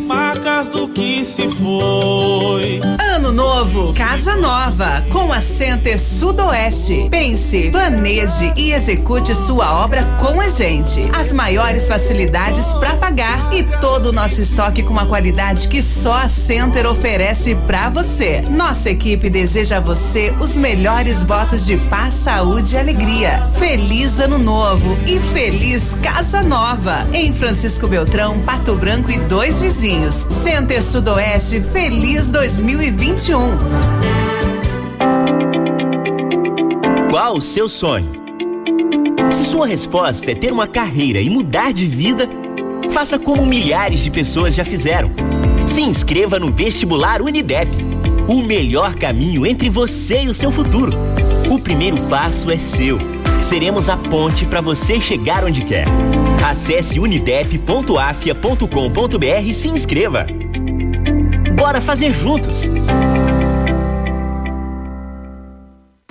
[SPEAKER 46] Marcas do que se foi.
[SPEAKER 32] Ano novo, casa nova, com a Center Sudoeste. Pense, planeje e execute sua obra com a gente. As maiores facilidades para pagar e todo o nosso estoque com uma qualidade que só a Center oferece para você. Nossa equipe deseja a você os melhores votos de paz, saúde e alegria. Feliz ano novo e feliz casa nova. Em Francisco Beltrão, Pato Branco e dois vizinhos. Center Sudoeste, feliz 2021.
[SPEAKER 4] Qual o seu sonho? Se sua resposta é ter uma carreira e mudar de vida, faça como milhares de pessoas já fizeram. Se inscreva no vestibular Unidep. O melhor caminho entre você e o seu futuro. O primeiro passo é seu. Seremos a ponte para você chegar onde quer. Acesse unidep.afia.com.br e se inscreva. Bora fazer juntos!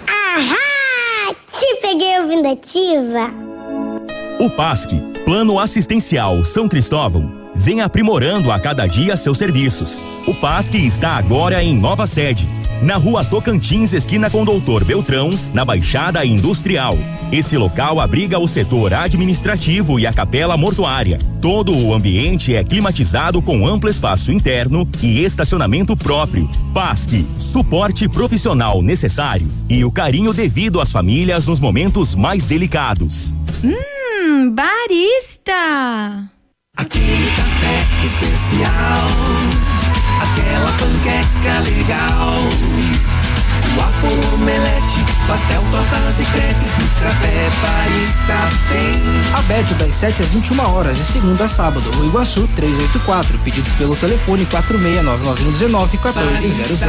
[SPEAKER 3] Ahá! Te peguei ouvindo ativa.
[SPEAKER 20] O PASC, Plano Assistencial São Cristóvão, vem aprimorando a cada dia seus serviços. O PASC está agora em nova sede, na rua Tocantins, esquina com Doutor Beltrão, na Baixada Industrial. Esse local abriga o setor administrativo e a capela mortuária. Todo o ambiente é climatizado com amplo espaço interno e estacionamento próprio. PASC, suporte profissional necessário e o carinho devido às famílias nos momentos mais delicados.
[SPEAKER 51] Hum, barista!
[SPEAKER 46] Aquele café especial, panqueca legal. Waffle, omelete, pastel, tortas e crepes no Café Barista tem.
[SPEAKER 52] Aberto das 7 às 21 horas, de segunda a sábado. O Iguaçu 384. Pedidos pelo telefone 469919 1400.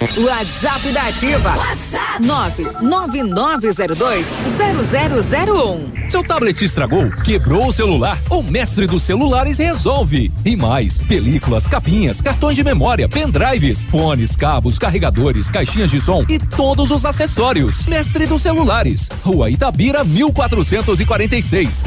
[SPEAKER 13] WhatsApp da Ativa. WhatsApp 999020001.
[SPEAKER 38] Seu tablet estragou, quebrou o celular? O mestre dos celulares resolve. E mais, películas, capinhas, cartões de memória, pendrives, fones, cabos, carregadores, caixinhas de som e todos os acessórios. Mestre dos celulares. Rua Itabira, 1446.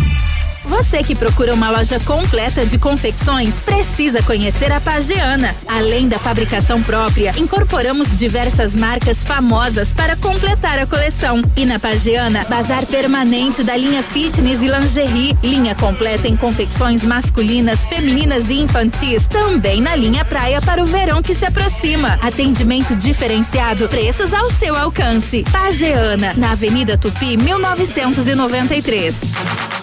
[SPEAKER 53] Você que procura uma loja completa de confecções, precisa conhecer a Pagiana. Além da fabricação própria, incorporamos diversas marcas famosas para completar a coleção. E na Pagiana, bazar permanente da linha fitness e lingerie, linha completa em confecções masculinas, femininas e infantis, também na linha praia para o verão que se aproxima. Atendimento diferenciado, preços ao seu alcance. Pagiana, na Avenida Tupi, 1993.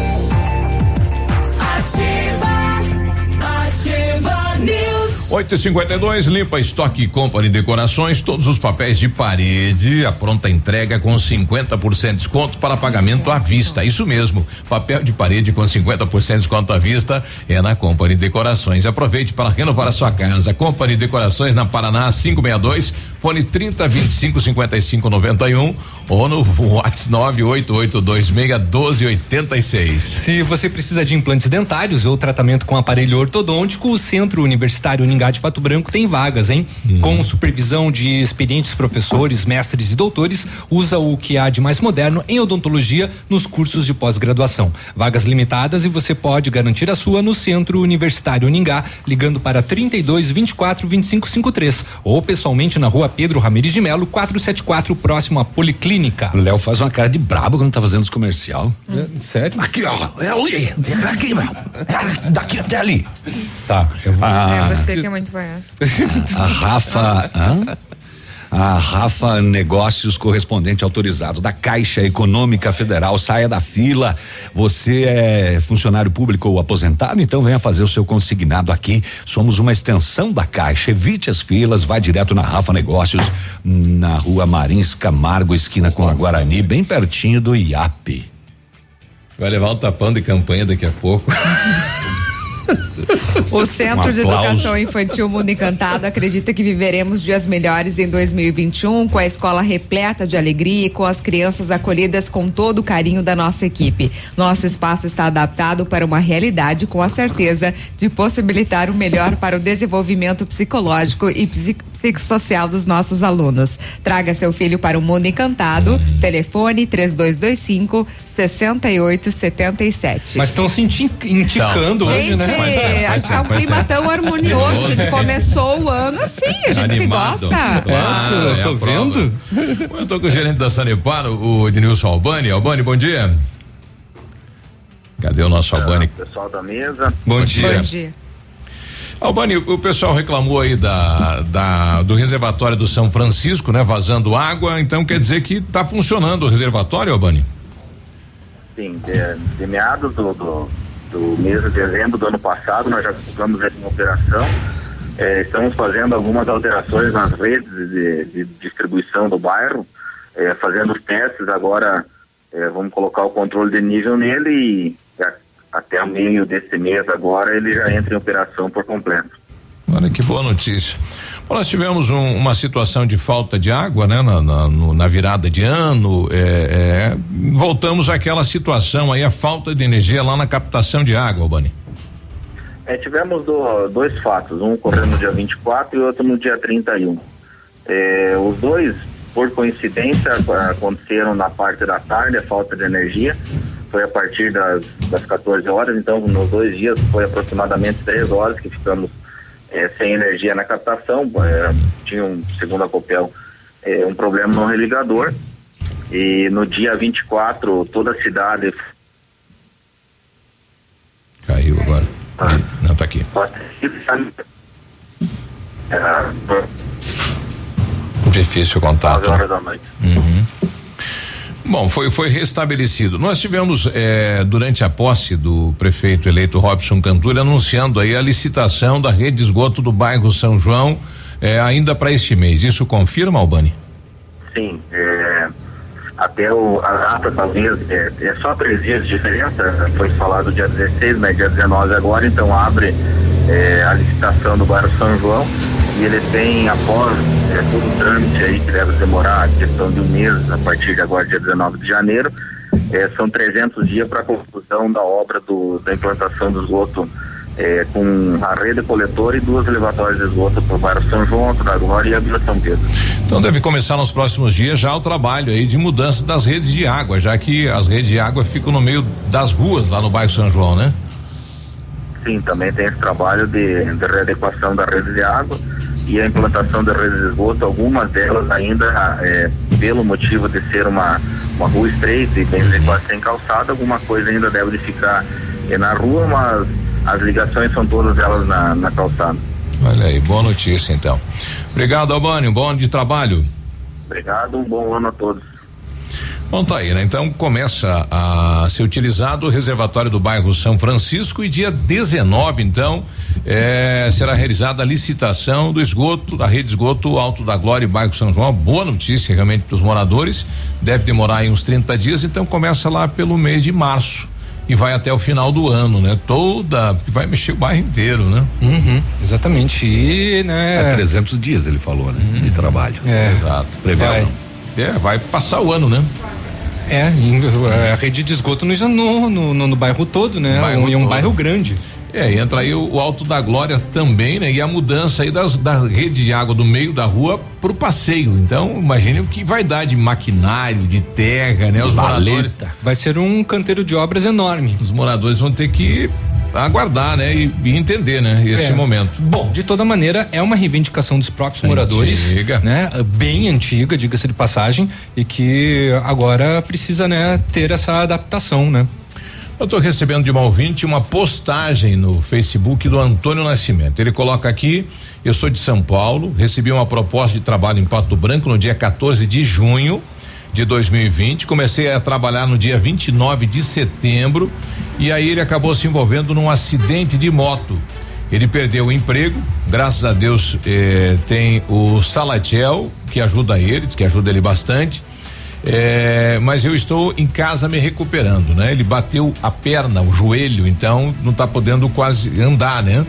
[SPEAKER 10] 8 e 52 limpa estoque Company Decorações, todos os papéis de parede, a pronta entrega com 50% de desconto para pagamento à vista. Isso mesmo, papel de parede com 50% de desconto à vista é na Company Decorações. Aproveite para renovar a sua casa. Company Decorações na Paraná 562, fone 30 25 55 91 ou no WhatsApp 98826 1286.
[SPEAKER 11] Se você precisa de implantes dentários ou tratamento com aparelho ortodôntico, o Centro Universitário Uningá de Pato Branco tem vagas, hein? Com supervisão de experientes professores, mestres e doutores, usa o que há de mais moderno em odontologia nos cursos de pós-graduação. Vagas limitadas e você pode garantir a sua no Centro Universitário Uningá, ligando para 32 24 25 53 ou pessoalmente na Rua Pedro Ramirez de Melo, 474, próximo à Policlínica.
[SPEAKER 12] O Léo faz uma cara de brabo quando tá fazendo os comercial.
[SPEAKER 11] Sério?
[SPEAKER 12] Aqui, ó. É ali. Aqui, meu. É Daqui até ali. Tá. Eu vou.
[SPEAKER 54] é você que é muito palhaço.
[SPEAKER 12] A Rafa. hã? A Rafa Negócios correspondente autorizado da Caixa Econômica Federal. Saia da fila. Você é funcionário público ou aposentado? Então venha fazer o seu consignado aqui. Somos uma extensão da Caixa. Evite as filas, vá direto na Rafa Negócios, na rua Marins Camargo, esquina com a Guarani, bem pertinho do IAP.
[SPEAKER 10] Vai levar um tapão de campanha daqui a pouco.
[SPEAKER 13] O Centro
[SPEAKER 12] Um
[SPEAKER 13] de. Educação Infantil Mundo Encantado acredita que viveremos dias melhores em 2021, com a escola repleta de alegria e com as crianças acolhidas com todo o carinho da nossa equipe. Nosso espaço está adaptado para uma realidade com a certeza de possibilitar o melhor para o desenvolvimento psicológico e psi- psicossocial dos nossos alunos. Traga seu filho para o Mundo Encantado. Telefone 3225 6877.
[SPEAKER 11] Mas estão se indicando hoje,
[SPEAKER 13] Gente,
[SPEAKER 11] né?
[SPEAKER 13] acho que tá um clima tão harmonioso. A gente começou o ano assim, a gente se gosta.
[SPEAKER 10] Claro,
[SPEAKER 11] eu
[SPEAKER 10] é
[SPEAKER 11] tô
[SPEAKER 10] a prova.
[SPEAKER 11] vendo.
[SPEAKER 10] Eu tô com o gerente da Sanepar, o Ednilson Albani. Albani, bom dia. Cadê o nosso Albani?
[SPEAKER 55] Pessoal da mesa.
[SPEAKER 10] Bom dia.
[SPEAKER 13] Bom dia.
[SPEAKER 10] Albani, o pessoal reclamou aí da, da- do reservatório do São Francisco, né? Vazando água, então quer dizer que tá funcionando o reservatório, Albani?
[SPEAKER 55] Sim, de, de meados do, do, do mês de dezembro do ano passado, nós já ele em operação. Eh, estamos fazendo algumas alterações nas redes de, de distribuição do bairro, eh, fazendo os testes. Agora eh, vamos colocar o controle de nível nele e até o meio desse mês agora ele já entra em operação por completo.
[SPEAKER 10] Olha que boa notícia. Bom, nós tivemos um- uma situação de falta de água, né? Na, na- no- na virada de ano, é, é, voltamos àquela situação aí, a falta de energia lá na captação de água, Albani.
[SPEAKER 55] É, tivemos do- dois fatos, um ocorreu no dia 24 e outro no dia 31. É, os dois, por coincidência, aconteceram na parte da tarde, a falta de energia. Foi a partir das, das 14 horas, então nos dois dias foi aproximadamente três horas que ficamos é, sem energia na captação. É, tinha, um, segundo a Copel, é, um problema no religador. E no dia 24, toda a cidade
[SPEAKER 10] Caiu agora. Não, tá aqui.
[SPEAKER 55] É,
[SPEAKER 10] Difícil o contato.
[SPEAKER 55] horas da noite.
[SPEAKER 10] Uhum. Bom, foi, foi restabelecido. Nós tivemos, eh, durante a posse do prefeito eleito Robson Cantura, anunciando aí a licitação da rede de esgoto do bairro São João, eh, ainda para este mês. Isso confirma, Albani?
[SPEAKER 55] Sim, é, até o, a data talvez é, é só três dias de diferença, foi falado dia 16, mas dia 19 agora, então abre é, a licitação do bairro São João e ele tem após é, todo o trâmite aí que deve demorar questão de um mês a partir de agora dia 19 de janeiro, é, são 300 dias para a conclusão da obra do, da implantação do esgoto é, com a rede coletora e duas elevatórias de esgoto para o bairro São João, Alto da e a Vila São Pedro.
[SPEAKER 10] Então deve começar nos próximos dias já o trabalho aí de mudança das redes de água, já que as redes de água ficam no meio das ruas lá no bairro São João, né?
[SPEAKER 55] Sim, também tem esse trabalho de, de readequação da rede de água e a implantação da rede de esgoto, algumas delas ainda, é, pelo motivo de ser uma, uma rua estreita e bem adequada sem calçada, alguma coisa ainda deve de ficar é, na rua, mas as ligações são todas elas na, na calçada.
[SPEAKER 10] Olha aí, boa notícia então. Obrigado, Albani, um bom ano de trabalho.
[SPEAKER 55] Obrigado, um bom ano a todos.
[SPEAKER 10] Bom, tá aí, né? Então começa a ser utilizado o reservatório do bairro São Francisco e dia 19, então, eh, será realizada a licitação do esgoto, da rede de esgoto Alto da Glória e bairro São João. Boa notícia realmente para os moradores. Deve demorar aí uns 30 dias, então começa lá pelo mês de março e vai até o final do ano, né? Toda, vai mexer o bairro inteiro, né?
[SPEAKER 11] Uhum, exatamente. E, né?
[SPEAKER 12] É 300 dias ele falou, né? De trabalho.
[SPEAKER 11] É.
[SPEAKER 10] Exato.
[SPEAKER 12] Previsão.
[SPEAKER 10] É, vai passar o ano, né?
[SPEAKER 11] É, em- a rede de esgoto no, no, no, no- bairro todo, né?
[SPEAKER 10] Bairro
[SPEAKER 11] e um
[SPEAKER 10] todo.
[SPEAKER 11] bairro grande.
[SPEAKER 10] É, entra aí o, o Alto da Glória também, né? E a mudança aí das, da rede de água do meio da rua pro passeio. Então, imagine o que vai dar de maquinário, de terra, né? Os moradores.
[SPEAKER 11] Vai ser um canteiro de obras enorme.
[SPEAKER 10] Os moradores vão ter que aguardar, né? E, e entender, né? Esse
[SPEAKER 11] É.
[SPEAKER 10] momento.
[SPEAKER 11] Bom, de toda maneira, é uma reivindicação dos próprios moradores, né? Bem antiga, diga-se de passagem, e que agora precisa, né, ter essa adaptação, né?
[SPEAKER 10] Eu estou recebendo de uma ouvinte uma postagem no Facebook do Antônio Nascimento. Ele coloca aqui: eu sou de São Paulo, recebi uma proposta de trabalho em Pato Branco no dia 14 de junho de 2020. Comecei a trabalhar no dia 29 de setembro e aí ele acabou se envolvendo num acidente de moto. Ele perdeu o emprego, graças a Deus eh, tem o Salatiel que ajuda ele, diz que ajuda ele bastante. É, mas eu estou em casa me recuperando, né? Ele bateu a perna, o joelho, então não está podendo quase andar, né?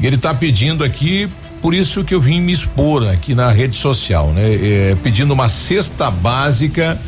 [SPEAKER 10] E ele está pedindo aqui, por isso que eu vim me expor aqui na rede social, né? É, pedindo uma cesta básica.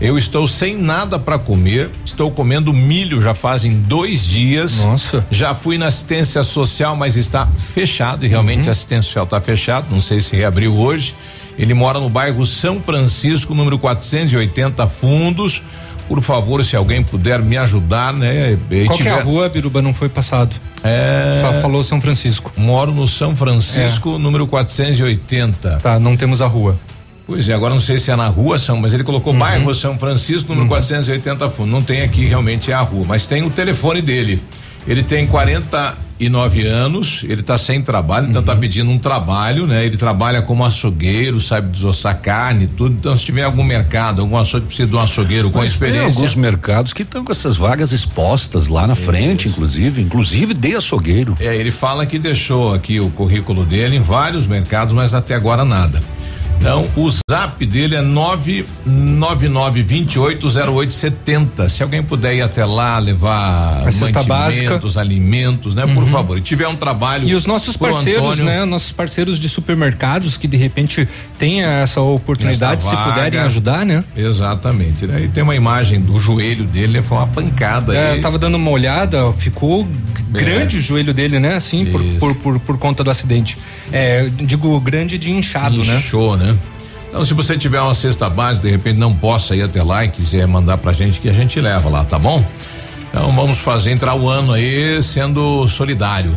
[SPEAKER 10] Eu estou sem nada para comer, estou comendo milho já fazem dois dias.
[SPEAKER 11] Nossa.
[SPEAKER 10] Já fui na assistência social, mas está fechado e realmente
[SPEAKER 11] Uhum.
[SPEAKER 10] a assistência social está fechado. Não sei se reabriu hoje. Ele mora no bairro São Francisco, número 480 Fundos. Por favor, se alguém puder me ajudar, né? e
[SPEAKER 11] Qual que é a
[SPEAKER 10] tiver-
[SPEAKER 11] rua, Biruba? Não foi passado.
[SPEAKER 10] É.
[SPEAKER 11] Fa- Falou São Francisco.
[SPEAKER 10] Moro no São Francisco, número 480.
[SPEAKER 11] Tá, não temos a rua.
[SPEAKER 10] Pois é, agora não sei se é na rua São, mas ele colocou
[SPEAKER 11] Uhum.
[SPEAKER 10] bairro São Francisco, número 480 Fundo. Não tem aqui realmente é a rua, mas tem o telefone dele. Ele tem 49 anos, ele está sem trabalho, então
[SPEAKER 11] Uhum.
[SPEAKER 10] tá pedindo um trabalho, né? Ele trabalha como açougueiro, sabe desossar carne, tudo. Então, se tiver algum mercado, algum açougue precisa de um açougueiro com
[SPEAKER 12] Mas tem
[SPEAKER 10] experiência.
[SPEAKER 12] alguns mercados que estão com essas vagas expostas lá na frente, inclusive, inclusive de açougueiro.
[SPEAKER 10] É, ele fala que deixou aqui o currículo dele em vários mercados, mas até agora nada. Então, o zap dele é 999280870. Se alguém puder ir até lá, levar
[SPEAKER 11] A cesta
[SPEAKER 10] mantimentos, alimentos, né? Por favor. E tiver um trabalho.
[SPEAKER 11] E os nossos parceiros,
[SPEAKER 10] Antônio,
[SPEAKER 11] né? Nossos parceiros de supermercados que de repente tenham essa oportunidade, se puderem ajudar, né?
[SPEAKER 10] Exatamente, né? E tem uma imagem do joelho dele, né? Foi uma pancada.
[SPEAKER 11] É, eu tava dando uma olhada, ficou grande o joelho dele, né? Assim, por, por, por, por conta do acidente. É, digo grande de inchado, né?
[SPEAKER 10] Inchou, né? Então, se você tiver uma cesta básica, de repente não possa ir até lá e quiser mandar pra gente, que a gente leva lá, tá bom? Então vamos fazer entrar o ano aí sendo solidário.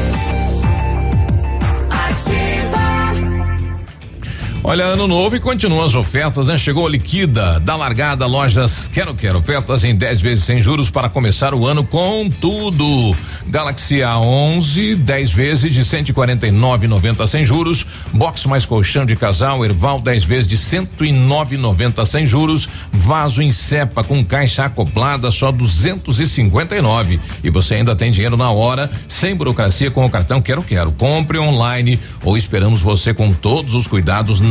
[SPEAKER 10] Olha, ano novo e continuam as ofertas, né? Chegou a liquida da largada lojas Quero Quero. Ofertas em 10 vezes sem juros para começar o ano com tudo. Galaxy A11, 10 vezes de 149,90 sem juros. Box mais colchão de casal, Erval 10 vezes de 109,90 sem juros. Vaso em cepa com caixa acoplada só 259. E você ainda tem dinheiro na hora, sem burocracia com o cartão Quero Quero. Compre online ou esperamos você com todos os cuidados na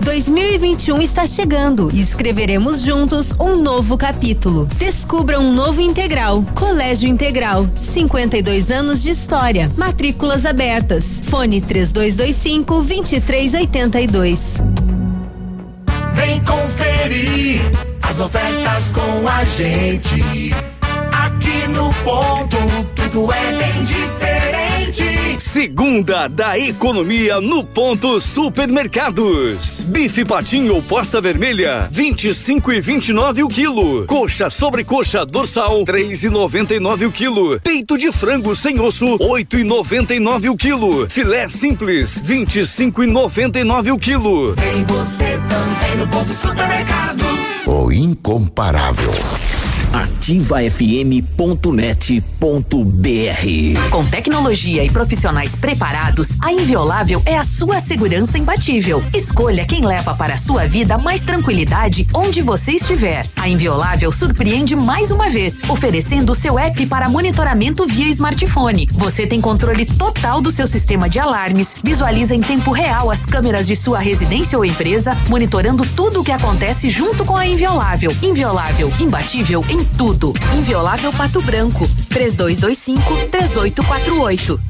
[SPEAKER 8] 2021 está chegando e escreveremos juntos um novo capítulo. Descubra um novo integral. Colégio Integral. 52 anos de história. Matrículas abertas. Fone 3225 2382.
[SPEAKER 46] Vem conferir as ofertas com a gente. Aqui no ponto, tudo é bem diferente.
[SPEAKER 56] Segunda da economia no ponto supermercados. Bife patinho ou posta vermelha, 25 e 29 o quilo. Coxa sobre coxa dorsal, 3 e 99 o quilo. Peito de frango sem osso, 8 e 99 o quilo. Filé simples, 25 e 99 o quilo.
[SPEAKER 46] Tem você também no ponto supermercados.
[SPEAKER 57] O incomparável.
[SPEAKER 58] ativafm.net.br
[SPEAKER 59] Com tecnologia e profissionais preparados, a Inviolável é a sua segurança imbatível. Escolha quem leva para a sua vida mais tranquilidade onde você estiver. A Inviolável surpreende mais uma vez, oferecendo o seu app para monitoramento via smartphone. Você tem controle total do seu sistema de alarmes, visualiza em tempo real as câmeras de sua residência ou empresa, monitorando tudo o que acontece junto com a Inviolável. Inviolável, imbatível em tudo. Inviolável Pato Branco, 3225 3848.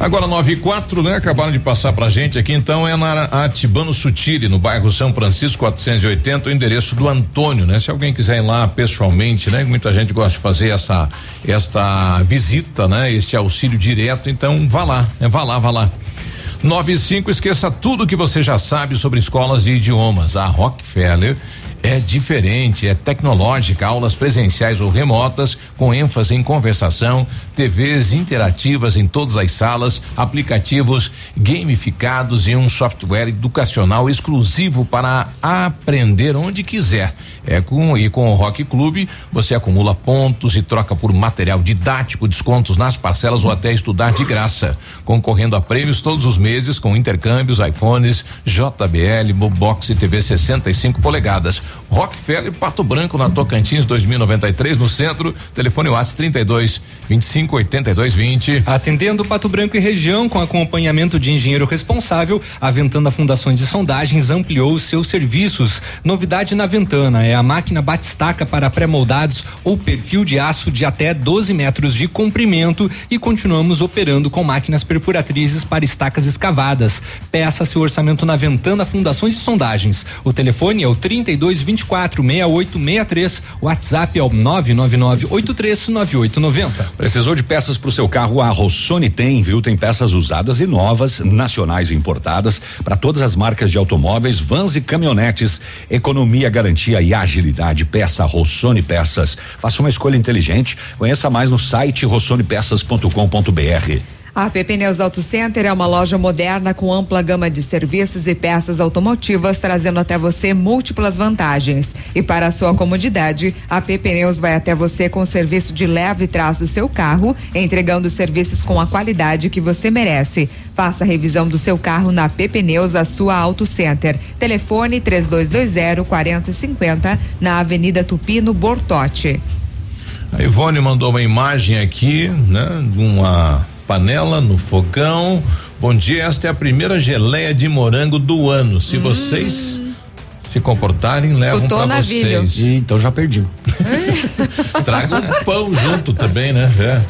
[SPEAKER 10] Agora 9 e 4, né? Acabaram de passar pra gente aqui, então é na Atibano Sutile, no bairro São Francisco 480, o endereço do Antônio, né? Se alguém quiser ir lá pessoalmente, né? Muita gente gosta de fazer essa esta visita, né? Este auxílio direto, então vá lá, né? Vá lá, vá lá. 95, esqueça tudo que você já sabe sobre escolas de idiomas. A Rockefeller é diferente, é tecnológica, aulas presenciais ou remotas, com ênfase em conversação, TVs interativas em todas as salas, aplicativos gamificados e um software educacional exclusivo para aprender onde quiser. É com e com o Rock Clube você acumula pontos e troca por material didático, descontos nas parcelas ou até estudar de graça, concorrendo a prêmios todos os meses com intercâmbios, iPhones, JBL, Bobox e TV 65 polegadas. Rockefeller Pato Branco na Tocantins 2093 no centro. Telefone WhatsApp 32 25 82 20.
[SPEAKER 11] Atendendo Pato Branco e região com acompanhamento de engenheiro responsável, a Ventana Fundações e Sondagens ampliou seus serviços. Novidade na Ventana é a máquina batistaca para pré-moldados ou perfil de aço de até 12 metros de comprimento e continuamos operando com máquinas perfuratrizes para estacas escavadas. Peça seu orçamento na Ventana Fundações e Sondagens. O telefone é o 32 24 6863. O WhatsApp é o 999 83 9890.
[SPEAKER 12] Precisou de peças para o seu carro? A Rossoni tem, viu? Tem peças usadas e novas, nacionais e importadas, para todas as marcas de automóveis, vans e caminhonetes. Economia, garantia e agilidade. Peça Rossoni Peças. Faça uma escolha inteligente. Conheça mais no site rossonepeças.com.br.
[SPEAKER 13] A PP Neus Auto Center é uma loja moderna com ampla gama de serviços e peças automotivas, trazendo até você múltiplas vantagens. E para a sua comodidade, a PP Neus vai até você com o serviço de leve trás do seu carro, entregando serviços com a qualidade que você merece. Faça a revisão do seu carro na PP Neus, a sua Auto Center. Telefone 3220 4050 na Avenida Tupino Bortote.
[SPEAKER 10] A Ivone mandou uma imagem aqui, né? De uma panela no fogão. Bom dia, esta é a primeira geleia de morango do ano. Se vocês se comportarem, levam
[SPEAKER 13] Escutou,
[SPEAKER 10] para
[SPEAKER 13] Navilho?
[SPEAKER 10] vocês.
[SPEAKER 12] Ih, então já perdi.
[SPEAKER 10] Traga um pão junto também, né? É.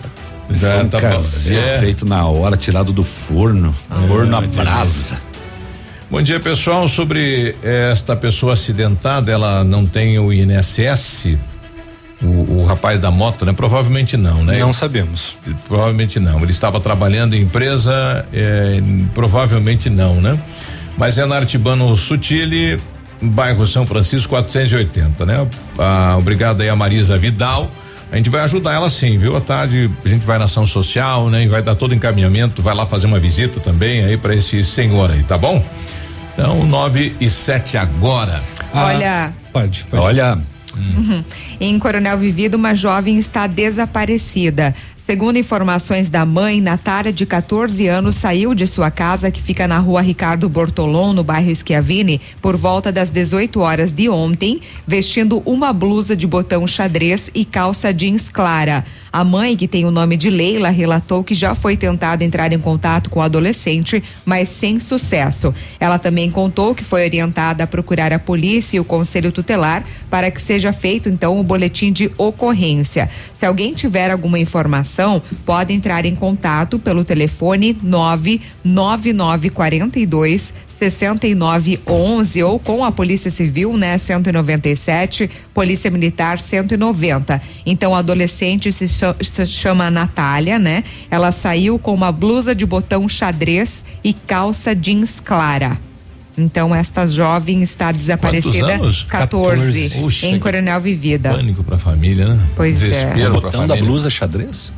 [SPEAKER 10] Já tá
[SPEAKER 12] caseiro,
[SPEAKER 10] bom. É.
[SPEAKER 12] feito na hora, tirado do forno, forno a brasa.
[SPEAKER 10] Bom dia, pessoal. Sobre esta pessoa acidentada, ela não tem o INSS. O, o rapaz da moto, né? Provavelmente não, né?
[SPEAKER 11] Não sabemos.
[SPEAKER 10] Provavelmente não. Ele estava trabalhando em empresa, eh, provavelmente não, né? Mas é na Artibano Sutile, bairro São Francisco 480, né? Ah, obrigado aí a Marisa Vidal. A gente vai ajudar ela sim, viu? À tarde a gente vai na ação social, né? E vai dar todo encaminhamento, vai lá fazer uma visita também aí para esse senhor aí, tá bom? Então, nove e sete agora.
[SPEAKER 13] Olha.
[SPEAKER 11] Pode, pode.
[SPEAKER 12] Olha.
[SPEAKER 13] Uhum. Em Coronel Vivido, uma jovem está desaparecida. Segundo informações da mãe, Natália, de 14 anos, saiu de sua casa, que fica na rua Ricardo Bortolom, no bairro Schiavini, por volta das 18 horas de ontem, vestindo uma blusa de botão xadrez e calça jeans clara. A mãe, que tem o nome de Leila, relatou que já foi tentado entrar em contato com o adolescente, mas sem sucesso. Ela também contou que foi orientada a procurar a polícia e o conselho tutelar para que seja feito então o boletim de ocorrência. Se alguém tiver alguma informação, pode entrar em contato pelo telefone 99942 6911 ou com a Polícia Civil, né, 197, Polícia Militar 190. Então a adolescente se, se chama Natália, né? Ela saiu com uma blusa de botão xadrez e calça jeans clara. Então esta jovem está desaparecida
[SPEAKER 10] anos?
[SPEAKER 13] 14,
[SPEAKER 10] 14. Puxa,
[SPEAKER 13] em Coronel Vivida.
[SPEAKER 10] Pânico pra família, né?
[SPEAKER 13] Pois é.
[SPEAKER 10] Desespero
[SPEAKER 12] O
[SPEAKER 10] pra
[SPEAKER 12] botão da blusa xadrez?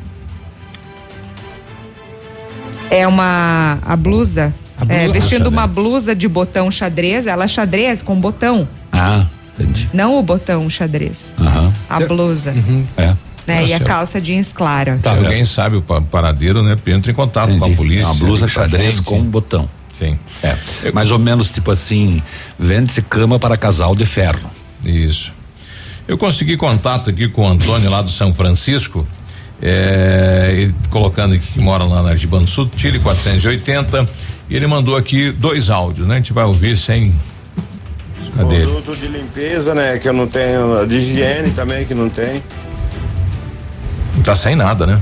[SPEAKER 13] É uma a blusa,
[SPEAKER 12] A blusa-
[SPEAKER 13] é, vestindo uma blusa de botão xadrez, ela é xadrez com botão,
[SPEAKER 12] Ah, entendi.
[SPEAKER 13] não o botão xadrez,
[SPEAKER 12] Aham.
[SPEAKER 13] a blusa,
[SPEAKER 12] É.
[SPEAKER 13] né? e a calça jeans clara.
[SPEAKER 10] Se alguém sabe o pa- paradeiro, né? Entra em contato com a polícia.
[SPEAKER 12] Uma blusa
[SPEAKER 10] pra
[SPEAKER 12] xadrez
[SPEAKER 10] gente.
[SPEAKER 12] com botão.
[SPEAKER 10] Sim.
[SPEAKER 12] É. Mais ou menos tipo assim, vende-se cama para casal de ferro.
[SPEAKER 10] Isso. Eu consegui contato aqui com o Antônio lá do São Francisco, é, ele colocando aqui que mora lá na Argibano Sul, Chile 480, e ele mandou aqui dois áudios, né? A gente vai ouvir sem. Cadê ele?
[SPEAKER 60] Produto de limpeza, né? Que eu não tenho. De higiene também, que não tem.
[SPEAKER 10] Tá sem nada, né?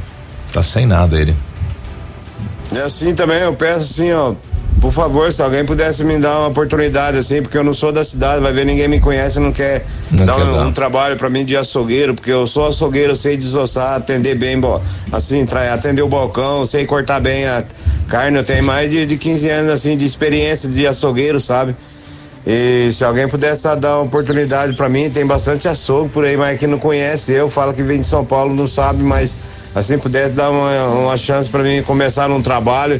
[SPEAKER 10] Tá sem nada ele.
[SPEAKER 60] E assim também eu peço assim, ó. Por favor, se alguém pudesse me dar uma oportunidade assim, porque eu não sou da cidade, vai ver ninguém me conhece, não quer
[SPEAKER 10] Não
[SPEAKER 60] dar
[SPEAKER 10] quer
[SPEAKER 60] um,
[SPEAKER 10] dar.
[SPEAKER 60] um trabalho pra mim de açougueiro, porque eu sou açougueiro, eu sei desossar, atender bem, assim, atender o balcão, sei cortar bem a carne, eu tenho mais de, de 15 anos assim de experiência de açougueiro, sabe? E se alguém pudesse dar uma oportunidade pra mim, tem bastante açougue por aí, mas que não conhece, eu falo que vem de São Paulo, não sabe, mas assim pudesse dar uma, uma chance pra mim começar um trabalho,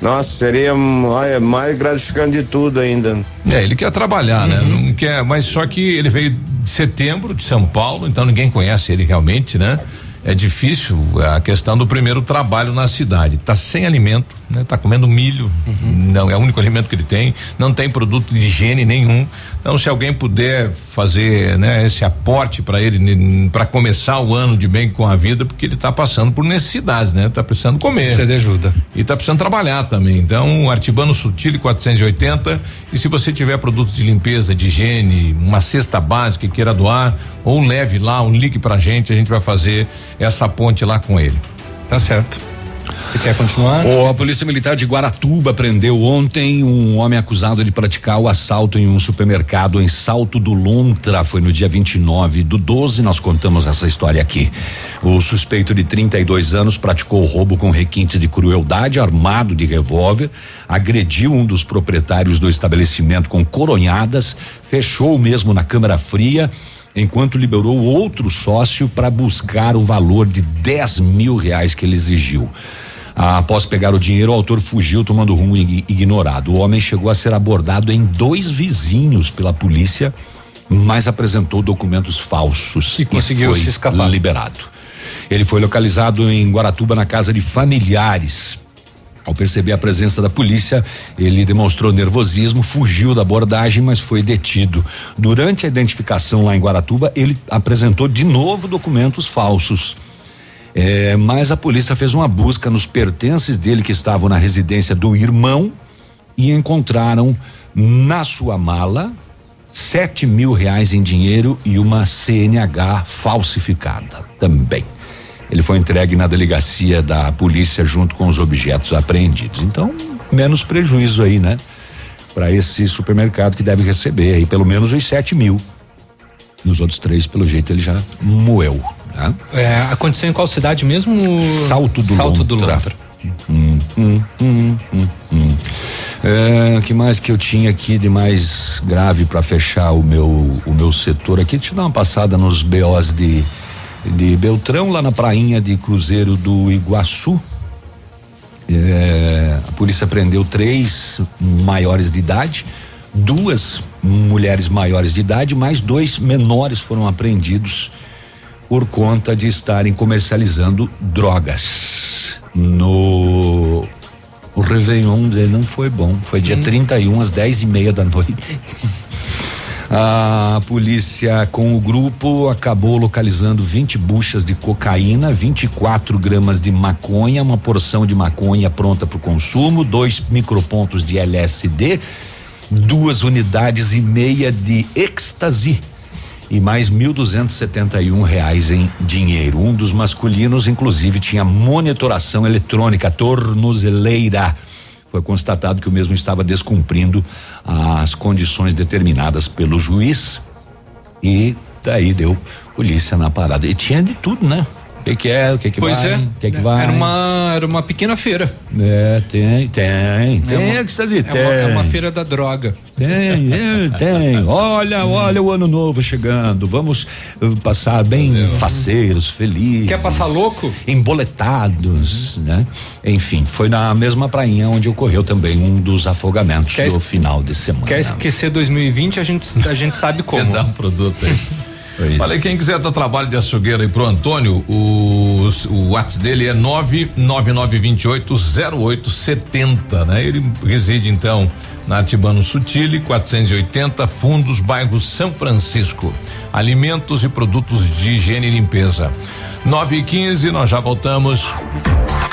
[SPEAKER 60] nossa, seria olha, mais gratificante de tudo ainda.
[SPEAKER 10] É, ele quer trabalhar, né? Não quer, mas só que ele veio de setembro de São Paulo, então ninguém conhece ele realmente, né? É difícil a questão do primeiro trabalho na cidade. Tá sem alimento, né? Tá comendo milho, não é o único alimento que ele tem, não tem produto de higiene nenhum. Então, se alguém puder fazer, né, esse aporte para ele para começar o ano de bem com a vida, porque ele tá passando por necessidades, né? Tá precisando comer.
[SPEAKER 11] Precisa de ajuda.
[SPEAKER 10] E tá precisando trabalhar também. Então, Artibano Sutil 480. E se você tiver produto de limpeza, de higiene, uma cesta básica e queira doar, ou leve lá, um ligue pra gente, a gente vai fazer essa ponte lá com ele.
[SPEAKER 11] Tá certo. Você quer continuar?
[SPEAKER 12] O, a Polícia Militar de Guaratuba prendeu ontem um homem acusado de praticar o assalto em um supermercado em Salto do Lontra. Foi no dia 29 do 12. Nós contamos essa história aqui. O suspeito de 32 anos praticou roubo com requintes de crueldade, armado de revólver, agrediu um dos proprietários do estabelecimento com coronhadas, fechou o mesmo na câmara fria enquanto liberou outro sócio para buscar o valor de 10 mil reais que ele exigiu. Ah, Após pegar o dinheiro, o autor fugiu tomando rumo ig- ignorado. O homem chegou a ser abordado em dois vizinhos pela polícia, mas apresentou documentos falsos e
[SPEAKER 11] conseguiu
[SPEAKER 12] foi
[SPEAKER 11] se escapar.
[SPEAKER 12] liberado. Ele foi localizado em Guaratuba na casa de familiares. Ao perceber a presença da polícia, ele demonstrou nervosismo, fugiu da abordagem, mas foi detido. Durante a identificação lá em Guaratuba, ele apresentou de novo documentos falsos. É, mas a polícia fez uma busca nos pertences dele que estavam na residência do irmão e encontraram na sua mala sete mil reais em dinheiro e uma CNH falsificada também. Ele foi entregue na delegacia da polícia junto com os objetos apreendidos. Então, menos prejuízo aí, né? Para esse supermercado que deve receber aí pelo menos os sete mil. E os outros três, pelo jeito, ele já moeu. Tá?
[SPEAKER 11] É, aconteceu em qual cidade mesmo?
[SPEAKER 12] Salto do
[SPEAKER 11] Salto do
[SPEAKER 12] Lontra.
[SPEAKER 11] Lontra.
[SPEAKER 12] Hum, hum, hum, hum, hum. É, que mais que eu tinha aqui de mais grave para fechar o meu o meu setor aqui? Deixa eu dar uma passada nos BOs de de Beltrão lá na prainha de Cruzeiro do Iguaçu. É, a polícia prendeu três maiores de idade, duas mulheres maiores de idade, mais dois menores foram apreendidos por conta de estarem comercializando drogas. No o Réveillon não foi bom, foi dia 31 às 10 e meia da noite. A polícia com o grupo acabou localizando 20 buchas de cocaína, 24 gramas de maconha, uma porção de maconha pronta para o consumo, dois micropontos de LSD, duas unidades e meia de êxtase e mais 1.271 reais em dinheiro. Um dos masculinos, inclusive, tinha monitoração eletrônica, tornozeleira. Foi constatado que o mesmo estava descumprindo as condições determinadas pelo juiz e daí deu polícia na parada. E tinha de tudo, né? O que, que é, o que, que
[SPEAKER 11] Pois
[SPEAKER 12] vai,
[SPEAKER 11] é.
[SPEAKER 12] o que, que vai.
[SPEAKER 11] Era uma, era uma pequena feira.
[SPEAKER 12] É, tem, tem, tem,
[SPEAKER 11] É uma-
[SPEAKER 12] que está
[SPEAKER 11] é
[SPEAKER 12] tem.
[SPEAKER 11] uma- é uma feira da droga.
[SPEAKER 12] Tem, é, tem. Olha, olha o ano novo chegando. Vamos eh, passar bem faceiros, felizes.
[SPEAKER 11] Quer passar louco?
[SPEAKER 12] Emboletados, né? Enfim, foi na mesma prainha onde ocorreu também um dos afogamentos
[SPEAKER 11] Quer
[SPEAKER 12] do final de semana.
[SPEAKER 11] Quer esquecer 2020, a gente, a gente sabe como.
[SPEAKER 10] Tentar um produto aí. Olha aí, quem quiser dar trabalho de açougueiro aí pro Antônio, o, o WhatsApp dele é 999280870, né? Ele reside então na Artibano Sutile, 480, Fundos, bairro São Francisco. Alimentos e produtos de higiene e limpeza. 9 e 15, nós já voltamos.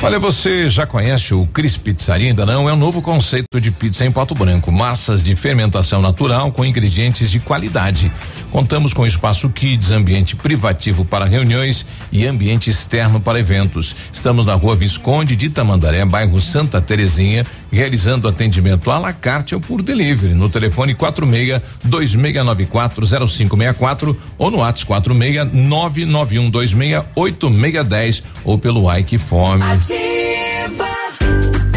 [SPEAKER 10] Olha, você já conhece o Cris Pizzaria? Ainda não? É um novo conceito de pizza em Pato Branco. Massas de fermentação natural com ingredientes de qualidade. Contamos com espaço kids, ambiente privativo para reuniões e ambiente externo para eventos. Estamos na rua Visconde de Tamandaré, bairro Santa Terezinha, realizando atendimento à la carte ou por delivery no telefone 46 2694 0564 ou no WhatsApp 46 99126 8610 ou pelo Ike Fome.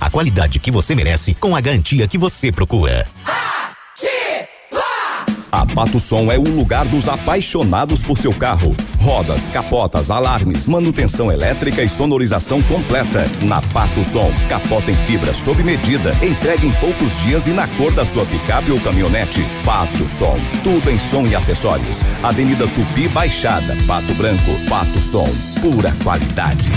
[SPEAKER 61] a qualidade que você merece com a garantia que você procura.
[SPEAKER 58] A Pato Som é o lugar dos apaixonados por seu carro. Rodas, capotas, alarmes, manutenção elétrica e sonorização completa. Na Pato Som, capota em fibra sob medida, entregue em poucos dias e na cor da sua picape ou caminhonete. Pato Som, tudo em som e acessórios. Avenida Tupi Baixada, Pato Branco, Pato Som, pura qualidade.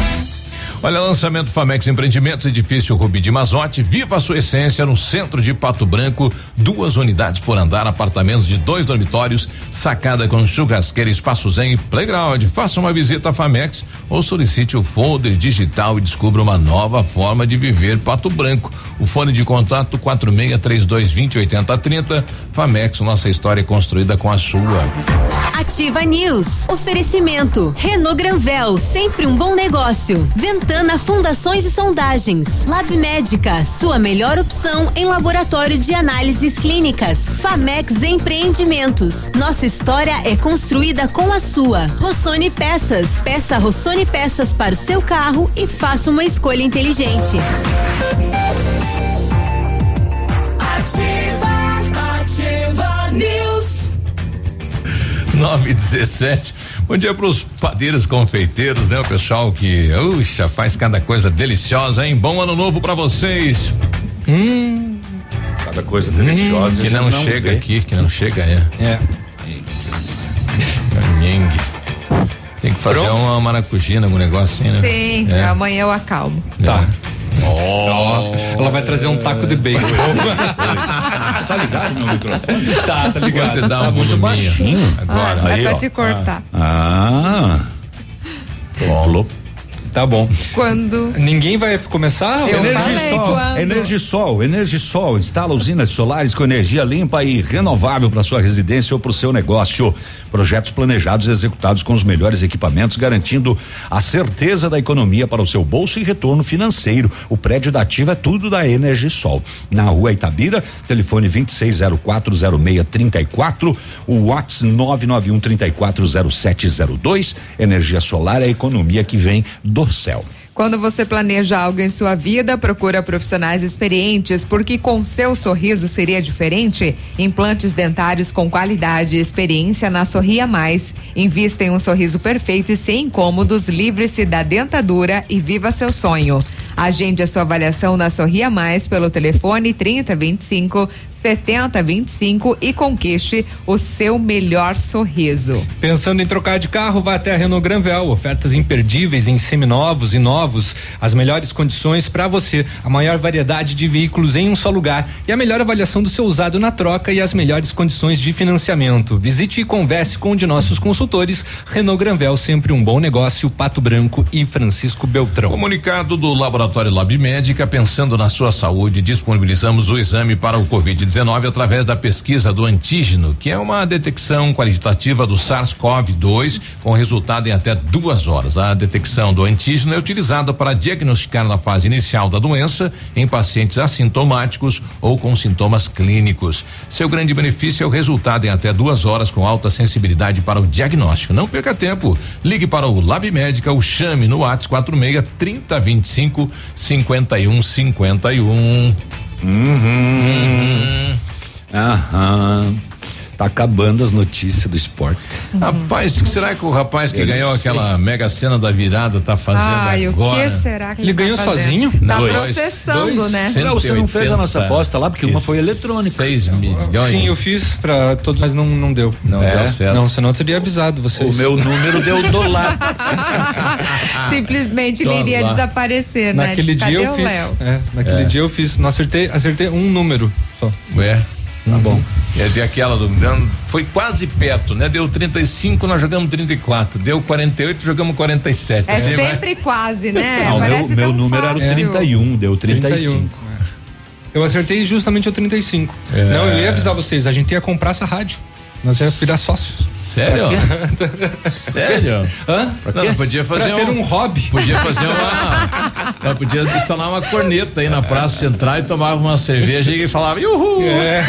[SPEAKER 10] Olha, lançamento Famex Empreendimentos, edifício Rubi de Mazote, viva a sua essência no centro de Pato Branco, duas unidades por andar, apartamentos de dois dormitórios, sacada com churrasqueira, espaço zen e playground. Faça uma visita à Famex ou solicite o folder digital e descubra uma nova forma de viver Pato Branco. O fone de contato 4632208030. Famex, nossa história é construída com a sua.
[SPEAKER 8] Ativa News. Oferecimento. Renault Granvel, sempre um bom negócio. Ventana Fundações e Sondagens. Lab Médica, sua melhor opção em laboratório de análises clínicas. Famex Empreendimentos. Nossa história é construída com a sua. Rossoni Peças. Peça Rossoni Peças para o seu carro e faça uma escolha inteligente.
[SPEAKER 46] Ativa, ativa news.
[SPEAKER 10] 9 e 17. Bom dia para os padeiros confeiteiros, né? O pessoal que, uxa, faz cada coisa deliciosa, hein? Bom ano novo para vocês. Hum.
[SPEAKER 12] Cada coisa deliciosa.
[SPEAKER 10] Que
[SPEAKER 12] já
[SPEAKER 10] não,
[SPEAKER 12] não
[SPEAKER 10] chega
[SPEAKER 12] vê.
[SPEAKER 10] aqui, que não chega, é.
[SPEAKER 11] É.
[SPEAKER 10] Camingue. Tem que fazer
[SPEAKER 11] Pronto?
[SPEAKER 10] uma maracujina, algum negócio assim, né?
[SPEAKER 13] Sim,
[SPEAKER 10] É.
[SPEAKER 13] amanhã eu acalmo.
[SPEAKER 10] Tá.
[SPEAKER 11] Ó, ela vai trazer um taco de bacon.
[SPEAKER 12] tá ligado meu microfone?
[SPEAKER 11] Tá, tá ligado.
[SPEAKER 10] Te dar
[SPEAKER 11] Tá
[SPEAKER 10] um
[SPEAKER 11] muito baixinho.
[SPEAKER 10] Agora.
[SPEAKER 13] Ah, é
[SPEAKER 10] aí,
[SPEAKER 13] pra
[SPEAKER 10] ó.
[SPEAKER 13] te cortar.
[SPEAKER 12] Ah. Bom.
[SPEAKER 11] Tá bom.
[SPEAKER 13] Quando?
[SPEAKER 11] Ninguém vai começar?
[SPEAKER 13] Eu
[SPEAKER 12] Energisol. Energisol, Energisol instala usinas solares com energia limpa e renovável para sua residência ou para o seu negócio. Projetos planejados e executados com os melhores equipamentos, garantindo a certeza da economia para o seu bolso e retorno financeiro. O prédio da Ativa é tudo da Energisol. Na rua Itabira, telefone 26040634, o WhatsApp 991340702. Energia solar é a economia que vem do
[SPEAKER 13] Quando você planeja algo em sua vida, procura profissionais experientes, porque com seu sorriso seria diferente. Implantes dentários com qualidade e experiência na Sorria Mais. Invista em um sorriso perfeito e sem incômodos, livre-se da dentadura e viva seu sonho. Agende a sua avaliação na Sorria Mais pelo telefone 3025 7025 e conquiste o seu melhor sorriso.
[SPEAKER 11] Pensando em trocar de carro, vá até a Renault Granvel. Ofertas imperdíveis em seminovos e novos. As melhores condições para você. A maior variedade de veículos em um só lugar. E a melhor avaliação do seu usado na troca e as melhores condições de financiamento. Visite e converse com um de nossos consultores. Renault Granvel, sempre um bom negócio. Pato Branco e Francisco Beltrão.
[SPEAKER 10] Comunicado do Laboratório Lab Médica, pensando na sua saúde, disponibilizamos o exame para o Covid-19 através da pesquisa do antígeno, que é uma detecção qualitativa do SARS-CoV-2 com resultado em até duas horas. A detecção do antígeno é utilizada para diagnosticar na fase inicial da doença em pacientes assintomáticos ou com sintomas clínicos. Seu grande benefício é o resultado em até duas horas com alta sensibilidade para o diagnóstico. Não perca tempo. Ligue para o Lab Médica ou chame no WhatsApp 46 3025 5151.
[SPEAKER 12] Uhum. Aham. Tá acabando as notícias do esporte.
[SPEAKER 10] Rapaz, será que o rapaz que
[SPEAKER 12] Eu
[SPEAKER 10] ganhou
[SPEAKER 12] sei.
[SPEAKER 10] aquela mega cena da virada tá fazendo
[SPEAKER 13] Ai,
[SPEAKER 10] agora?
[SPEAKER 13] o que será que ele,
[SPEAKER 11] Ele
[SPEAKER 13] tá
[SPEAKER 11] ganhou
[SPEAKER 13] fazendo?
[SPEAKER 11] sozinho?
[SPEAKER 13] Tá
[SPEAKER 10] Dois.
[SPEAKER 13] processando,
[SPEAKER 10] Dois.
[SPEAKER 13] né?
[SPEAKER 12] Não, você não fez a nossa aposta lá, porque uma foi eletrônica.
[SPEAKER 10] 6 milhões.
[SPEAKER 11] Sim, eu fiz pra todos, mas não, não deu.
[SPEAKER 10] Não
[SPEAKER 11] É?
[SPEAKER 10] deu certo.
[SPEAKER 11] Não, senão eu teria avisado vocês.
[SPEAKER 12] O meu número deu do lado.
[SPEAKER 13] Simplesmente ele iria desaparecer, né?
[SPEAKER 11] Naquele
[SPEAKER 13] Cadê
[SPEAKER 11] dia eu
[SPEAKER 13] o
[SPEAKER 11] fiz. É, naquele
[SPEAKER 10] É.
[SPEAKER 11] dia eu fiz. Não acertei, acertei um número só.
[SPEAKER 10] É. Tá bom. É de aquela do. não, Foi quase perto, né? Deu 35, nós jogamos 34. Deu 48, jogamos 47.
[SPEAKER 13] É
[SPEAKER 10] Assim vai.
[SPEAKER 13] sempre quase, né?
[SPEAKER 12] Ah, o meu, meu número era o
[SPEAKER 13] fácil.
[SPEAKER 12] 31, deu 35.
[SPEAKER 11] Eu acertei justamente o 35.
[SPEAKER 10] É.
[SPEAKER 11] Não, eu ia avisar vocês, a gente ia comprar essa rádio. Nós ia virar sócios.
[SPEAKER 10] Sério? Sério?
[SPEAKER 11] Hã?
[SPEAKER 10] Não, não, podia fazer
[SPEAKER 11] pra ter um hobby.
[SPEAKER 10] Podia fazer uma. não, podia instalar uma corneta aí na Praça Central e tomava uma cerveja e falava, uhul!
[SPEAKER 11] É.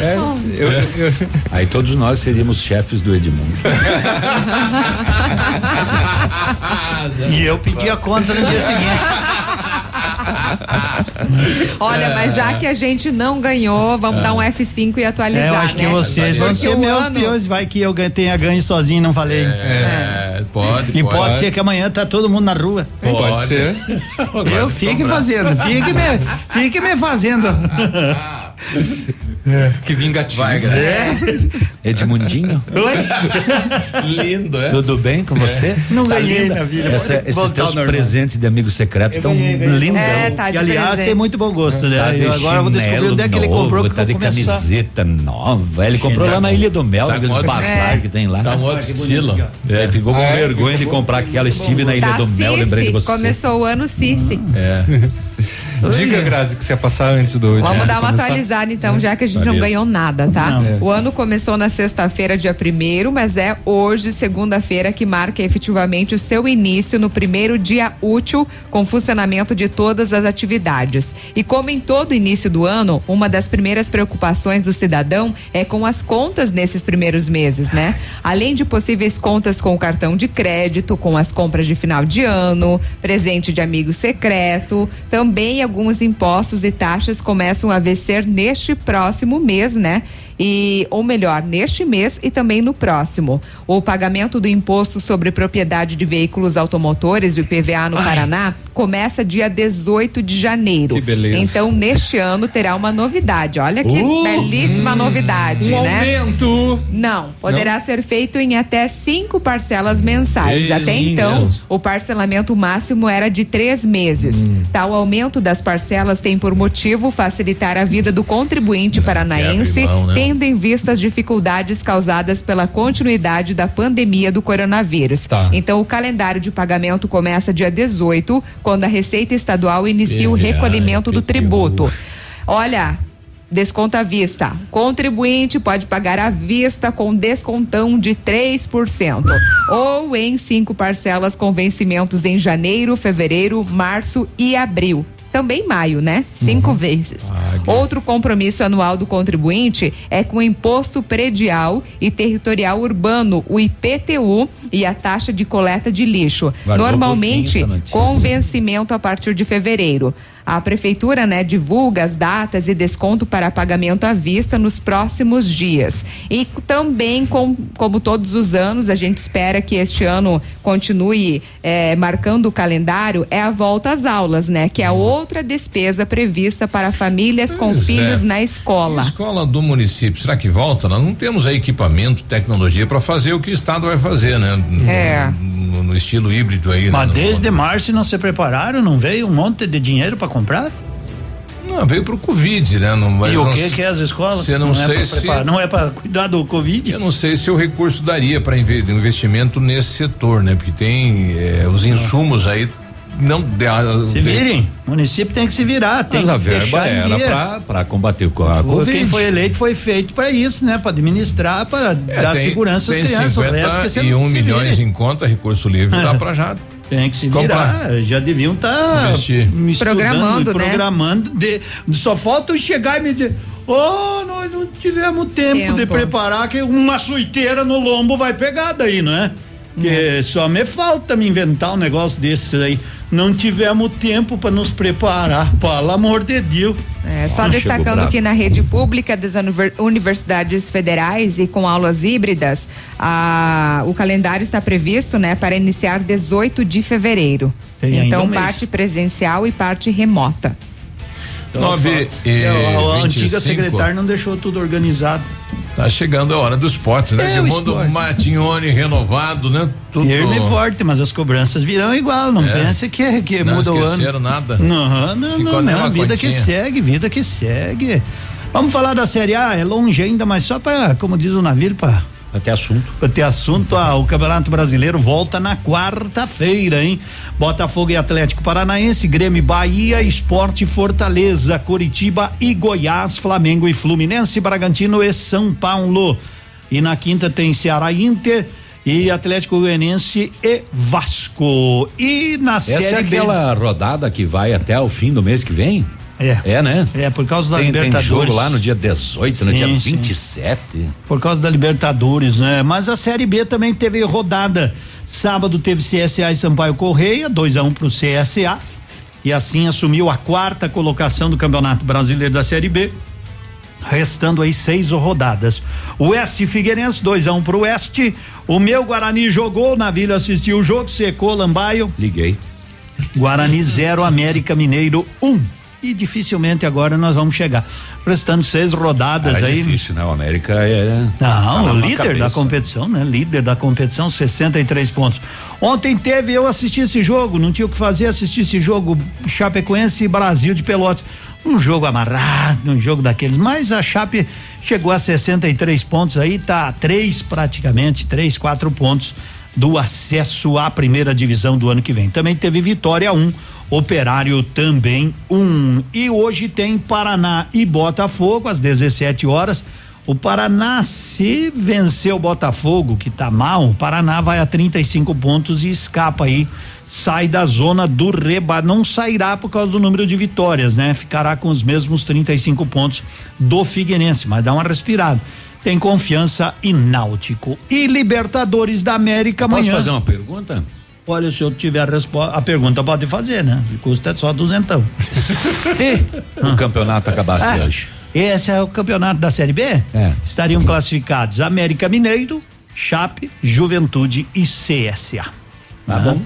[SPEAKER 11] É, eu- eu-
[SPEAKER 12] Aí todos nós seríamos chefes do Edmundo.
[SPEAKER 62] E eu pedi a conta no dia seguinte.
[SPEAKER 13] Olha, mas já que a gente não ganhou, vamos dar um F5 e atualizar,
[SPEAKER 62] É, eu acho que
[SPEAKER 13] né?
[SPEAKER 62] vocês vão ser meus
[SPEAKER 13] ano-
[SPEAKER 62] piores. Vai que eu tenha ganho sozinho, não falei.
[SPEAKER 10] É, pode.
[SPEAKER 62] E pode,
[SPEAKER 10] pode.
[SPEAKER 62] ser que amanhã tá todo mundo na rua.
[SPEAKER 10] Pode ser.
[SPEAKER 62] Eu fique fazendo, fique me, fique me fazendo.
[SPEAKER 11] Que vingativo.
[SPEAKER 10] Vai,
[SPEAKER 62] É.
[SPEAKER 12] Edmundinho,
[SPEAKER 10] Lindo, é?
[SPEAKER 12] tudo bem com você?
[SPEAKER 62] Não
[SPEAKER 12] Tá
[SPEAKER 62] ganhei
[SPEAKER 12] linda.
[SPEAKER 62] vida.
[SPEAKER 12] Essa- esses teus
[SPEAKER 62] normal.
[SPEAKER 12] presentes de amigo secreto estão lindão.
[SPEAKER 13] É, tá
[SPEAKER 62] E aliás,
[SPEAKER 13] presente.
[SPEAKER 62] tem muito bom gosto, né?
[SPEAKER 12] Tá
[SPEAKER 62] Eu agora eu vou descobrir onde é que ele comprou. que
[SPEAKER 12] Tá de
[SPEAKER 62] começar.
[SPEAKER 12] camiseta nova. Ele comprou
[SPEAKER 10] Tá
[SPEAKER 12] lá na Ilha do Mel,
[SPEAKER 10] tá outro-
[SPEAKER 12] bazar
[SPEAKER 13] É.
[SPEAKER 12] que tem lá.
[SPEAKER 10] Tá um outro estilo.
[SPEAKER 12] É, ficou com
[SPEAKER 11] Ah, é?
[SPEAKER 12] vergonha de comprar aquela. Estive na Ilha
[SPEAKER 13] Tá
[SPEAKER 12] do Mel, lembrei de você.
[SPEAKER 13] começou o ano Cici.
[SPEAKER 10] É.
[SPEAKER 11] Diga, Grazi, que você ia passar antes do.
[SPEAKER 13] Vamos dar uma atualizada então, já que a gente não
[SPEAKER 10] Beleza.
[SPEAKER 13] ganhou nada, tá?
[SPEAKER 62] Não.
[SPEAKER 13] O ano começou na sexta-feira, dia primeiro, mas é hoje, segunda-feira, que marca efetivamente o seu início no primeiro dia útil com funcionamento de todas as atividades. E como em todo início do ano, uma das primeiras preocupações do cidadão é com as contas nesses primeiros meses, né? Além de possíveis contas com o cartão de crédito, com as compras de final de ano, presente de amigo secreto, também alguns impostos e taxas começam a vencer neste próximo mês, né? E, ou melhor, neste mês e também no próximo. O pagamento do imposto sobre propriedade de veículos automotores, o IPVA no Paraná, começa dia 18 de janeiro.
[SPEAKER 11] Que beleza.
[SPEAKER 13] Então, neste ano terá uma novidade. Olha que
[SPEAKER 11] Uh,
[SPEAKER 13] belíssima
[SPEAKER 11] hum,
[SPEAKER 13] novidade,
[SPEAKER 11] um
[SPEAKER 13] né?
[SPEAKER 11] aumento.
[SPEAKER 13] Não, poderá ser feito em até cinco parcelas mensais. Até então, o parcelamento máximo era de três meses.
[SPEAKER 11] Hum.
[SPEAKER 13] Tal aumento das parcelas tem por motivo facilitar a vida do contribuinte paranaense,
[SPEAKER 10] né?
[SPEAKER 13] Tendo em vista as dificuldades causadas pela continuidade da pandemia do coronavírus.
[SPEAKER 11] Tá.
[SPEAKER 13] Então, o calendário de pagamento começa dia 18, quando a Receita Estadual inicia o recolhimento do tributo. Olha, desconto à vista. Contribuinte pode pagar à vista com descontão de 3%. Ou em cinco parcelas com vencimentos em janeiro, fevereiro, março e abril. Também maio, né? Cinco vezes. Outro compromisso anual do contribuinte é com o Imposto Predial e Territorial Urbano, o IPTU, e a taxa de coleta de lixo.
[SPEAKER 11] Guardou
[SPEAKER 13] Normalmente, com vencimento a partir de fevereiro. A prefeitura, né, divulga as datas e desconto para pagamento à vista nos próximos dias. E também, com, como todos os anos, a gente espera que este ano continue eh, marcando o calendário, é a volta às aulas, né? Que é outra despesa prevista para famílias com
[SPEAKER 10] Pois é.
[SPEAKER 13] filhos na escola.
[SPEAKER 10] Escola do município, será que volta? Nós não temos aí equipamento, tecnologia para fazer o que o Estado vai fazer, né?
[SPEAKER 62] É.
[SPEAKER 10] No, no estilo híbrido aí,
[SPEAKER 62] Mas
[SPEAKER 10] né?
[SPEAKER 62] desde março não se prepararam, não veio um monte de dinheiro para comprar?
[SPEAKER 10] Não, veio pro Covid, né? Não, mas
[SPEAKER 62] e o
[SPEAKER 10] não
[SPEAKER 62] que que é as escolas?
[SPEAKER 10] eu não,
[SPEAKER 62] é
[SPEAKER 10] sei
[SPEAKER 62] pra
[SPEAKER 10] se
[SPEAKER 62] preparar, não é para cuidar do Covid?
[SPEAKER 10] Eu não sei se o recurso daria para investimento nesse setor, né? Porque tem eh, os insumos aí não.
[SPEAKER 62] Se virem, o município tem que se virar, tem
[SPEAKER 12] Mas
[SPEAKER 62] que
[SPEAKER 12] a verba era pra combater a
[SPEAKER 62] Foi-
[SPEAKER 12] Covid.
[SPEAKER 62] Quem foi eleito foi feito para isso, né? Para administrar, para
[SPEAKER 10] É,
[SPEAKER 62] dar
[SPEAKER 10] tem-
[SPEAKER 62] segurança às crianças. o resto
[SPEAKER 10] 51
[SPEAKER 62] se
[SPEAKER 10] milhões em conta, recurso livre, dá para já.
[SPEAKER 62] Tem que se
[SPEAKER 10] comprar.
[SPEAKER 62] virar. Já deviam estar
[SPEAKER 10] Investir.
[SPEAKER 13] Programando, né?
[SPEAKER 62] programando. De, só falta eu chegar e me dizer. Oh, nós não tivemos tempo, de
[SPEAKER 13] Tempo.
[SPEAKER 62] preparar que uma suiteira no lombo vai pegar daí, não é? Que só me falta me inventar um negócio desse aí. Não tivemos tempo para nos preparar, pelo amor de Deus.
[SPEAKER 13] É, só
[SPEAKER 62] Ah,
[SPEAKER 13] destacando que na rede pública das univer- universidades federais e com aulas híbridas, a- o calendário está previsto, né, para iniciar 18 de fevereiro.
[SPEAKER 62] Tem
[SPEAKER 13] então,
[SPEAKER 62] um
[SPEAKER 13] parte presencial e parte remota.
[SPEAKER 10] Nove e
[SPEAKER 62] É, a, a
[SPEAKER 10] 25.
[SPEAKER 62] antiga secretária não deixou tudo organizado.
[SPEAKER 10] Tá chegando a hora dos potes, né?
[SPEAKER 62] É,
[SPEAKER 10] mundo
[SPEAKER 62] esporte.
[SPEAKER 10] Matignone renovado, né? Tudo.
[SPEAKER 62] Firme e forte, mas as cobranças virão igual. Não
[SPEAKER 10] É.
[SPEAKER 62] pense que, que
[SPEAKER 10] Não
[SPEAKER 62] muda o ano.
[SPEAKER 10] esqueceram nada.
[SPEAKER 62] Não, não,
[SPEAKER 10] Ficou
[SPEAKER 62] não, não. Vida que segue, vida que segue. Vamos falar da Série A, é longe ainda, mas só para, como diz o navio, para
[SPEAKER 12] Até assunto.
[SPEAKER 62] Pra ter assunto, ah, o Campeonato Brasileiro volta na quarta-feira, hein? Botafogo e Atlético Paranaense, Grêmio e Bahia, Esporte Fortaleza, Curitiba e Goiás, Flamengo e Fluminense, Bragantino e São Paulo. E na quinta tem Ceará Inter e Atlético Goianiense e Vasco. E na
[SPEAKER 12] Essa
[SPEAKER 62] Série
[SPEAKER 12] é
[SPEAKER 62] B-
[SPEAKER 12] aquela rodada que vai até o fim do mês que vem?
[SPEAKER 62] É.
[SPEAKER 12] É, né?
[SPEAKER 62] É, por causa da
[SPEAKER 12] tem, tem
[SPEAKER 62] Libertadores.
[SPEAKER 12] jogo lá no dia 18, no
[SPEAKER 62] Sim,
[SPEAKER 12] dia
[SPEAKER 62] sim.
[SPEAKER 12] 27.
[SPEAKER 62] Por causa da Libertadores, né? Mas a Série B também teve rodada. Sábado teve CSA e Sampaio Correia, 2 a 1 um pro CSA. E assim assumiu a quarta colocação do Campeonato Brasileiro da Série B. Restando aí seis rodadas. O Oeste e Figueirense, 2 a 1 um pro Oeste. O meu Guarani jogou, na Vila assistiu o jogo, secou Lambaio.
[SPEAKER 12] Liguei.
[SPEAKER 62] Guarani 0, América Mineiro 1. Um. E dificilmente agora nós vamos chegar. Prestando seis rodadas
[SPEAKER 12] Era
[SPEAKER 62] aí.
[SPEAKER 12] difícil, né? O América é. tá
[SPEAKER 62] Não,
[SPEAKER 12] na
[SPEAKER 62] o líder da
[SPEAKER 12] cabeça.
[SPEAKER 62] competição, né? Líder da competição, 63 pontos. Ontem teve, eu assisti esse jogo, não tinha o que fazer, assisti esse jogo Chapecoense e Brasil de Pelotas. Um jogo amarrado, um jogo daqueles, mas a Chape chegou a 63 pontos aí, tá a três praticamente, três, quatro pontos do acesso à primeira divisão do ano que vem. Também teve Vitória 1, um, Operário também 1. Um. E hoje tem Paraná e Botafogo às 17 horas. O Paraná, se vencer o Botafogo, que tá mal, o Paraná vai a 35 pontos e escapa aí. Sai da zona do reba, não sairá por causa do número de vitórias, né? Ficará com os mesmos 35 pontos do Figueirense, mas dá uma respirada. Tem confiança e Náutico. E Libertadores da América
[SPEAKER 12] Posso
[SPEAKER 62] amanhã.
[SPEAKER 12] fazer uma pergunta?
[SPEAKER 62] Olha, se eu tiver a resposta, a pergunta pode fazer, né? O custo é só duzentão.
[SPEAKER 12] Se o campeonato acabasse
[SPEAKER 62] Ah,
[SPEAKER 12] hoje.
[SPEAKER 62] Esse é o campeonato da Série B?
[SPEAKER 12] É.
[SPEAKER 62] Estariam classificados América Mineiro, Chape, Juventude e CSA.
[SPEAKER 12] Tá bom.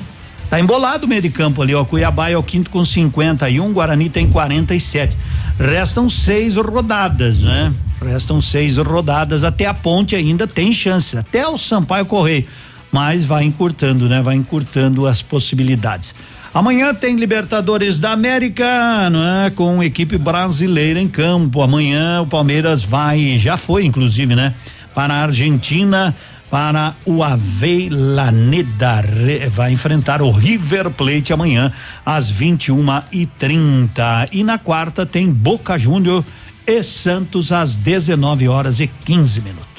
[SPEAKER 62] Tá embolado o meio de campo ali, ó. Cuiabá é o quinto com 51, Guarani tem 47. Restam seis rodadas, né? Restam seis rodadas. Até a ponte ainda tem chance. Até o Sampaio Correio. Mas vai encurtando, né? Vai encurtando as possibilidades. Amanhã tem Libertadores da América, né? Com equipe brasileira em campo. Amanhã o Palmeiras vai, já foi inclusive, né? Para a Argentina para o Avelaneda. Vai enfrentar o River Plate amanhã às 21 e 30 E na quarta tem Boca Júnior e Santos às 19 horas e 15 minutos.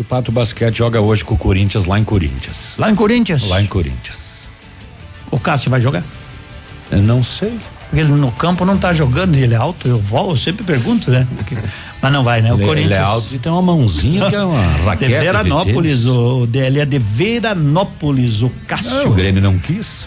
[SPEAKER 12] O Pato Basquete joga hoje com o Corinthians lá em Corinthians.
[SPEAKER 62] Lá em Corinthians?
[SPEAKER 12] Lá em Corinthians.
[SPEAKER 62] O Cássio vai jogar?
[SPEAKER 12] Eu não sei.
[SPEAKER 62] Ele no campo não tá jogando e ele é alto, eu eu sempre pergunto, né? Mas não vai, né? O
[SPEAKER 12] ele,
[SPEAKER 62] Corinthians.
[SPEAKER 12] Ele é alto e tem uma mãozinha que é uma raquete.
[SPEAKER 62] De Veranópolis, o ele é de Veranópolis, o Cássio.
[SPEAKER 12] Não, o Grêmio não quis.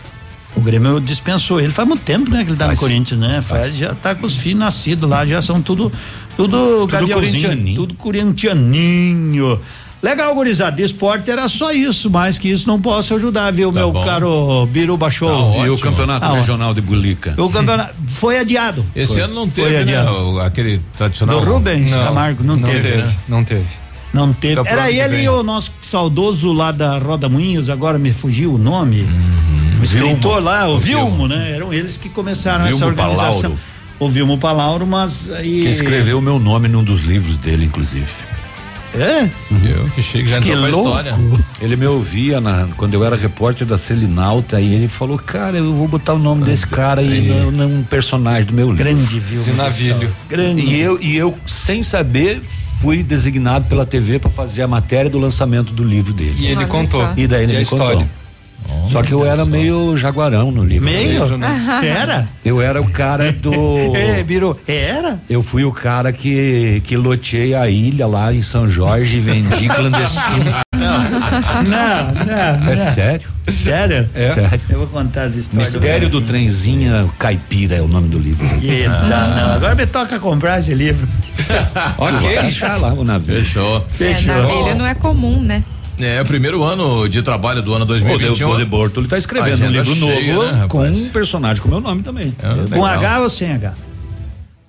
[SPEAKER 62] O Grêmio dispensou ele faz muito tempo, né? Que ele tá faz, no Corinthians, né? Faz, já tá com os filhos nascidos lá, já são tudo, tudo,
[SPEAKER 12] tudo corintianinho.
[SPEAKER 62] Tudo corintianinho. Legal, gurizada. De esporte era só isso, mais que isso não posso ajudar, viu, tá meu bom. caro Biruba Show.
[SPEAKER 12] Tá e o campeonato tá regional ótimo. de Bulica?
[SPEAKER 62] O campeonato foi adiado.
[SPEAKER 10] Esse
[SPEAKER 62] foi,
[SPEAKER 10] ano não teve, né? O, aquele tradicional.
[SPEAKER 62] Do Rubens não, Camargo, não,
[SPEAKER 11] não
[SPEAKER 62] teve.
[SPEAKER 11] teve
[SPEAKER 62] né?
[SPEAKER 11] Não teve.
[SPEAKER 62] Não teve. Fica era ele e o nosso saudoso lá da Roda Moinhos, agora me fugiu o nome. Uhum. O escritor Vilmo. lá, o, o Vilmo, Vilmo, né? Eram eles que começaram
[SPEAKER 12] Vilmo
[SPEAKER 62] essa organização.
[SPEAKER 12] Palauro.
[SPEAKER 62] O Vilmo Palauro, mas aí.
[SPEAKER 12] Que escreveu o meu nome num dos livros dele, inclusive.
[SPEAKER 62] É?
[SPEAKER 10] Eu que chego já entrou pra história.
[SPEAKER 12] Ele me ouvia na, quando eu era repórter da Selinalta e ele falou, cara, eu vou botar o nome desse cara aí é. num personagem do meu livro.
[SPEAKER 62] Grande, viu?
[SPEAKER 11] De navilho.
[SPEAKER 12] Grande. E eu, e eu, sem saber, fui designado pela TV para fazer a matéria do lançamento do livro dele.
[SPEAKER 11] E ele contou.
[SPEAKER 12] E daí ele
[SPEAKER 11] e
[SPEAKER 12] me
[SPEAKER 11] história.
[SPEAKER 12] Oh, Só que eu era meio jaguarão no livro.
[SPEAKER 62] Meio? Né? Era?
[SPEAKER 12] Eu era o cara do.
[SPEAKER 62] é, virou. Era?
[SPEAKER 12] Eu fui o cara que, que loteei a ilha lá em São Jorge e vendi clandestino.
[SPEAKER 62] Não, não, não.
[SPEAKER 12] É sério?
[SPEAKER 62] Sério?
[SPEAKER 12] É. Sério.
[SPEAKER 62] Eu vou contar as histórias.
[SPEAKER 12] Mistério do, do Trenzinha Caipira é o nome do livro.
[SPEAKER 62] Eita, ah. não. Agora me toca comprar esse livro.
[SPEAKER 12] ok. Deixar lá o navio.
[SPEAKER 10] Fechou.
[SPEAKER 13] Fechou. É, não é comum, né?
[SPEAKER 10] É, o primeiro ano de trabalho do ano 2021.
[SPEAKER 12] O De Borto, ele tá escrevendo um livro cheia, novo né, com um personagem com meu nome também.
[SPEAKER 62] É, com H ou sem H?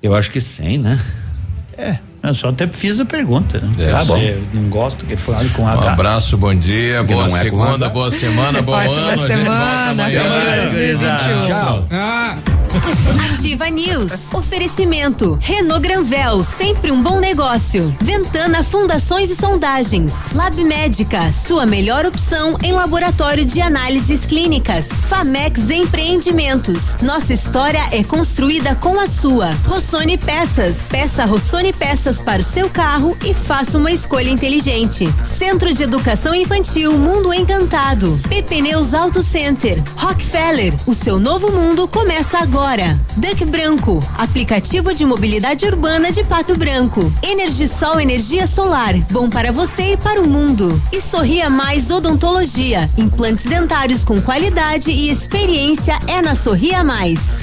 [SPEAKER 12] Eu acho que sem, né?
[SPEAKER 62] É. Eu só até fiz a pergunta, né?
[SPEAKER 10] É,
[SPEAKER 62] tá bom. não gosto que fale com H.
[SPEAKER 10] Um abraço, bom dia, Porque boa é segunda, boa semana, bom
[SPEAKER 13] Ótima
[SPEAKER 10] ano.
[SPEAKER 13] semana,
[SPEAKER 62] Tchau.
[SPEAKER 13] Ah.
[SPEAKER 8] Ativa News. Oferecimento. Renault Granvel, sempre um bom negócio. Ventana Fundações e Sondagens. Lab Médica, sua melhor opção em laboratório de análises clínicas. Famex Empreendimentos. Nossa história é construída com a sua. Rossoni Peças. Peça Rossoni Peças para o seu carro e faça uma escolha inteligente. Centro de Educação Infantil Mundo Encantado. Pneus Auto Center. Rockefeller. O seu novo mundo começa agora. Duck Branco, aplicativo de mobilidade urbana de Pato Branco. Energisol energia solar, bom para você e para o mundo. E Sorria Mais Odontologia, implantes dentários com qualidade e experiência é na Sorria Mais.